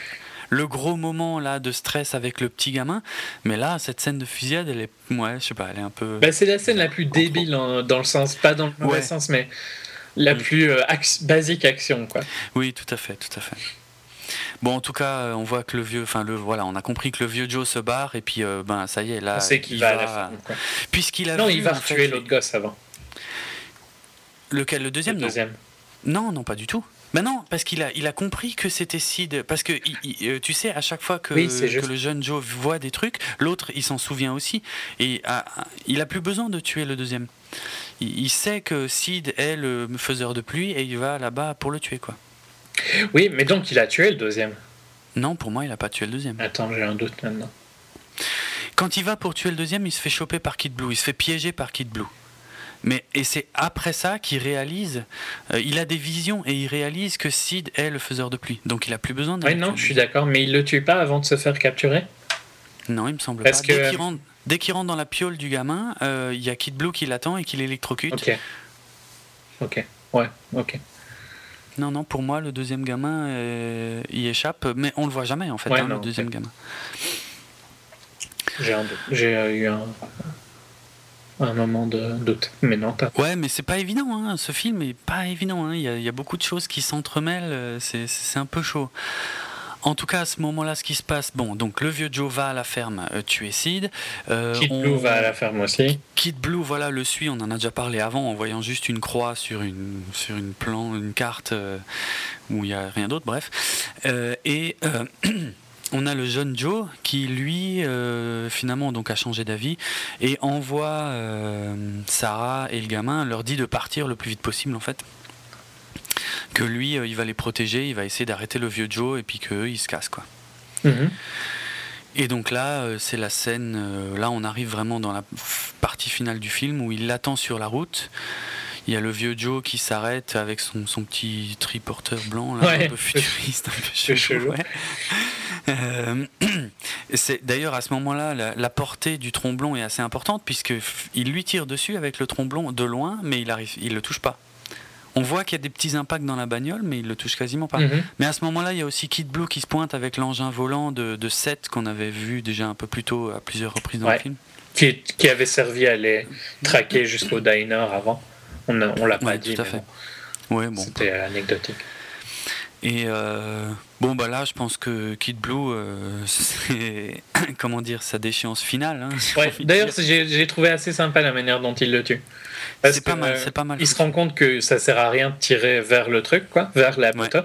le gros moment là de stress avec le petit gamin, mais là, cette scène de fusillade, elle est, ouais, je sais pas, elle est un peu. Bah, c'est la scène la plus débile dans le sens, pas dans le mauvais sens, mais la plus euh, basique action, quoi. Oui, tout à fait, tout à fait. Bon, en tout cas, euh, on voit que le vieux, enfin le voilà, on a compris que le vieux Joe se barre et puis euh, ben ça y est là. C'est qu'il va, la Puisqu'il a non, il va tuer l'autre gosse avant. Lequel, le deuxième, le deuxième. Non, non, pas du tout. Ben non, parce qu'il a, il a compris que c'était Sid. Parce que tu sais, à chaque fois que, que le jeune Joe voit des trucs, l'autre il s'en souvient aussi et ah, ah, il a plus besoin de tuer le deuxième. Il, sait que Sid est le faiseur de pluie et il va là-bas pour le tuer quoi. Oui, mais donc il a tué le deuxième. Non, pour moi, il a pas tué le deuxième. Attends, j'ai un doute maintenant. Quand il va pour tuer le deuxième, il se fait choper par Kid Blue, il se fait piéger par Kid Blue. Mais et c'est après ça qu'il réalise, euh, il a des visions et il réalise que Sid est le faiseur de pluie. Donc il a plus besoin de. Oui, non, je suis d'accord, mais il le tue pas avant de se faire capturer? Non, il me semble Parce pas. Que... Dès qu'il rentre, dans la piole du gamin, euh, il y a Kid Blue qui l'attend et qui l'électrocute. Ok. Ok. Ouais. Ok. Non, non, pour moi, le deuxième gamin euh, y échappe, mais on le voit jamais en fait, hein, le deuxième gamin. J'ai eu un, un moment de doute, mais non, pas. Ouais, mais c'est pas évident, hein, ce film est pas évident, hein. il y, a beaucoup de choses qui s'entremêlent, euh, c'est un peu chaud. En tout cas, à ce moment-là, ce qui se passe, bon, donc le vieux Joe va à la ferme euh, tuer Sid. Euh, Kid Blue va à la ferme aussi. Kid Blue, voilà, le suit. On en a déjà parlé avant, en voyant juste une croix sur une sur une plan, une carte euh, où il n'y a rien d'autre. Bref, et on a le jeune Joe qui lui finalement donc a changé d'avis et envoie Sarah et le gamin leur dit de partir le plus vite possible en fait que lui, euh, il va les protéger, il va essayer d'arrêter le vieux Joe et puis qu'eux, ils se cassent, quoi. Mhm. Et donc là, euh, c'est la scène, euh, là on arrive vraiment dans la partie finale du film où il l'attend sur la route. Il y a le vieux Joe qui s'arrête avec son, son, petit triporteur blanc, là, un peu futuriste, un peu chelou. c'est d'ailleurs à ce moment-là, la, la, portée du tromblon est assez importante puisque il lui tire dessus avec le tromblon de loin, mais il arrive, il le touche pas. On voit qu'il y a des petits impacts dans la bagnole, mais il le touche quasiment pas. Mhm. Mais à ce moment-là, il y a aussi Kid Blue qui se pointe avec l'engin volant de, de Seth qu'on avait vu déjà un peu plus tôt à plusieurs reprises dans le film. Qui, qui, avait servi à les traquer jusqu'au diner avant. On, l'a pas dit. Tout à fait. Ouais, bon. C'était anecdotique. Et euh, bon, bah là, je pense que Kid Blue, euh, c'est comment dire, sa déchéance finale. Hein, ouais, D'ailleurs, j'ai trouvé assez sympa la manière dont il le tue. C'est pas, mal, c'est pas mal. Il se rend compte que ça sert à rien de tirer vers le truc, quoi, vers la moto.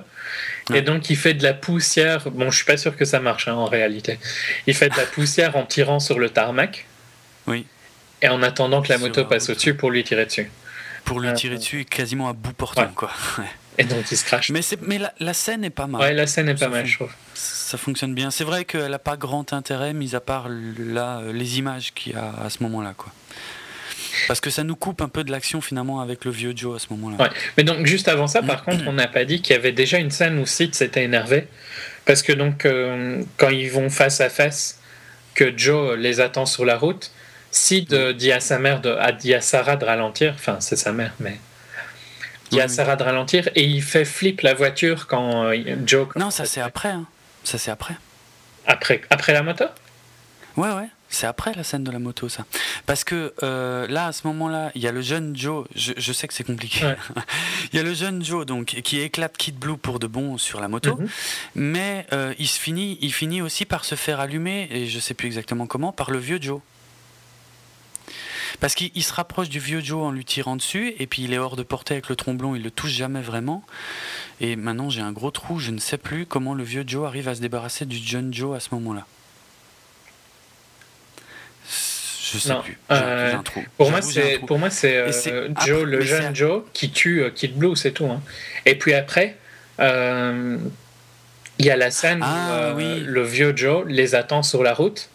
Et donc il fait de la poussière. Bon, je suis pas sûr que ça marche hein, en réalité. Il fait de la poussière en tirant sur le tarmac. Oui. Et en attendant que la moto passe au-dessus pour lui tirer dessus. Pour lui tirer dessus quasiment à bout portant, quoi. Et donc il se crache. Mais, mais la, scène est pas mal. Ouais, la scène est pas mal, je trouve. Ça fonctionne bien. C'est vrai qu'elle n'a pas grand intérêt, mis à part là, les images qu'il y a à ce moment-là, quoi. Parce que ça nous coupe un peu de l'action finalement avec le vieux Joe à ce moment-là. Ouais. Mais donc juste avant ça, par contre, on n'a pas dit qu'il y avait déjà une scène où Sid s'était énervé. Parce que donc euh, quand ils vont face à face, que Joe les attend sur la route, Sid euh, dit à sa mère, de, dit à Sarah de ralentir. Enfin, c'est sa mère, mais dit à Sarah de ralentir et il fait flip la voiture quand euh, Joe. Non, ça c'est après. Hein. Ça c'est après. Après, après la moto? Ouais, ouais. C'est après la scène de la moto, ça. Parce que euh, là, à ce moment-là, il y a le jeune Joe. Je, sais que c'est compliqué. il y a le jeune Joe donc qui éclate Kid Blue pour de bon sur la moto, mhm. mais euh, il se finit, il finit aussi par se faire allumer et je sais plus exactement comment par le vieux Joe. Parce qu'il se rapproche du vieux Joe en lui tirant dessus, et puis il est hors de portée avec le tromblon, il le touche jamais vraiment. Et maintenant, j'ai un gros trou. Je ne sais plus comment le vieux Joe arrive à se débarrasser du jeune Joe à ce moment-là. Je sais plus. Euh, un trou. Pour moi, c'est pour moi c'est euh, Joe, le jeune Joe, qui tue euh, Kid Blue, c'est tout. Hein. Et puis après, il y a la scène où ah, le vieux Joe les attend sur la route.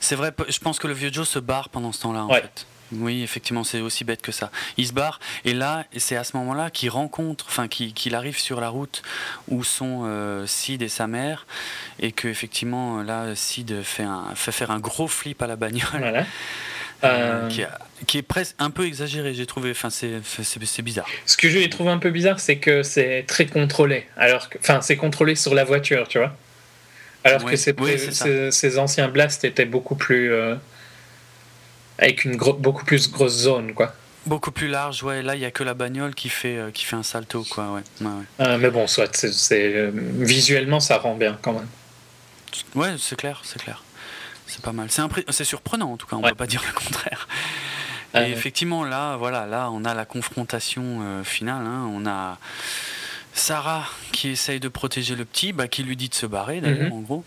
C'est vrai. Je pense que le vieux Joe se barre pendant ce temps-là. En fait. Oui, effectivement, c'est aussi bête que ça. Il se barre, et là, c'est à ce moment-là qu'il rencontre, enfin, qu'il arrive sur la route où sont euh, Sid et sa mère, et que effectivement, là, Sid fait, un, fait faire un gros flip à la bagnole. Voilà. Euh, euh. Qui, est presque un peu exagéré, j'ai trouvé. Enfin, c'est bizarre. Ce que j'ai trouvé un peu bizarre, c'est que c'est très contrôlé. Alors que, enfin, c'est contrôlé sur la voiture, tu vois. Alors que ces, anciens blasts étaient beaucoup plus avec une beaucoup plus grosse zone, quoi. Beaucoup plus large, ouais. Là, il n'y a que la bagnole qui fait, euh, qui fait un salto, quoi, ouais. Euh, mais bon, soit, c'est, euh, visuellement, ça rend bien quand même. Ouais, c'est clair, c'est clair. C'est pas mal. C'est, c'est surprenant, en tout cas, on ne peut pas dire le contraire. Et effectivement, là, voilà, là, on a la confrontation finale. Hein. On a Sarah qui essaye de protéger le petit, bah, qui lui dit de se barrer, d'ailleurs, mhm. en gros.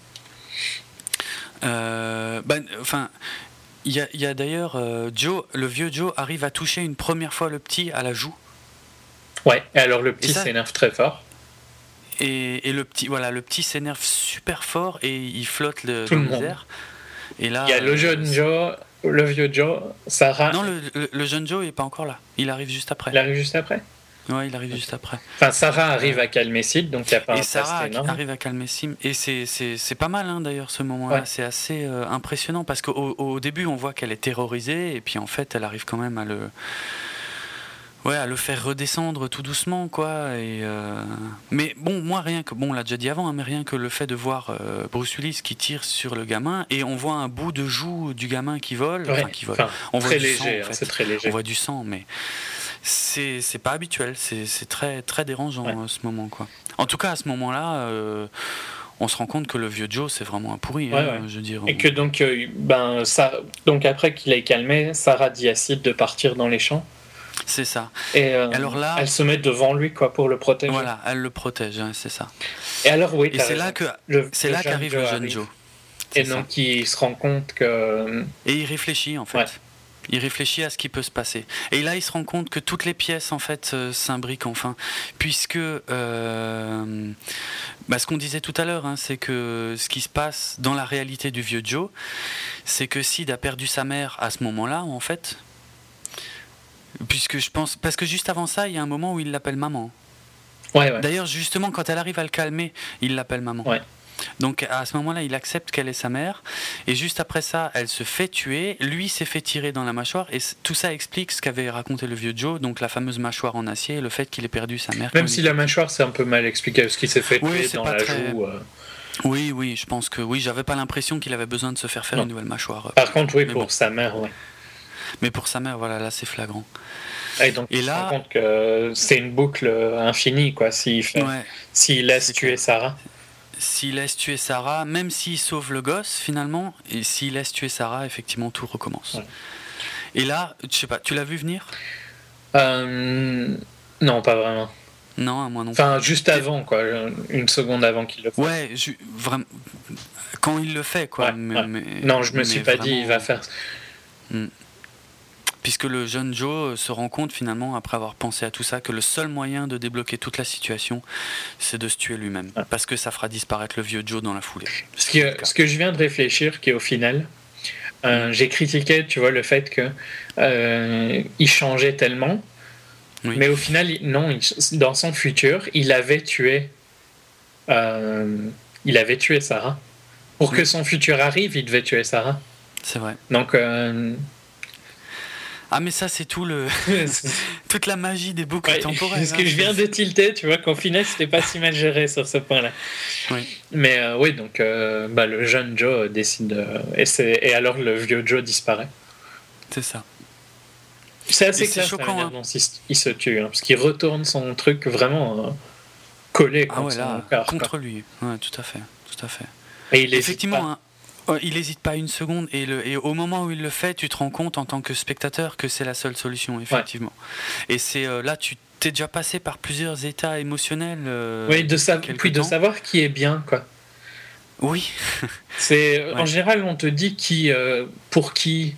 Bah, enfin, il y a, d'ailleurs euh, Joe, le vieux Joe arrive à toucher une première fois le petit à la joue. Ouais, et alors le petit s'énerve très fort. Et, le petit, voilà, le petit s'énerve super fort et il flotte le, Tout dans Et là, il y a le jeune Joe, le vieux Joe, Sarah. Non, le, le jeune Joe n'est pas encore là. Il arrive juste après. Il arrive juste après. Ouais, il arrive juste après. Enfin, Sarah arrive à calmer Sid, donc il n'y a pas et Sarah arrive à calmer Sid. Et c'est pas mal, hein, d'ailleurs, ce moment-là. C'est assez euh, impressionnant parce qu'au au début, on voit qu'elle est terrorisée, et puis en fait, elle arrive quand même à le. Ouais, à le faire redescendre tout doucement, quoi. Et euh, Mais bon, moi, rien que. Bon, on l'a déjà dit avant, hein, mais rien que le fait de voir euh, Bruce Willis qui tire sur le gamin, et on voit un bout de joue du gamin qui vole. enfin, qui vole. on voit du sang, hein, c'est très léger. On voit du sang, mais c'est pas habituel, c'est très, très dérangeant à ce moment. Quoi. En tout cas, à ce moment-là, euh, on se rend compte que le vieux Joe, c'est vraiment un pourri. Hein, je veux dire. Et que donc, euh, ben, ça, donc après qu'il ait calmé, Sarah dit à Sid de partir dans les champs. C'est ça. Et euh, alors là, elle se met devant lui quoi pour le protéger. Voilà, elle le protège, hein, c'est ça. Et alors oui. Et c'est là que c'est là qu'arrive le jeune Joe. Et donc il se rend compte que. Et il réfléchit en fait. Il réfléchit à ce qui peut se passer. Et là, il se rend compte que toutes les pièces, en fait, euh, s'imbriquent enfin. Puisque, euh, bah, ce qu'on disait tout à l'heure, hein, c'est que ce qui se passe dans la réalité du vieux Joe, c'est que Sid a perdu sa mère à ce moment-là, en fait. Puisque je pense. Parce que juste avant ça, il y a un moment où il l'appelle maman. Ouais, ouais. D'ailleurs, justement, quand elle arrive à le calmer, il l'appelle maman. Ouais. Donc à ce moment-là, il accepte qu'elle est sa mère. Et juste après ça, elle se fait tuer. Lui s'est fait tirer dans la mâchoire. Et tout ça explique ce qu'avait raconté le vieux Joe, donc la fameuse mâchoire en acier et le fait qu'il ait perdu sa mère. Même si la mâchoire, c'est un peu mal expliqué, ce qu'il s'est fait tuer dans la joue. Euh. Oui, oui, je pense que oui. J'avais pas l'impression qu'il avait besoin de se faire faire une nouvelle mâchoire. Par contre, oui, pour sa mère, oui. Mais pour sa mère, voilà, là, c'est flagrant. Et donc, et là, compte que c'est une boucle infinie, quoi. S'il laisse tuer Sarah s'il laisse tuer Sarah, même s'il sauve le gosse finalement, et s'il laisse tuer Sarah, effectivement tout recommence. Et là, je sais pas, tu l'as vu venir? Euh, Non, pas vraiment. Non, moi non. Enfin, juste avant, quoi, une seconde avant qu'il le fasse. Ouais, vraiment, quand il le fait, quoi. non, je me suis pas dit il va faire. Puisque le jeune Joe se rend compte finalement, après avoir pensé à tout ça, que le seul moyen de débloquer toute la situation, c'est de se tuer lui-même, ah. parce que ça fera disparaître le vieux Joe dans la foulée. Ce, ce que je viens de réfléchir, qui est au final, euh, j'ai critiqué, tu vois, le fait que euh, il changeait tellement, mais au final, non, dans son futur, il avait tué, euh, il avait tué Sarah. Pour que son futur arrive, il devait tuer Sarah. C'est vrai. Donc ah mais ça c'est tout le toute la magie des boucles temporelles. Ce que hein. je viens de tilter, tu vois qu'au final c'était pas si mal géré sur ce point-là. Mais euh, oui donc euh, bah, le jeune Joe décide et, et alors le vieux Joe disparaît. C'est ça. C'est assez clair choquant, hein. il, se tue hein, parce qu'il retourne son truc vraiment euh, collé ah contre, ah contre lui. Ouais, tout à fait, tout à fait. Et il effectivement. Oh, il n'hésite pas une seconde et, le, et, au moment où il le fait, tu te rends compte en tant que spectateur que c'est la seule solution, effectivement. Et c'est euh, là, tu t'es déjà passé par plusieurs états émotionnels. Euh, oui, de puis de savoir qui est bien, quoi. Oui. c'est en général on te dit qui, euh, pour qui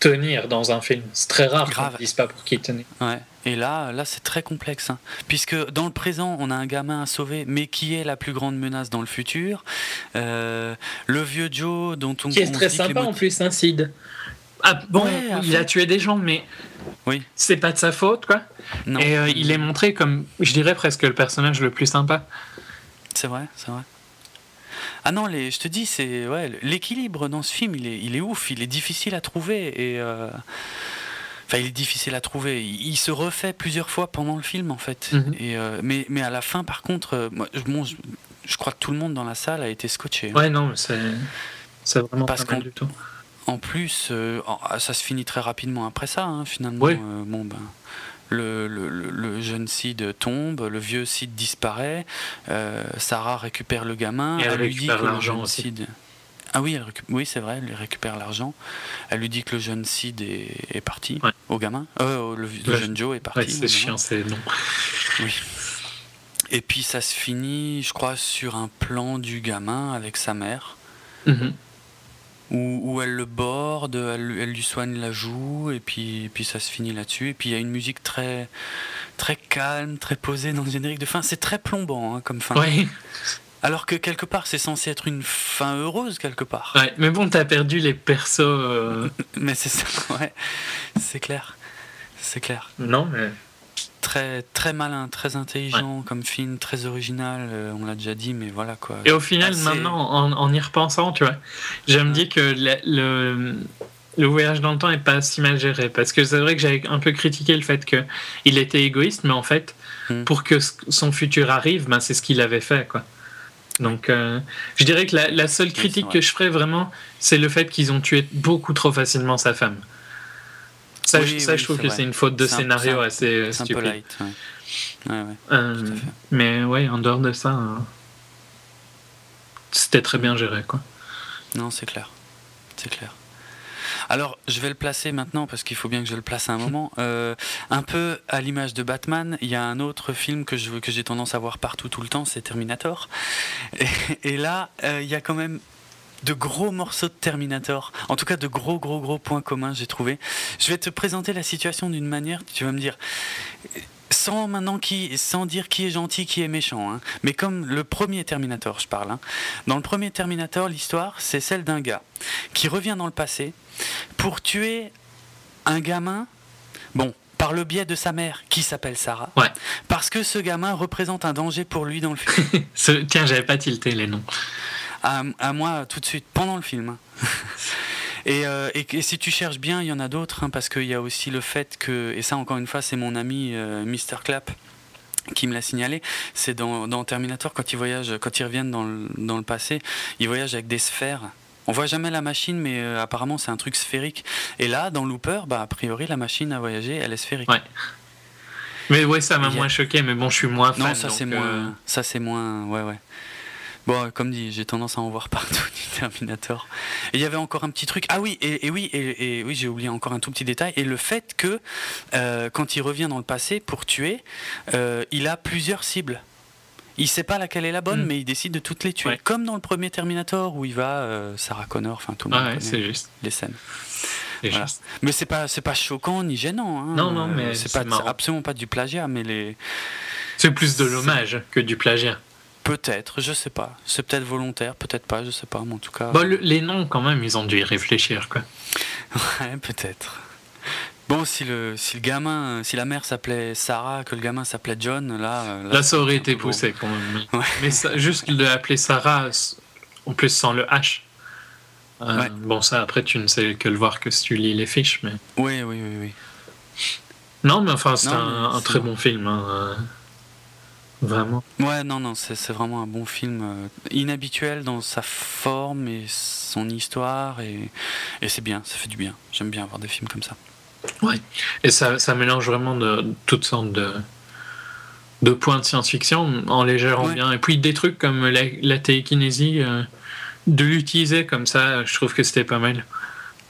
tenir dans un film. C'est très rare qu'on ne dise pas pour qui tenir. Ouais. Et là, là c'est très complexe. Hein. Puisque dans le présent, on a un gamin à sauver, mais qui est la plus grande menace dans le futur euh, Le vieux Joe, dont on. Qui est très sympa en plus, un Sid. Ah, bon, il a tué des gens, mais oui. c'est pas de sa faute, quoi. Et euh, il est montré comme, je dirais presque le personnage le plus sympa. C'est vrai, c'est vrai. Ah non, les, je te dis, c'est ouais, l'équilibre dans ce film, il est, il est ouf, il est difficile à trouver et. Euh, enfin, il est difficile à trouver. Il, se refait plusieurs fois pendant le film, en fait. Mhm. Et, euh, mais, mais à la fin, par contre, moi, je, je, crois que tout le monde dans la salle a été scotché. Hein. Ouais, non, c'est, c'est vraiment pas mal du tout. En plus, euh, ça se finit très rapidement après ça, hein, finalement. Euh, bon, ben, le, le, le, jeune Sid tombe, le vieux Sid disparaît, euh, Sarah récupère le gamin, elle, lui dit que l'argent aussi. Sid... Ah oui, oui c'est vrai, elle récupère l'argent. Elle lui dit que le jeune Sid est, est parti au gamin. le, jeune Joe est parti. c'est chiant, c'est non. Oui. Et puis ça se finit, je crois, sur un plan du gamin avec sa mère. Mm où, elle le borde, elle, lui soigne la joue, et puis, puis ça se finit là-dessus. Et puis il y a une musique très, très calme, très posée dans le générique de fin. C'est très plombant hein, comme fin. Alors que quelque part, c'est censé être une fin heureuse, quelque part. Ouais, mais bon, t'as perdu les persos. Euh. mais c'est ça, ouais. C'est clair. C'est clair. Non, mais très, très malin, très intelligent comme film, très original, euh, on l'a déjà dit, mais voilà quoi. Et au final, maintenant, en, y repensant, tu vois, j'aime dire que le, le, voyage dans le temps est pas si mal géré. Parce que c'est vrai que j'avais un peu critiqué le fait qu'il était égoïste, mais en fait, hmm. pour que son futur arrive, ben, c'est ce qu'il avait fait, quoi. Donc, euh, je dirais que la, seule critique que je ferais vraiment, c'est le fait qu'ils ont tué beaucoup trop facilement sa femme. Ça, je, trouve que c'est une faute de scénario assez stupide. Un peu light, ouais. Euh, mais ouais, en dehors de ça, euh, c'était très bien géré, quoi. Non, c'est clair. C'est clair. Alors, je vais le placer maintenant parce qu'il faut bien que je le place à un moment. Euh, un peu à l'image de Batman, il y a un autre film que je que j'ai tendance à voir partout tout le temps, c'est Terminator. et là, il y a quand même de gros morceaux de Terminator. En tout cas, de gros, gros, gros points communs, j'ai trouvé. Je vais te présenter la situation d'une manière, tu vas me dire, sans maintenant qui, sans dire qui est gentil, qui est méchant, hein. mais comme le premier Terminator, je parle. Hein. Dans le premier Terminator, l'histoire, c'est celle d'un gars qui revient dans le passé pour tuer un gamin. Bon, par le biais de sa mère, qui s'appelle Sarah. Ouais. Parce que ce gamin représente un danger pour lui dans le film. Tiens, j'avais pas tilté les noms à, moi tout de suite, pendant le film. Euh, et, si tu cherches bien, il y en a d'autres, hein, parce qu'il y a aussi le fait que, et ça encore une fois, c'est mon ami euh, Mr. Clap qui me l'a signalé, c'est dans, Terminator, quand ils voyagent, quand ils reviennent dans le, dans le passé, ils voyagent avec des sphères. On voit jamais la machine, mais euh, apparemment c'est un truc sphérique. Et là, dans Looper, bah, a priori, la machine à voyager, elle est sphérique. Ouais. Mais ouais, ça m'a moins choqué, mais bon, je suis moins fan. Non, ça c'est moins, ça c'est moins, ouais, ouais. Bon, comme dit, j'ai tendance à en voir partout du Terminator. Et il y avait encore un petit truc. Ah oui, et, oui, et, oui, j'ai oublié encore un tout petit détail. Et le fait que euh, quand il revient dans le passé pour tuer, euh, il a plusieurs cibles. Il sait pas laquelle est la bonne, mm. mais il décide de toutes les tuer. Comme dans le premier Terminator où il va euh, Sarah Connor, enfin tout le monde ah c'est juste. les scènes. Mais c'est pas c'est pas choquant ni gênant. Hein. Non non mais c'est pas absolument pas du plagiat, mais les. C'est plus de l'hommage que du plagiat. Peut-être, je sais pas. C'est peut-être volontaire, peut-être pas, je sais pas, mais en tout cas. Bon, les noms, quand même, ils ont dû y réfléchir, quoi. ouais, peut-être. Bon, si le, si le gamin, si la mère s'appelait Sarah, que le gamin s'appelait John, là. Là, ça aurait été poussé, quand même. Mais ça, juste l'appeler Sarah, en plus sans le H. Euh, bon, ça, après, tu ne sais que le voir que si tu lis les fiches, mais. Oui, oui, oui, oui. Non, mais enfin, c'est un, très bon film. Hein. Vraiment. Ouais, non, non, c'est vraiment un bon film euh, inhabituel dans sa forme et son histoire et, et c'est bien, ça fait du bien. J'aime bien avoir des films comme ça. Ouais, et ça, ça mélange vraiment de toutes sortes de, de points de science-fiction en légèrement bien. Et puis des trucs comme la, la télékinésie, euh, de l'utiliser comme ça, je trouve que c'était pas mal.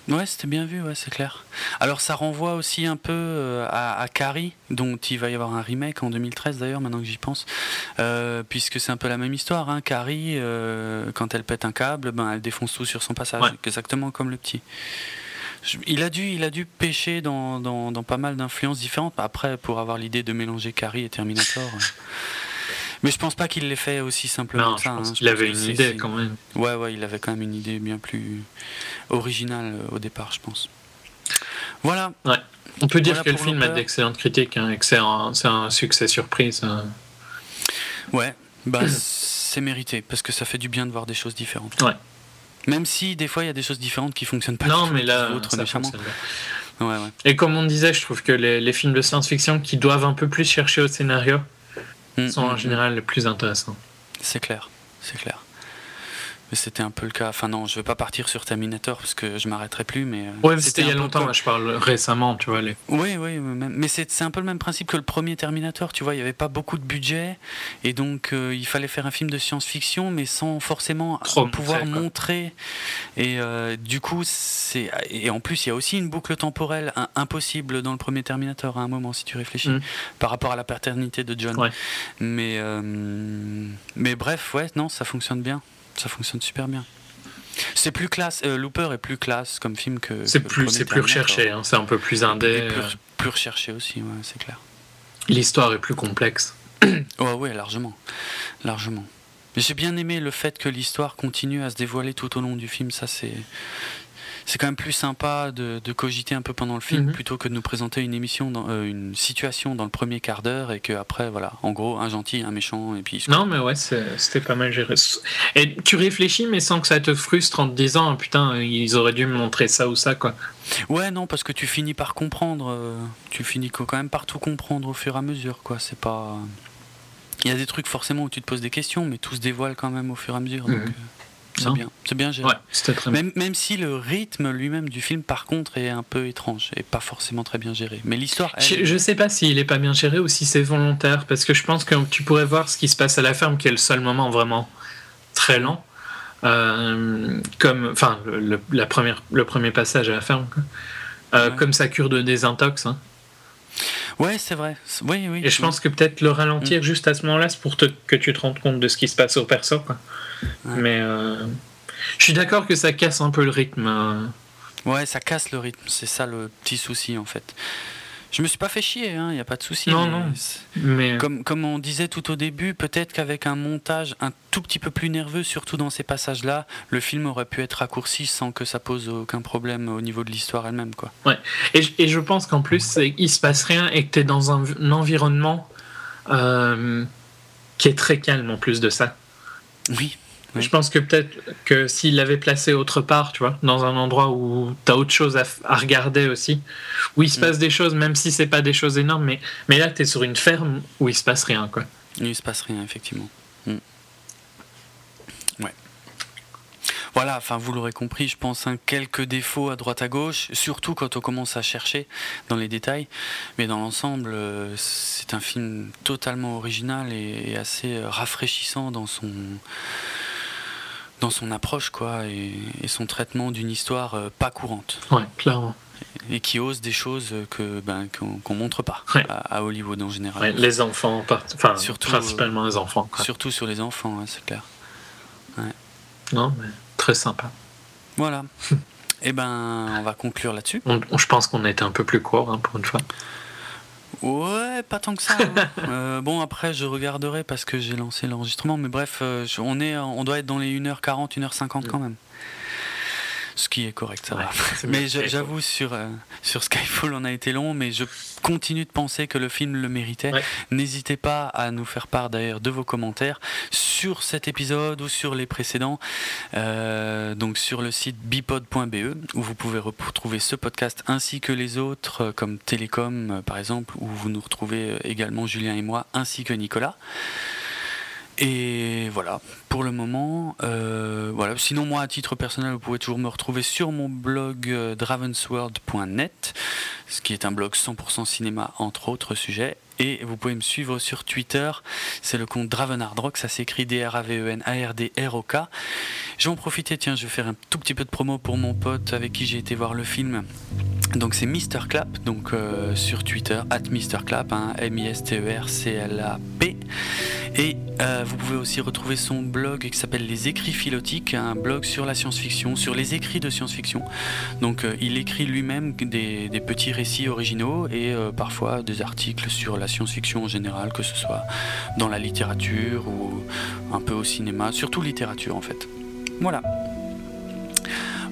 Ouais, c'était bien vu, ouais, c'est clair. Alors ça renvoie aussi un peu euh, à, Carrie, dont il va y avoir un remake en 2013 d'ailleurs, maintenant que j'y pense, euh, puisque c'est un peu la même histoire. Hein. Carrie, euh, quand elle pète un câble, ben, elle défonce tout sur son passage, exactement comme le petit. Il a dû, il a dû pêcher dans, dans, dans pas mal d'influences différentes. Après, pour avoir l'idée de mélanger Carrie et Terminator. Mais je pense pas qu'il l'ait fait aussi simplement non, ça. Hein. Il avait une idée quand même. Ouais, ouais, il avait quand même une idée bien plus originale euh, au départ, je pense. Voilà. Ouais. On peut dire que le film a d'excellentes critiques hein, et que c'est un, un, succès surprise. Hein. Ouais, bah, c'est mérité parce que ça fait du bien de voir des choses différentes. Ouais. Même si des fois il y a des choses différentes qui fonctionnent pas. Non, mais là, ça Ouais, ouais. Et comme on disait, je trouve que les, les films de science-fiction qui doivent un peu plus chercher au scénario, Mm, sont en mm, général les plus intéressants. C'est clair, c'est clair. Mais c'était un peu le cas. Enfin non, je vais pas partir sur Terminator parce que je m'arrêterai plus. Mais euh, ouais, c'était il y a longtemps. Je parle récemment, tu vois. Les... Oui, oui, mais c'est un peu le même principe que le premier Terminator. Tu vois, il y avait pas beaucoup de budget et donc euh, il fallait faire un film de science-fiction, mais sans forcément pouvoir montrer. Et euh, du coup, c'est et en plus il y a aussi une boucle temporelle impossible dans le premier Terminator à un moment si tu réfléchis mm. par rapport à la paternité de John. Mais mais bref, ouais, non, ça fonctionne bien ça fonctionne super bien. C'est plus classe, euh, Looper est plus classe comme film que. C'est plus, c'est plus recherché, hein, c'est un peu plus indé. Plus, euh. plus, recherché aussi, ouais, c'est clair. L'histoire est plus complexe. oh, ouais, largement, largement. J'ai bien aimé le fait que l'histoire continue à se dévoiler tout au long du film. Ça, c'est c'est quand même plus sympa de, cogiter un peu pendant le film mhm. plutôt que de nous présenter une émission, dans, euh, une situation dans le premier quart d'heure et qu'après, voilà, en gros, un gentil, un méchant et puis. Non, mais ouais, c'était pas mal géré. Et tu réfléchis, mais sans que ça te frustre en te disant, ah, putain, ils auraient dû me montrer ça ou ça, quoi. Ouais, non, parce que tu finis par comprendre. Euh, tu finis quand même par tout comprendre au fur et à mesure, quoi. C'est pas. Il y a des trucs forcément où tu te poses des questions, mais tout se dévoile quand même au fur et à mesure. Donc, mhm. euh, c'est bien, c'est bien géré. même, même, si le rythme lui-même du film, par contre, est un peu étrange et pas forcément très bien géré. Mais l'histoire. Je, je, sais pas s'il est pas bien géré ou si c'est volontaire, parce que je pense que tu pourrais voir ce qui se passe à la ferme, qui est le seul moment vraiment très lent. Euh, comme, enfin, le, la première, le premier passage à la ferme, euh, comme sa cure de désintox. Hein. Ouais, c'est vrai. Oui, oui. Et je pense que peut-être le ralentir mm. juste à ce moment-là, c'est pour que tu te rendes compte de ce qui se passe au perso. Quoi. Mais euh, je suis d'accord que ça casse un peu le rythme. Euh. Ouais, ça casse le rythme. C'est ça le petit souci en fait. Je me suis pas fait chier, il hein, n'y a pas de souci. Non, non. Mais... Comme, comme on disait tout au début, peut-être qu'avec un montage un tout petit peu plus nerveux, surtout dans ces passages-là, le film aurait pu être raccourci sans que ça pose aucun problème au niveau de l'histoire elle-même. Quoi. Ouais. Et, et je pense qu'en plus, il se passe rien et que tu es dans un, environnement euh, qui est très calme en plus de ça. Oui. Je pense que peut-être que s'il l'avait placé autre part, tu vois, dans un endroit où tu as autre chose à, regarder aussi, où il se passe mm. des choses, même si c'est pas des choses énormes, mais, mais là, tu es sur une ferme où il se passe rien, quoi. Il se passe rien, effectivement. Mm. Ouais. Voilà, enfin vous l'aurez compris, je pense un quelques défauts à droite à gauche, surtout quand on commence à chercher dans les détails. Mais dans l'ensemble, euh, c'est un film totalement original et assez rafraîchissant dans son dans son approche quoi et, son traitement d'une histoire euh, pas courante. Ouais, clairement. Et qui ose des choses que ben, qu'on montre pas à, Hollywood en général. les enfants, enfin surtout, principalement les enfants. Surtout sur les enfants, c'est clair. Non, mais très sympa. Voilà. Et eh ben, on va conclure là-dessus. je pense qu'on a été un peu plus court hein, pour une fois. Ouais, pas tant que ça. Hein. Euh, bon, après, je regarderai parce que j'ai lancé l'enregistrement, mais bref, euh, on, est, on doit être dans les 1h40, 1h50 quand même ce qui est correct, ça va. Mais j'avoue, sur, euh, sur Skyfall, on a été long, mais je continue de penser que le film le méritait. N'hésitez pas à nous faire part d'ailleurs de vos commentaires sur cet épisode ou sur les précédents, euh, donc sur le site bipod.be, où vous pouvez retrouver ce podcast ainsi que les autres, euh, comme Télécom par exemple, où vous nous retrouvez également Julien et moi, ainsi que Nicolas. Et voilà, pour le moment, euh, voilà. Sinon, moi, à titre personnel, vous pouvez toujours me retrouver sur mon blog euh, dravensworld.net, ce qui est un blog 100% cinéma, entre autres sujets. Et vous pouvez me suivre sur Twitter, c'est le compte Dravenardrock, ça s'écrit D-R-A-V-E-N-A-R-D-R-O-K. Je vais en profiter, tiens, je vais faire un tout petit peu de promo pour mon pote avec qui j'ai été voir le film. Donc c'est Mr. Clap, donc euh, sur Twitter, at Mr. Clap, hein, M-I-S-T-E-R-C-L-A-P. Et euh, vous pouvez aussi retrouver son blog qui s'appelle Les Écrits Philotiques, un blog sur la science-fiction, sur les écrits de science-fiction. Donc euh, il écrit lui-même des, petits récits originaux et parfois des articles sur la science-fiction en général, que ce soit dans la littérature ou un peu au cinéma, surtout littérature en fait. Voilà.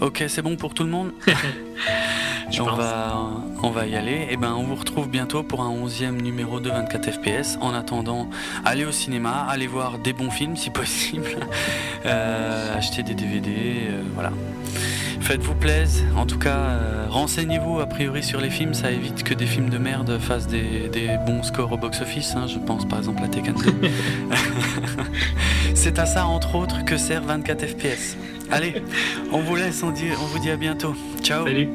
Ok, c'est bon pour tout le monde on, va, on va y aller. Et eh ben, on vous retrouve bientôt pour un 11e numéro de 24 FPS. En attendant, allez au cinéma, allez voir des bons films si possible, euh, acheter des DVD, euh, voilà. Faites-vous plaisir. En tout cas, euh, renseignez-vous a priori sur les films. Ça évite que des films de merde fassent des, bons scores au box-office. Hein. Je pense par exemple à Tekken 2. C'est à ça, entre autres, que sert 24 FPS. Allez, on vous laisse, on, vous dit à bientôt. Ciao. Salut.